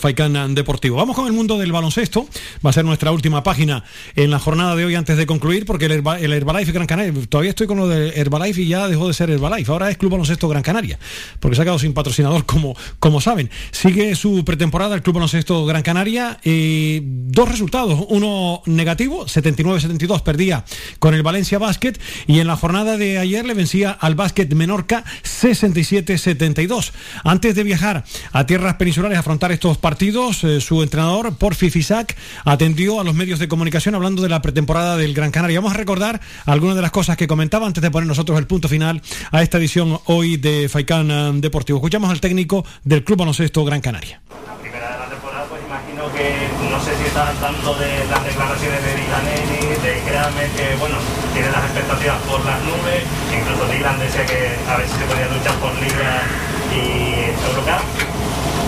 Deportivo. Vamos con el mundo del baloncesto, va a ser nuestra última página en la jornada de hoy antes de concluir porque el Herbalife Gran Canaria, todavía estoy con lo de Herbalife y ya dejó de ser Herbalife, ahora es Club Baloncesto Gran Canaria, porque se ha quedado sin patrocinador como, como saben. Sigue su pretemporada el Club Baloncesto Gran Canaria, eh, dos resultados, uno negativo, 79-72 perdía con el Valencia Basket y en la jornada de ayer le vencía al Basket Menorca 67-72. Antes de viajar a tierras peninsulares a afrontar estos partidos, eh, su entrenador, Porfi Fisac, atendió a los medios de comunicación hablando de la pretemporada del Gran Canaria. Vamos a recordar algunas de las cosas que comentaba antes de poner nosotros el punto final a esta edición hoy de Faikán eh, Deportivo. Escuchamos al técnico del Club Baloncesto Gran Canaria. primera de la temporada, al tanto de las declaraciones de Dylan Ennis, de créanme que, bueno, tiene las expectativas por las nubes, incluso Dylan decía que a ver si se podía luchar por Liga y Eurocup.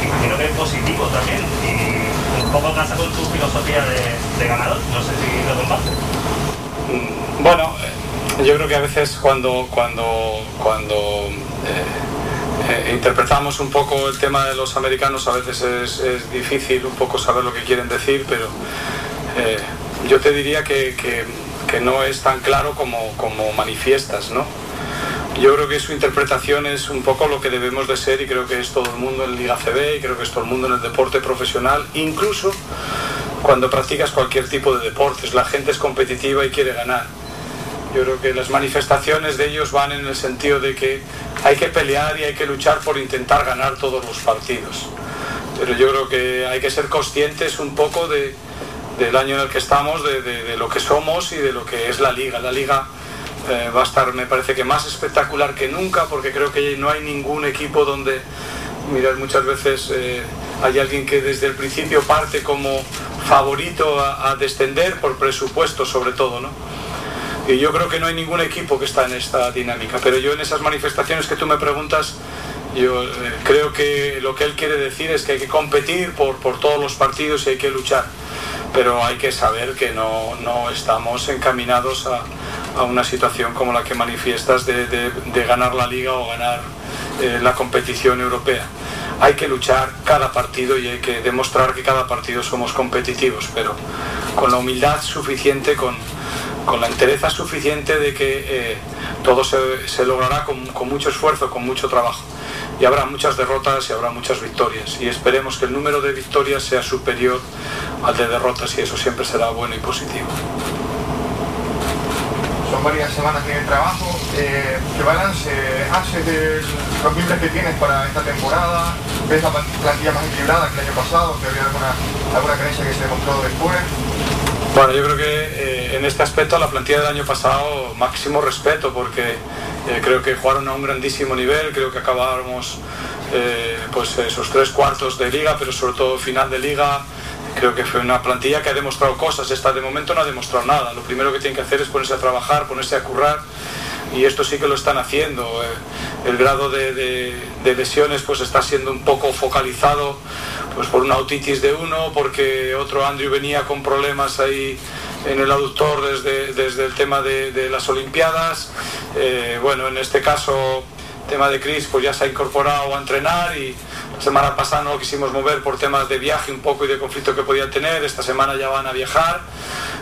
Imagino que es positivo también y un poco casa con tu filosofía de, ganador, no sé si lo compartes. Bueno, eh, yo creo que a veces cuando, cuando, cuando eh, eh, interpretamos un poco el tema de los americanos, a veces es, difícil un poco saber lo que quieren decir, pero eh, yo te diría que, que- que no es tan claro como, como manifiestas, ¿no? Yo creo que su interpretación es un poco lo que debemos de ser y creo que es todo el mundo en Liga CB y creo que es todo el mundo en el deporte profesional, incluso cuando practicas cualquier tipo de deportes. La gente es competitiva y quiere ganar. Yo creo que las manifestaciones de ellos van en el sentido de que hay que pelear y hay que luchar por intentar ganar todos los partidos. Pero yo creo que hay que ser conscientes un poco de, del año en el que estamos, de, de- lo que somos y de lo que es la liga. La liga eh, va a estar, me parece que más espectacular que nunca, porque creo que no hay ningún equipo donde, mirad, muchas veces eh, hay alguien que desde el principio parte como favorito a, a descender por presupuesto sobre todo, ¿no? Y yo creo que no hay ningún equipo que está en esta dinámica, pero yo en esas manifestaciones que tú me preguntas, yo eh, creo que lo que él quiere decir es que hay que competir por, por todos los partidos y hay que luchar, pero hay que saber que no, no estamos encaminados a, a una situación como la que manifiestas de, de- de ganar la liga o ganar eh, la competición europea. Hay que luchar cada partido y hay que demostrar que cada partido somos competitivos, pero con la humildad suficiente, con, con la entereza suficiente de que eh, todo se, se logrará con, con mucho esfuerzo, con mucho trabajo. Y habrá muchas derrotas y habrá muchas victorias. Y esperemos que el número de victorias sea superior al de derrotas y eso siempre será bueno y positivo. Son varias semanas en el trabajo. Eh, ¿Qué balance haces de los miembros que tienes para esta temporada? ¿Ves la plan- plantilla más equilibrada que el año pasado? ¿Que había alguna, alguna carencia que se demostró después? Bueno, yo creo que eh, en este aspecto a la plantilla del año pasado máximo respeto porque eh, creo que jugaron a un grandísimo nivel, creo que acabamos eh, pues esos tres cuartos de liga, pero sobre todo final de liga. Creo que fue una plantilla que ha demostrado cosas, esta de momento no ha demostrado nada. Lo primero que tienen que hacer es ponerse a trabajar, ponerse a currar y esto sí que lo están haciendo. Eh, El grado de, de- de lesiones pues está siendo un poco focalizado pues por una autitis de uno, porque otro Andrew venía con problemas ahí en el aductor desde, desde el tema de, las Olimpiadas. Eh, bueno, en este caso, tema de Chris pues ya se ha incorporado a entrenar y la semana pasada no lo quisimos mover por temas de viaje un poco y de conflicto que podían tener. Esta semana ya van a viajar.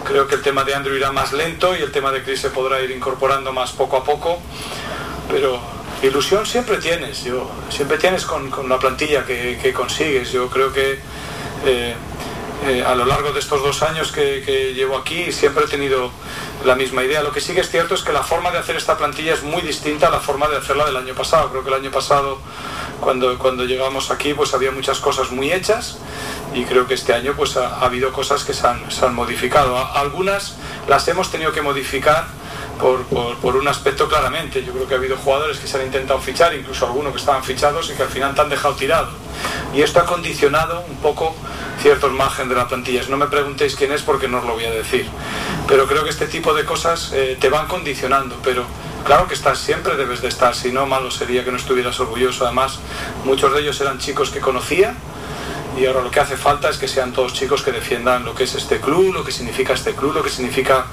Creo que el tema de Andrew irá más lento y el tema de Chris se podrá ir incorporando más poco a poco. Pero ilusión siempre tienes, yo, siempre tienes con, con la plantilla que, que consigues. Yo creo que eh, eh, a lo largo de estos dos años que, que llevo aquí siempre he tenido la misma idea. Lo que sí que es cierto es que la forma de hacer esta plantilla es muy distinta a la forma de hacerla del año pasado. Creo que el año pasado, cuando, cuando llegamos aquí, pues había muchas cosas muy hechas y creo que este año pues ha, ha habido cosas que se han, se han modificado. Algunas las hemos tenido que modificar por, un aspecto claramente. Yo creo que ha habido jugadores que se han intentado fichar, incluso algunos que estaban fichados y que al final te han dejado tirado. Y esto ha condicionado un poco ciertos margen de la plantilla. No me preguntéis quién es porque no os lo voy a decir. Pero creo que este tipo de cosas eh, te van condicionando. Pero claro que estás, siempre debes de estar. Si no, malo sería que no estuvieras orgulloso. Además, muchos de ellos eran chicos que conocía y ahora lo que hace falta es que sean todos chicos que defiendan lo que es este club, lo que significa este club, lo que significa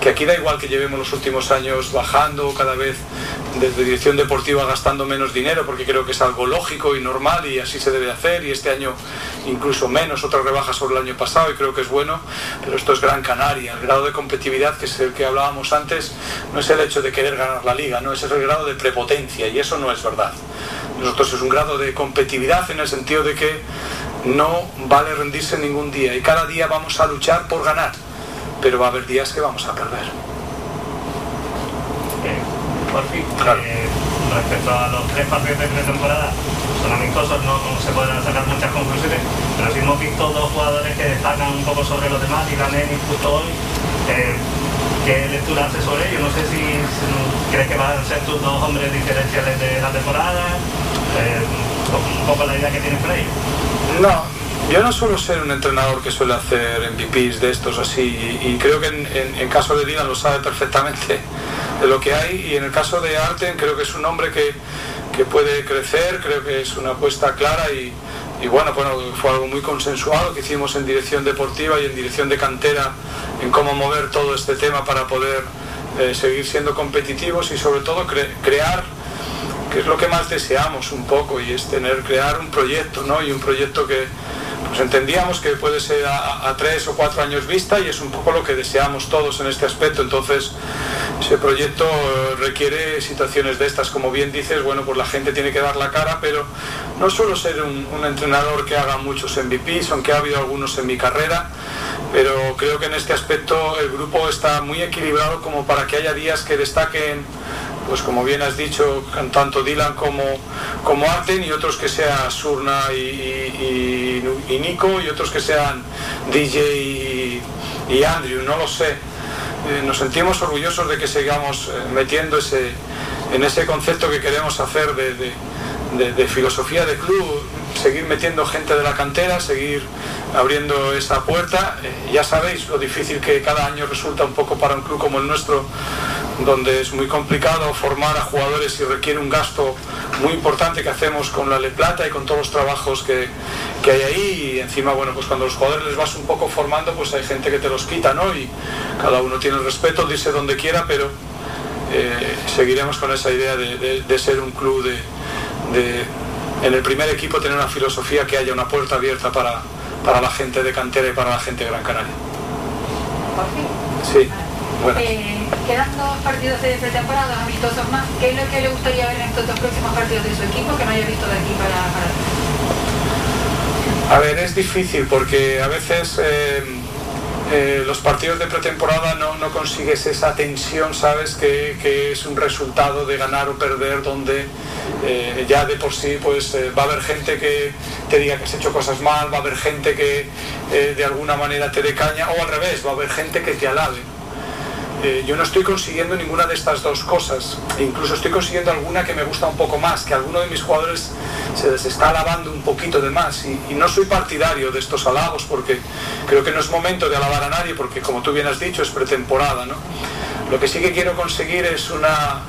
que aquí da igual que llevemos los últimos años bajando cada vez desde dirección deportiva gastando menos dinero porque creo que es algo lógico y normal y así se debe hacer y este año incluso menos, otra rebaja sobre el año pasado y creo que es bueno, pero esto es Gran Canaria, el grado de competitividad que es el que hablábamos antes, no es el hecho de querer ganar la liga, no es el grado de prepotencia y eso no es verdad. Nosotros es un grado de competitividad en el sentido de que no vale rendirse ningún día y cada día vamos a luchar por ganar, pero va a haber días que vamos a perder. Por fin, eh, respecto a los tres partidos de pretemporada, son amistosos, no, no se pueden sacar muchas conclusiones, pero sí hemos visto dos jugadores que destacan un poco sobre los demás, y Neni justo hoy. Eh, ¿Qué lectura hace sobre ello? No sé si, crees que van a ser tus dos hombres diferenciales de la temporada, eh, un poco la idea que tienes ello. No, yo no suelo ser un entrenador que suele hacer MVPs de estos así y, y creo que en, en- en caso de Dylan lo sabe perfectamente de lo que hay y en el caso de Arten creo que es un hombre que, que puede crecer, creo que es una apuesta clara y, y bueno, bueno, fue algo muy consensuado que hicimos en dirección deportiva y en dirección de cantera en cómo mover todo este tema para poder eh, seguir siendo competitivos y sobre todo cre- crear que es lo que más deseamos un poco y es tener, crear un proyecto, ¿no? Y un proyecto que pues entendíamos que puede ser a, tres o cuatro años vista y es un poco lo que deseamos todos en este aspecto. Entonces, ese proyecto eh, requiere situaciones de estas, como bien dices, bueno, pues la gente tiene que dar la cara, pero no suelo ser un, un entrenador que haga muchos MVPs, aunque ha habido algunos en mi carrera, pero creo que en este aspecto el grupo está muy equilibrado como para que haya días que destaquen pues como bien has dicho, tanto Dylan como, como Arten y otros que sea Surna y, Nico y otros que sean DJ y, Andrew, no lo sé. Eh, nos sentimos orgullosos de que sigamos eh, metiendo ese, en ese concepto que queremos hacer de- de filosofía de club, seguir metiendo gente de la cantera, seguir abriendo esa puerta. Eh, ya sabéis lo difícil que cada año resulta un poco para un club como el nuestro, donde es muy complicado formar a jugadores y requiere un gasto muy importante que hacemos con la Le Plata y con todos los trabajos que, que hay ahí. Y encima, bueno, pues cuando los jugadores les vas un poco formando, pues hay gente que te los quita, ¿no? Y cada uno tiene el respeto de irse donde quiera, pero eh, seguiremos con esa idea de, de- ser un club de, en el primer equipo tener una filosofía que haya una puerta abierta para, para la gente de cantera y para la gente de Gran Canaria. Por fin. Sí, bueno. Eh, quedan dos partidos de pretemporada, dos amistosos más. ¿Qué es lo que le gustaría ver en estos dos próximos partidos de su equipo que no haya visto de aquí para, para A ver, es difícil porque a veces eh, eh, los partidos de pretemporada no, consigues esa tensión, ¿sabes? Que, es un resultado de ganar o perder donde eh, ya de por sí pues eh, va a haber gente que te diga que has hecho cosas mal, va a haber gente que de alguna manera te dé caña o al revés, va a haber gente que te alabe. Eh, yo no estoy consiguiendo ninguna de estas dos cosas. E incluso estoy consiguiendo alguna que me gusta un poco más, que alguno de mis jugadores se les está alabando un poquito de más. Y, y no soy partidario de estos halagos porque creo que no es momento de alabar a nadie porque como tú bien has dicho es pretemporada. ¿no? Lo que sí que quiero conseguir es una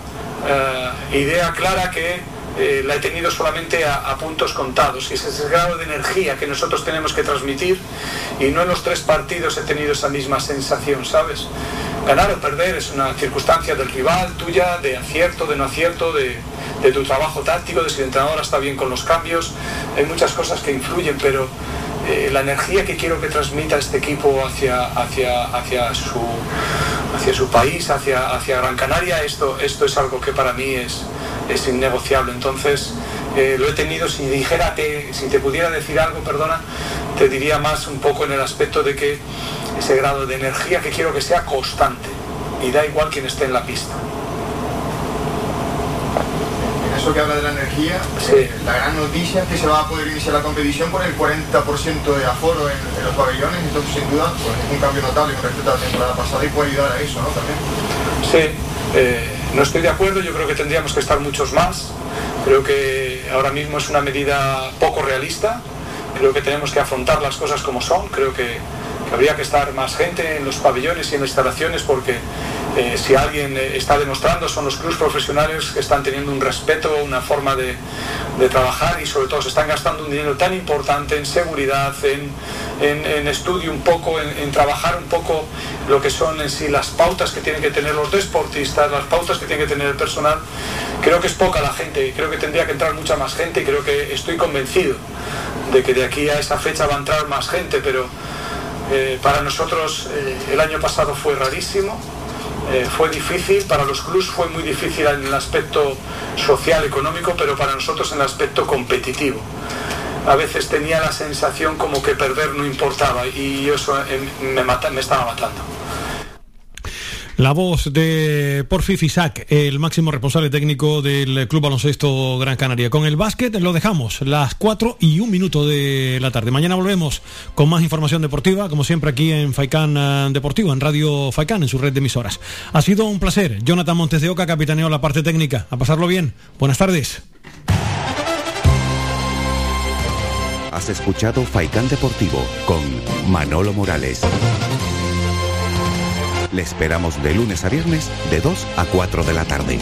eh, idea clara que eh, la he tenido solamente a, puntos contados. Y ese es el grado de energía que nosotros tenemos que transmitir. Y no en los tres partidos he tenido esa misma sensación, ¿sabes? Ganar o perder es una circunstancia del rival, tuya, de acierto, de no acierto, de, de tu trabajo táctico, de si el entrenador está bien con los cambios, hay muchas cosas que influyen, pero eh, la energía que quiero que transmita este equipo hacia, hacia, hacia, su, hacia su país, hacia, hacia Gran Canaria, esto, esto es algo que para mí es, es innegociable. Entonces, eh, lo he tenido, si dijera, te- si te pudiera decir algo, perdona, te diría más un poco en el aspecto de que ese grado de energía que quiero que sea constante y da igual quien esté en la pista. En eso que habla de la energía, eh, la gran noticia es que se va a poder iniciar la competición con el 40% de aforo en, en los pabellones, entonces sin duda pues, es un cambio notable con respecto a la temporada pasada y puede ayudar a eso, ¿no? También. Sí, eh, no estoy de acuerdo, yo creo que tendríamos que estar muchos más. Creo que ahora mismo es una medida poco realista. Creo que tenemos que afrontar las cosas como son. Creo que, habría que estar más gente en los pabellones y en las instalaciones porque eh, si alguien eh, está demostrando son los clubes profesionales que están teniendo un respeto, una forma de, trabajar y sobre todo se están gastando un dinero tan importante en seguridad, en estudio un poco, en, en trabajar un poco lo que son en sí las pautas que tienen que tener los deportistas, las pautas que tiene que tener el personal. Creo que es poca la gente, creo que tendría que entrar mucha más gente y creo que estoy convencido de que de aquí a esa fecha va a entrar más gente, pero eh, para nosotros eh, el año pasado fue rarísimo, eh, fue difícil, para los clubs fue muy difícil en el aspecto social, económico, pero para nosotros en el aspecto competitivo. A veces tenía la sensación como que perder no importaba y eso me, me estaba matando. La voz de Porfi Fisac, el máximo responsable técnico del Club Baloncesto Gran Canaria. Con el básquet lo dejamos, las 4 y un minuto de la tarde. Mañana volvemos con más información deportiva, como siempre aquí en Faicán eh, Deportivo, en Radio Faicán, en su red de emisoras. Ha sido un placer. Jonathan Montes de Oca capitaneó la parte técnica. A pasarlo bien. Buenas tardes. Has escuchado Faikán Deportivo con Manolo Morales. Le esperamos de lunes a viernes de 2 a 4 de la tarde.